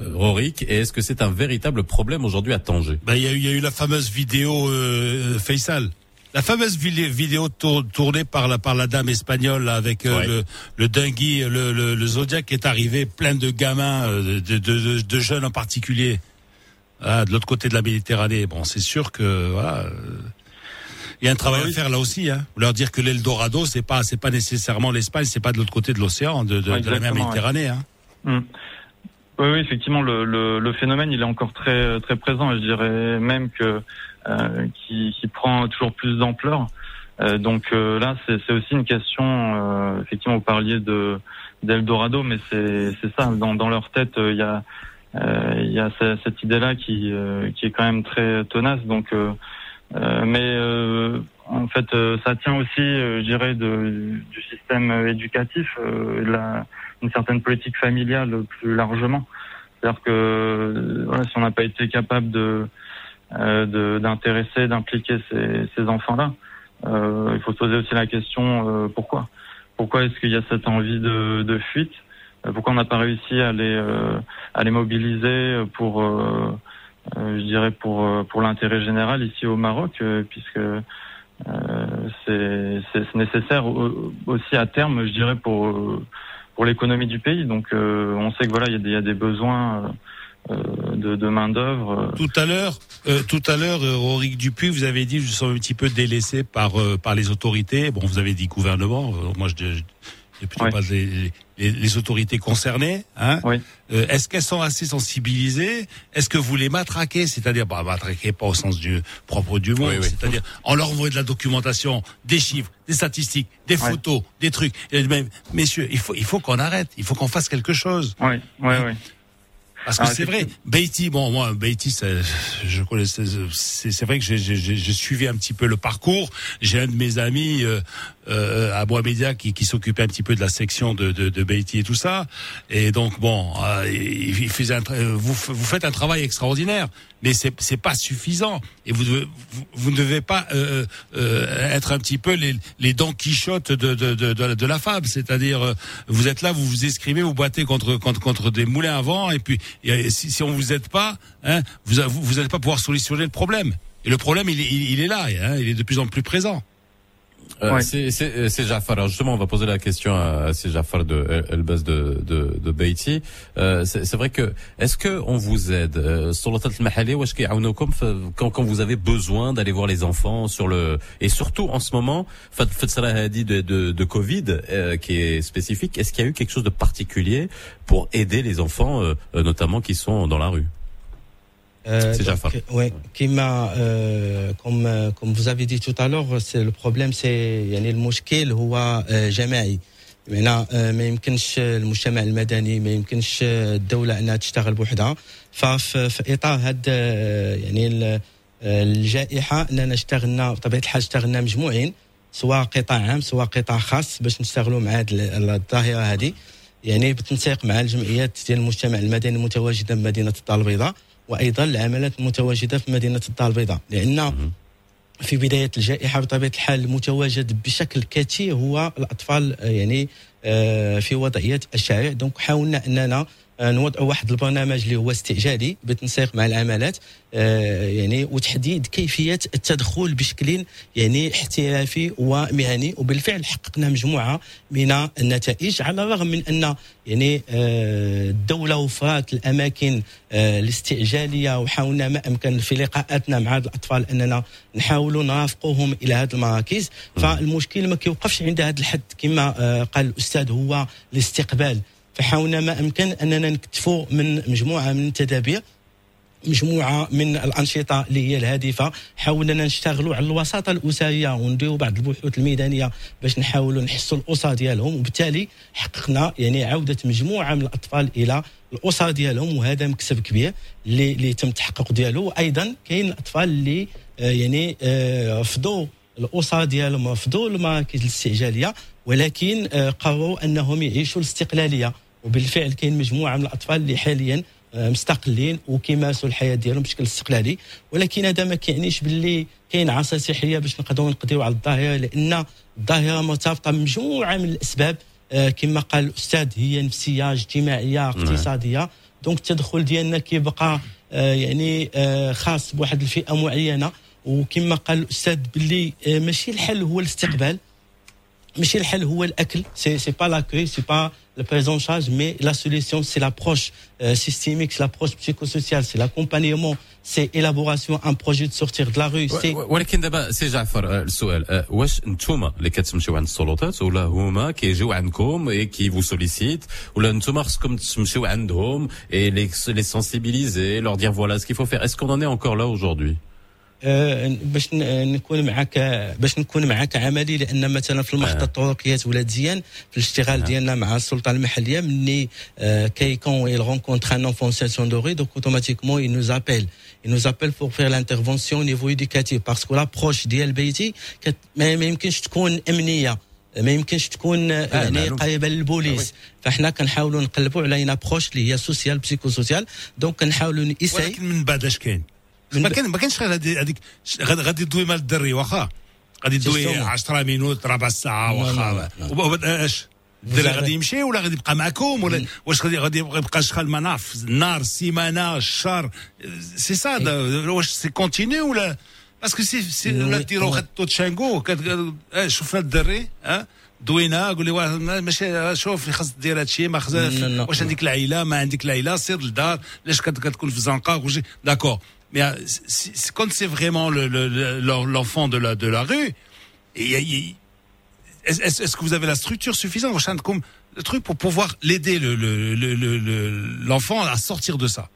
euh, Rorik, et est-ce que c'est un véritable problème aujourd'hui à Tanger? Bah, il y a eu, il y a eu la fameuse vidéo euh, Faisal. la fameuse vidéo tournée par la par la dame espagnole avec le le dingui, le, le, le Zodiac qui est arrivé plein de gamins, de, de, de, de jeunes en particulier, ah, de l'autre côté de la Méditerranée. Bon, c'est sûr que voilà. Il y a un travail à faire là aussi, hein. Leur dire que l'Eldorado, c'est pas, c'est pas nécessairement l'Espagne, c'est pas de l'autre côté de l'océan, de, de, de la mer Méditerranée, hein. Hmm. Oui, oui, effectivement, le, le, le, phénomène, il est encore très, très présent. Je dirais même que euh, qui, qui, prend toujours plus d'ampleur. Euh, donc euh, là, c'est aussi une question. Euh, effectivement, vous parliez de d'Eldorado, mais c'est ça. Dans, dans leur tête, euh, il y a il y a cette idée-là qui qui est quand même très tenace. Donc, mais en fait, ça tient aussi, je dirais, de, du système éducatif, la, une certaine politique familiale plus largement. C'est-à-dire que voilà, si on n'a pas été capable de euh, d'intéresser, d'impliquer ces, ces enfants-là. Euh, il faut se poser aussi la question euh, pourquoi? Pourquoi est-ce qu'il y a cette envie de, de fuite? euh, Pourquoi on n'a pas réussi à les, à les mobiliser pour, je dirais, pour, pour l'intérêt général ici au Maroc, puisque c'est nécessaire aussi à terme, je dirais, pour, pour l'économie du pays. Donc on sait que voilà, il y a des, besoins euh, de, main d'œuvre. Tout à l'heure, euh, tout à l'heure, euh, Auric Dupuis, vous avez dit je suis un petit peu délaissé par par les autorités. Bon, vous avez dit gouvernement. moi, plutôt pas les, les, autorités concernées. Hein oui. Est-ce qu'elles sont assez sensibilisées? Est-ce que vous les matraquez? C'est-à-dire, bah, matraquez pas au sens du propre du mot, c'est-à-dire en leur envoyant de la documentation, des chiffres, des statistiques, des photos, des trucs. Mais, messieurs, il faut il faut qu'on arrête. Il faut qu'on fasse quelque chose. Oui, oui, oui. Parce que ah, c'est vrai, Beatty, bon, moi, Beatty, je connais, c'est vrai que j'ai suivi un petit peu le parcours. J'ai un de mes amis euh, euh, à Bois Média qui, qui s'occupait un petit peu de la section de, de, de Beatty et tout ça. Et donc, bon, euh, il, faisait un, vous, vous faites un travail extraordinaire, mais c'est c'est pas suffisant. Et vous devez, vous, ne devez pas euh, euh, être un petit peu les, les dents quichottes de, de, de, de la fable. C'est-à-dire, euh, vous êtes là, vous vous escrimez, vous battez contre, contre, contre des moulins à vent, et puis si, si on vous aide pas, hein, vous, vous n'allez pas pouvoir solutionner le problème. Et le problème, il, il, il est là, hein, il est de plus en plus présent. Euh, C'est Jafar. Alors justement, on va poser la question à, à Jafar de Elbaz de, de, de Beiti. Euh, C'est vrai que est-ce que on vous aide euh, quand, quand vous avez besoin d'aller voir les enfants sur le et surtout en ce moment, a dit de, de, de Covid euh, qui est spécifique. Est-ce qu'il y a eu quelque chose de particulier pour aider les enfants, euh, notamment qui sont dans la rue? Euh, ouais, euh, comme euh, comme vous avez dit tout à l'heure, c'est le problème c'est يعني المشكل هو جماعي بمعنى ما يمكنش المجتمع المدني ما يمكنش الدولة انها تشتغل بوحدها ففي في اطار هاد يعني الجائحة اننا اشتغلنا بطبيعة الحال اشتغلنا مجموعين سواء قطاع عام سواء قطاع خاص باش نشتغلوا مع هذه الظاهرة هذه يعني بالتنسيق مع الجمعيات ديال المجتمع المدني المتواجدة بمدينة الدار البيضاء وأيضا العملات المتواجده في مدينة الدار البيضاء لأن في بداية الجائحة بطبيعة الحال المتواجد بشكل كثير هو الأطفال يعني آه، في وضعية الشارع دونك حاولنا أننا آه، نوضع واحد البرنامج اللي هو استعجالي بالتنسيق مع العمالات آه، يعني وتحديد كيفية التدخل بشكل يعني احترافي ومهني. وبالفعل حققنا مجموعة من النتائج على الرغم من أن يعني آه، الدولة وفرت الأماكن الاستعجاليه وحاولنا ما أمكن في لقاءاتنا مع هذه الأطفال أننا نحاولوا نرافقوهم إلى هذه المراكز. فالمشكل ما كيوقفش عند هذا الحد كما قال الأستاذ هو الاستقبال. فحاولنا ما أمكن أننا نكتفوا من مجموعة من التدابير مجموعة من الأنشطة اللي هي الهادفة. حاولنا نشتغلوا على الوساطة الأسرية ونديروا بعض البحوث الميدانية باش نحاولوا نحسوا الاسر ديالهم. وبالتالي حققنا يعني عودة مجموعة من الأطفال إلى الاسر ديالهم وهذا مكسب كبير اللي, اللي تم التحقق ديالو. وأيضا كاين الأطفال اللي آه، يعني آه، رفضوا الاسر ديالهم رفضوا المراكز الاستعجالية ولكن آه، قرروا أنهم يعيشوا الاستقلالية. وبالفعل كاين مجموعة من الأطفال اللي حاليا آه، مستقلين وكيمارسوا الحياة ديالهم بشكل استقلالي. ولكن هذا ما كيعنيش باللي كاين عصا سحريه باش نقدروا نقضيو على الظاهرة لأن الظاهرة مرتبطة بمجموعة من الأسباب آه، كما قال الأستاذ هي نفسية اجتماعية نعم. اقتصادية. دونك التدخل ديالنا كيبقى آه، يعني خاص بواحد الفئة معينة. وكما قال الأستاذ باللي ماشي الحل هو الاستقبال. ماشي الحل هو الاكل سي سي با لاكوي سي با le prise en charge, mais la solution, c'est l'approche euh, systémique, c'est l'approche psychosociale, c'est l'accompagnement, c'est élaboration, un projet de sortir de la rue, c'est... ولكن دابا سي جعفر آه، السؤال آه، واش نتوما اللي كتمشيو عند السلطات ولا هما كيجيو عندكم اي كي فو سوليسيت ولا نتوما خصكم تمشيو عندهم اي لي لي سونسيبيليزي لور دير فوالا سكي فو فير اسكو اون est encore là aujourd'hui آه، باش ن- نكون معك باش نكون معك عملي لأن مثلا في المخطط الطرقيات ولاد زيان في الاشتغال ديالنا مع السلطة المحلية ملي آه، كي كون il rencontre un enfant rue donc automatiquement il nous appelle. Il nous appelle pour faire l'intervention au niveau éducatif. Parce que l'approche ديال بيتي ما يمكنش تكون امنيه ما يمكنش تكون آه، يعني. قريبه للبوليس فاحنا كنحاولوا نقلبوا على ان ابروش اللي هي سوسيال بسيكو سوسيال دونك كنحاولوا ولكن من بعد اش كاين ما كان ما كانش هذيك غادي تدوي مال الدري واخا. غادي تدوي Justement. 10 مينوت ربع ساعة لا، لا، واخا. لا. اش؟ الدري غادي يمشي ولا غادي يبقى معكم ولا واش غادي غادي يبقى شحال ما نعرف النهار السيمانه الشهر سي سا دا- واش سي كونتيني ولا باسكو سي سي ديروا ouais. خدتو تشانغو آه، شفنا الدري ها؟ دوينا قول لي واه ما- ماشي شوف خاص دير هادشي ما خاص لا، لا. واش عندك العائله ما عندك العائله سير للدار علاش كت- كتكون في زنقة وشي داكور Mais euh, quand c'est vraiment l'enfant de, la, rue, est-ce que vous avez la structure suffisante, comme le truc pour pouvoir l'aider l'enfant à sortir de ça?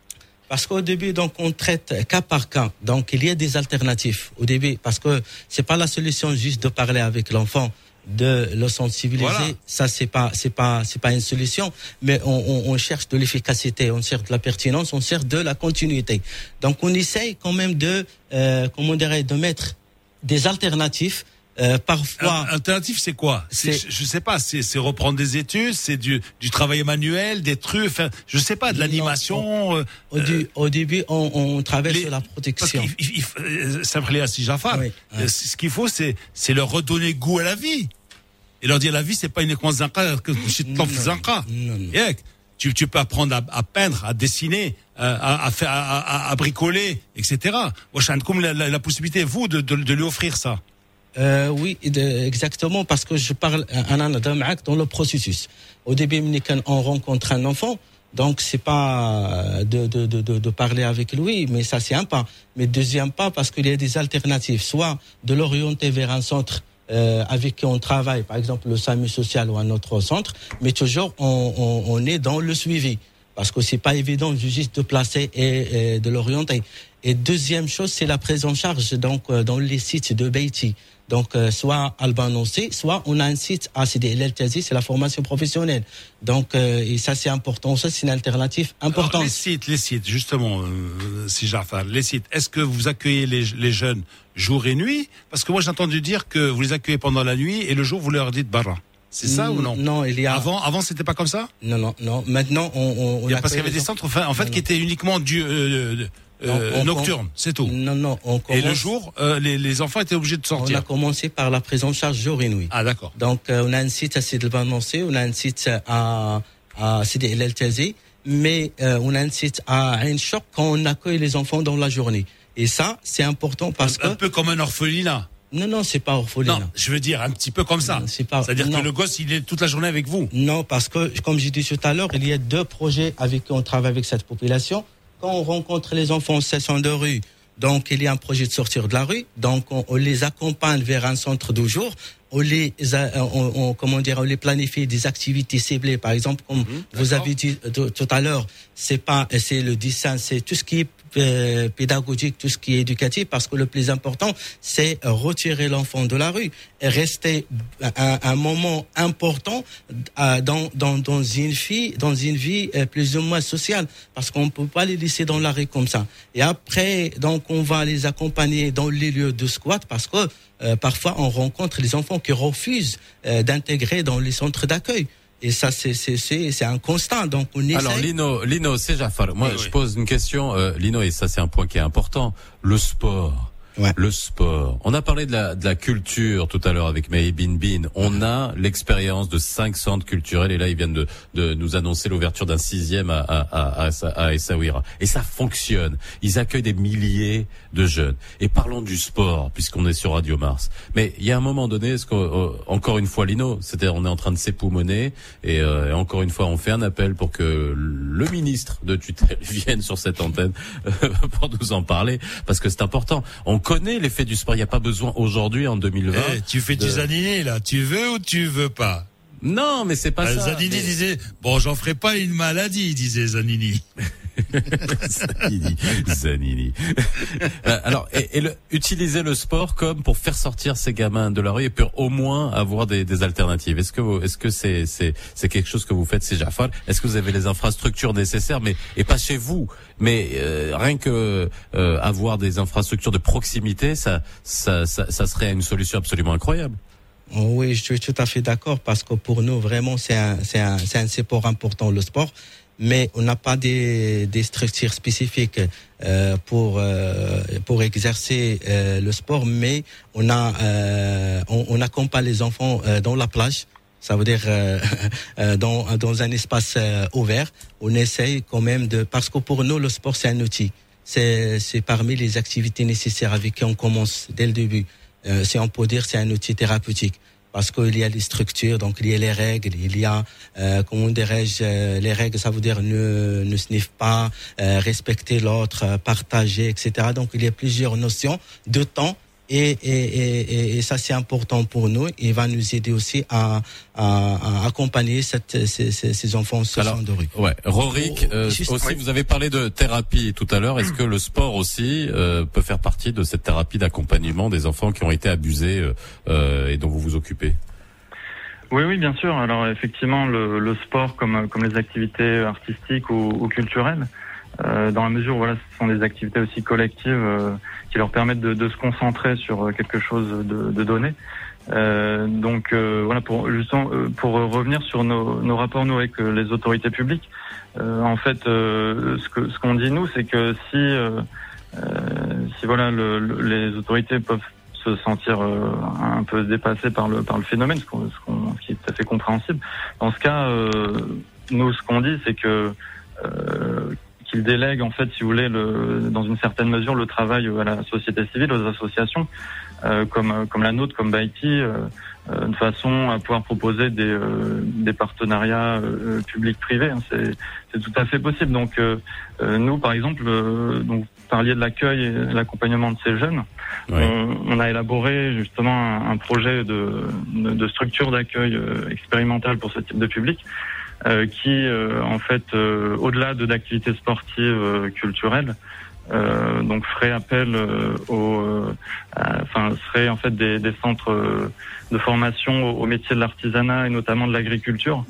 Parce qu'au début, donc, on traite cas par cas. Donc, il y a des alternatives au début, parce que c'est pas la solution juste de parler avec l'enfant de le sensibiliser. Voilà. Ça, c'est pas, c'est pas, c'est pas une solution. Mais on, on, on cherche de l'efficacité, on cherche de la pertinence, on cherche de la continuité. Donc, on essaye quand même de, euh, comment dirais, de mettre des alternatives. Euh, parfois, Al- Alternative, c'est quoi C'est- je, je sais pas. C'est c'est reprendre des études, c'est du, du travail manuel, des trucs. Enfin, je sais pas, de l'animation. euh, au, du- au début, on, on travaille les- sur la protection. euh, ça me plaît à si Jafar. Oui, c- Ce qu'il faut, c'est c'est leur redonner goût à la vie et leur dire la vie, c'est pas uniquement zanka que zanka. Tu, tu peux apprendre à, à peindre, à dessiner, à, à, à, bricoler, etc. Moi, comme la, la, la possibilité, vous, de, de, de lui offrir ça. Euh, oui, de- exactement, parce que je parle un an dans le processus. Au début, on rencontre un enfant, donc c'est pas de, de, de, de, de parler avec lui, mais ça c'est un pas. Mais deuxième pas, parce qu'il y a des alternatives, soit de l'orienter vers un centre euh, avec qui on travaille, par exemple le SAMU social ou un autre centre, mais toujours on, on, on est dans le suivi parce que c'est pas évident juste de placer et, et de l'orienter. Et deuxième chose, c'est la prise en charge donc euh, dans les sites de Beiti. Donc euh, soit Alban C, soit on a un site Tazi, c'est la formation professionnelle. Donc euh, et ça c'est important, ça c'est une alternative Alors, importante. les sites, les sites, justement, euh, si Jafar, les sites, est-ce que vous accueillez les, les jeunes jour et nuit? Parce que moi j'ai entendu dire que vous les accueillez pendant la nuit et le jour vous leur dites barra. C'est ça ou non? Non, il y a Avant, avant c'était pas comme ça? Non, non, non. Maintenant, on, on, on Il y a- Parce qu'il y avait des centres, enfin, en fait, Non, qui étaient uniquement du, euh, euh, nocturnes, c'est tout. Non, non, on Et commence. le jour, euh, les, les enfants étaient obligés de On a sortir. commencé par la prise en charge jour et nuit. Ah d'accord. Donc, euh, on a un site à Sidlbanancé, on a un site à, à Tazi, mais euh, on a un site à Ain Choc quand on accueille les enfants dans la journée. Et ça, c'est important parce que... Un peu comme un orphelinat. Non, non, c'est pas orphelinat. Non, je veux dire un petit peu comme ça. C'est pas- C'est-à-dire que le gosse, il est toute la journée avec vous. Non, parce que, comme j'ai dit tout à l'heure, il y a deux projets avec qui on travaille avec cette population. Quand on rencontre les enfants en situation de rue, donc il y a un projet de sortir de la rue, donc on, on les accompagne vers un centre de jour, on les, a- on, on- comment dire, on les planifie des activités ciblées, par exemple, comme vous avez dit tout, à l'heure, c'est pas, c'est le dessin, c'est tout ce qui est euh, pédagogique, tout ce qui est éducatif, parce que le plus important, c'est retirer l'enfant de la rue et rester un, un moment important euh, dans, dans, dans une vie, dans une vie euh, plus ou moins sociale, parce qu'on peut pas les laisser dans la rue comme ça. Et après, donc, on va les accompagner dans les lieux de squat, parce que euh, parfois on rencontre les enfants qui refusent euh, d'intégrer dans les centres d'accueil. Et ça, c'est c'est c'est c'est un constat. Donc, on essaie. Alors Lino, Lino, c'est Jafar. Moi, Oui, je oui. pose une question, euh, Lino, et ça c'est un point qui est important. Le sport. Le sport. On a parlé de la, de la culture tout à l'heure avec May Bin Bin. On a l'expérience de cinq centres culturels et là ils viennent de, de nous annoncer l'ouverture d'un sixième à, à, à, à, Essaouira. Et ça fonctionne. Ils accueillent des milliers de jeunes. Et parlons du sport puisqu'on est sur Radio Mars. Mais il y a un moment donné, ce euh, encore une fois Lino, c'est-à-dire on est en train de s'époumoner et, euh, et encore une fois on fait un appel pour que le ministre de tutelle vienne sur cette antenne pour nous en parler parce que c'est important. Connaît l'effet du sport. Il n'y a pas besoin aujourd'hui en 2020. Eh, tu fais de- Zanini là, tu veux ou tu veux pas? Non, mais c'est pas Ah, ça. Zanini Mais- disait bon, j'en ferai pas une maladie, disait Zanini. Zanini, Zanini. Euh, Alors, et, et le- utiliser le sport comme pour faire sortir ces gamins de la rue et pour au moins avoir des, des alternatives. Est-ce que vous- est-ce que c'est c'est c'est quelque chose que vous faites, c'est Jafar? Est-ce que vous avez les infrastructures nécessaires, mais et pas chez vous, mais euh, rien que euh, avoir des infrastructures de proximité, ça ça ça, ça serait une solution absolument incroyable. Oui, je suis tout à fait d'accord parce que pour nous, vraiment, c'est un, c'est un, c'est un support important, le sport. Mais on n'a pas des, des structures spécifiques euh, pour euh, pour exercer euh, le sport, mais on a euh, on, on accompagne les enfants euh, dans la plage. Ça veut dire euh, dans dans un espace ouvert. On essaye quand même de parce que pour nous le sport c'est un outil. C'est c'est parmi les activités nécessaires avec qui on commence dès le début. Euh, si on peut dire c'est un outil thérapeutique parce qu'il y a les structures, donc il y a les règles, il y a, euh, comment dirais-je, euh, les règles, ça veut dire ne, ne sniffe pas, euh, respecter l'autre, euh, partager, etc. Donc il y a plusieurs notions de temps et, et, et, et- et ça c'est important pour nous. Il va nous aider aussi à, à, à accompagner cette, ces, ces, enfants ce genre de rue. Ouais, Rorik, euh, juste- aussi, oui. vous avez parlé de thérapie tout à l'heure. Est-ce que le sport aussi euh, peut faire partie de cette thérapie d'accompagnement des enfants qui ont été abusés euh, euh, et dont vous vous occupez? Oui, oui, bien sûr. Alors effectivement, le, le sport, comme, comme les activités artistiques ou, ou culturelles, euh, dans la mesure où voilà, ce sont des activités aussi collectives euh, qui leur permettent de, de se concentrer sur euh, quelque chose de, de donné. Euh, donc euh, voilà, pour justement euh, pour revenir sur nos, nos rapports nous avec les autorités publiques, en fait, ce que ce qu'on dit nous, c'est que si si voilà le- le- les autorités peuvent se sentir euh, un peu dépassées par le par le phénomène, ce, qu'on- ce, qu'on- ce qui est tout à fait compréhensible. Dans ce cas, euh, nous ce qu'on dit, c'est que euh, qu'ils délèguent en fait, si vous voulez, le, dans une certaine mesure, le travail à la société civile, aux associations, euh, comme comme la nôtre, comme Baïti, euh, euh, de façon à pouvoir proposer des euh, des partenariats euh, publics-privés. hein. c'est c'est tout à fait possible. Donc euh, euh, nous, par exemple, euh, donc vous parliez de l'accueil et l'accompagnement de ces jeunes. On, on a élaboré justement un, un projet de, de, de structure d'accueil euh, expérimental pour ce type de public, euh, qui euh, en fait, euh, au-delà de d'activités sportives euh, culturelles, euh, donc ferait appel euh, aux, euh, enfin serait en fait des, des centres euh, de formation au, au métier de l'artisanat et notamment de l'agriculture,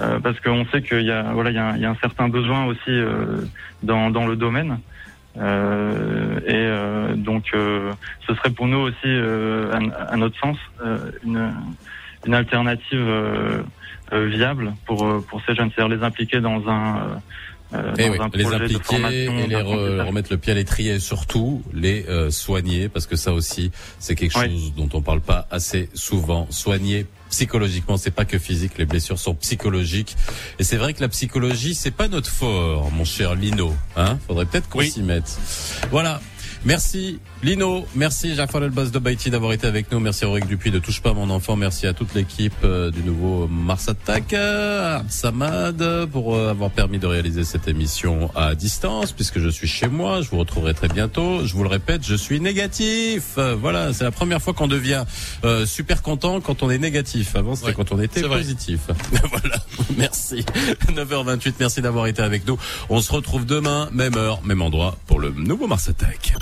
euh, parce qu'on sait qu'il y a voilà il y a, un- il y a un certain besoin aussi euh, dans, dans le domaine. Euh, et euh, donc, euh, ce serait pour nous aussi, euh, à, à notre sens, euh, une, une alternative euh, euh, viable pour euh, pour ces jeunes, c'est-à-dire les impliquer dans un euh, euh, Eh dans oui, un les impliquer et les re- remettre le pied à l'étrier et surtout les euh, soigner parce que ça aussi c'est quelque chose dont on parle pas assez souvent. Soigner psychologiquement, c'est pas que physique, les blessures sont psychologiques et c'est vrai que la psychologie c'est pas notre fort, mon cher Lino. Hein Faudrait peut-être qu'on s'y mette. Voilà. Merci Lino, merci Jafar El Boss de Baïti d'avoir été avec nous, merci Auric Dupuis de Touche pas mon enfant, merci à toute l'équipe euh, du nouveau Mars Attack, à Samad pour euh, avoir permis de réaliser cette émission à distance puisque je suis chez moi, je vous retrouverai très bientôt. Je vous le répète, je suis négatif. Voilà, c'est la première fois qu'on devient euh, super content quand on est négatif. Avant c'était Ouais, quand on était positif. voilà, merci. 9h28, merci d'avoir été avec nous. On se retrouve demain, même heure, même endroit pour le nouveau Mars Attack.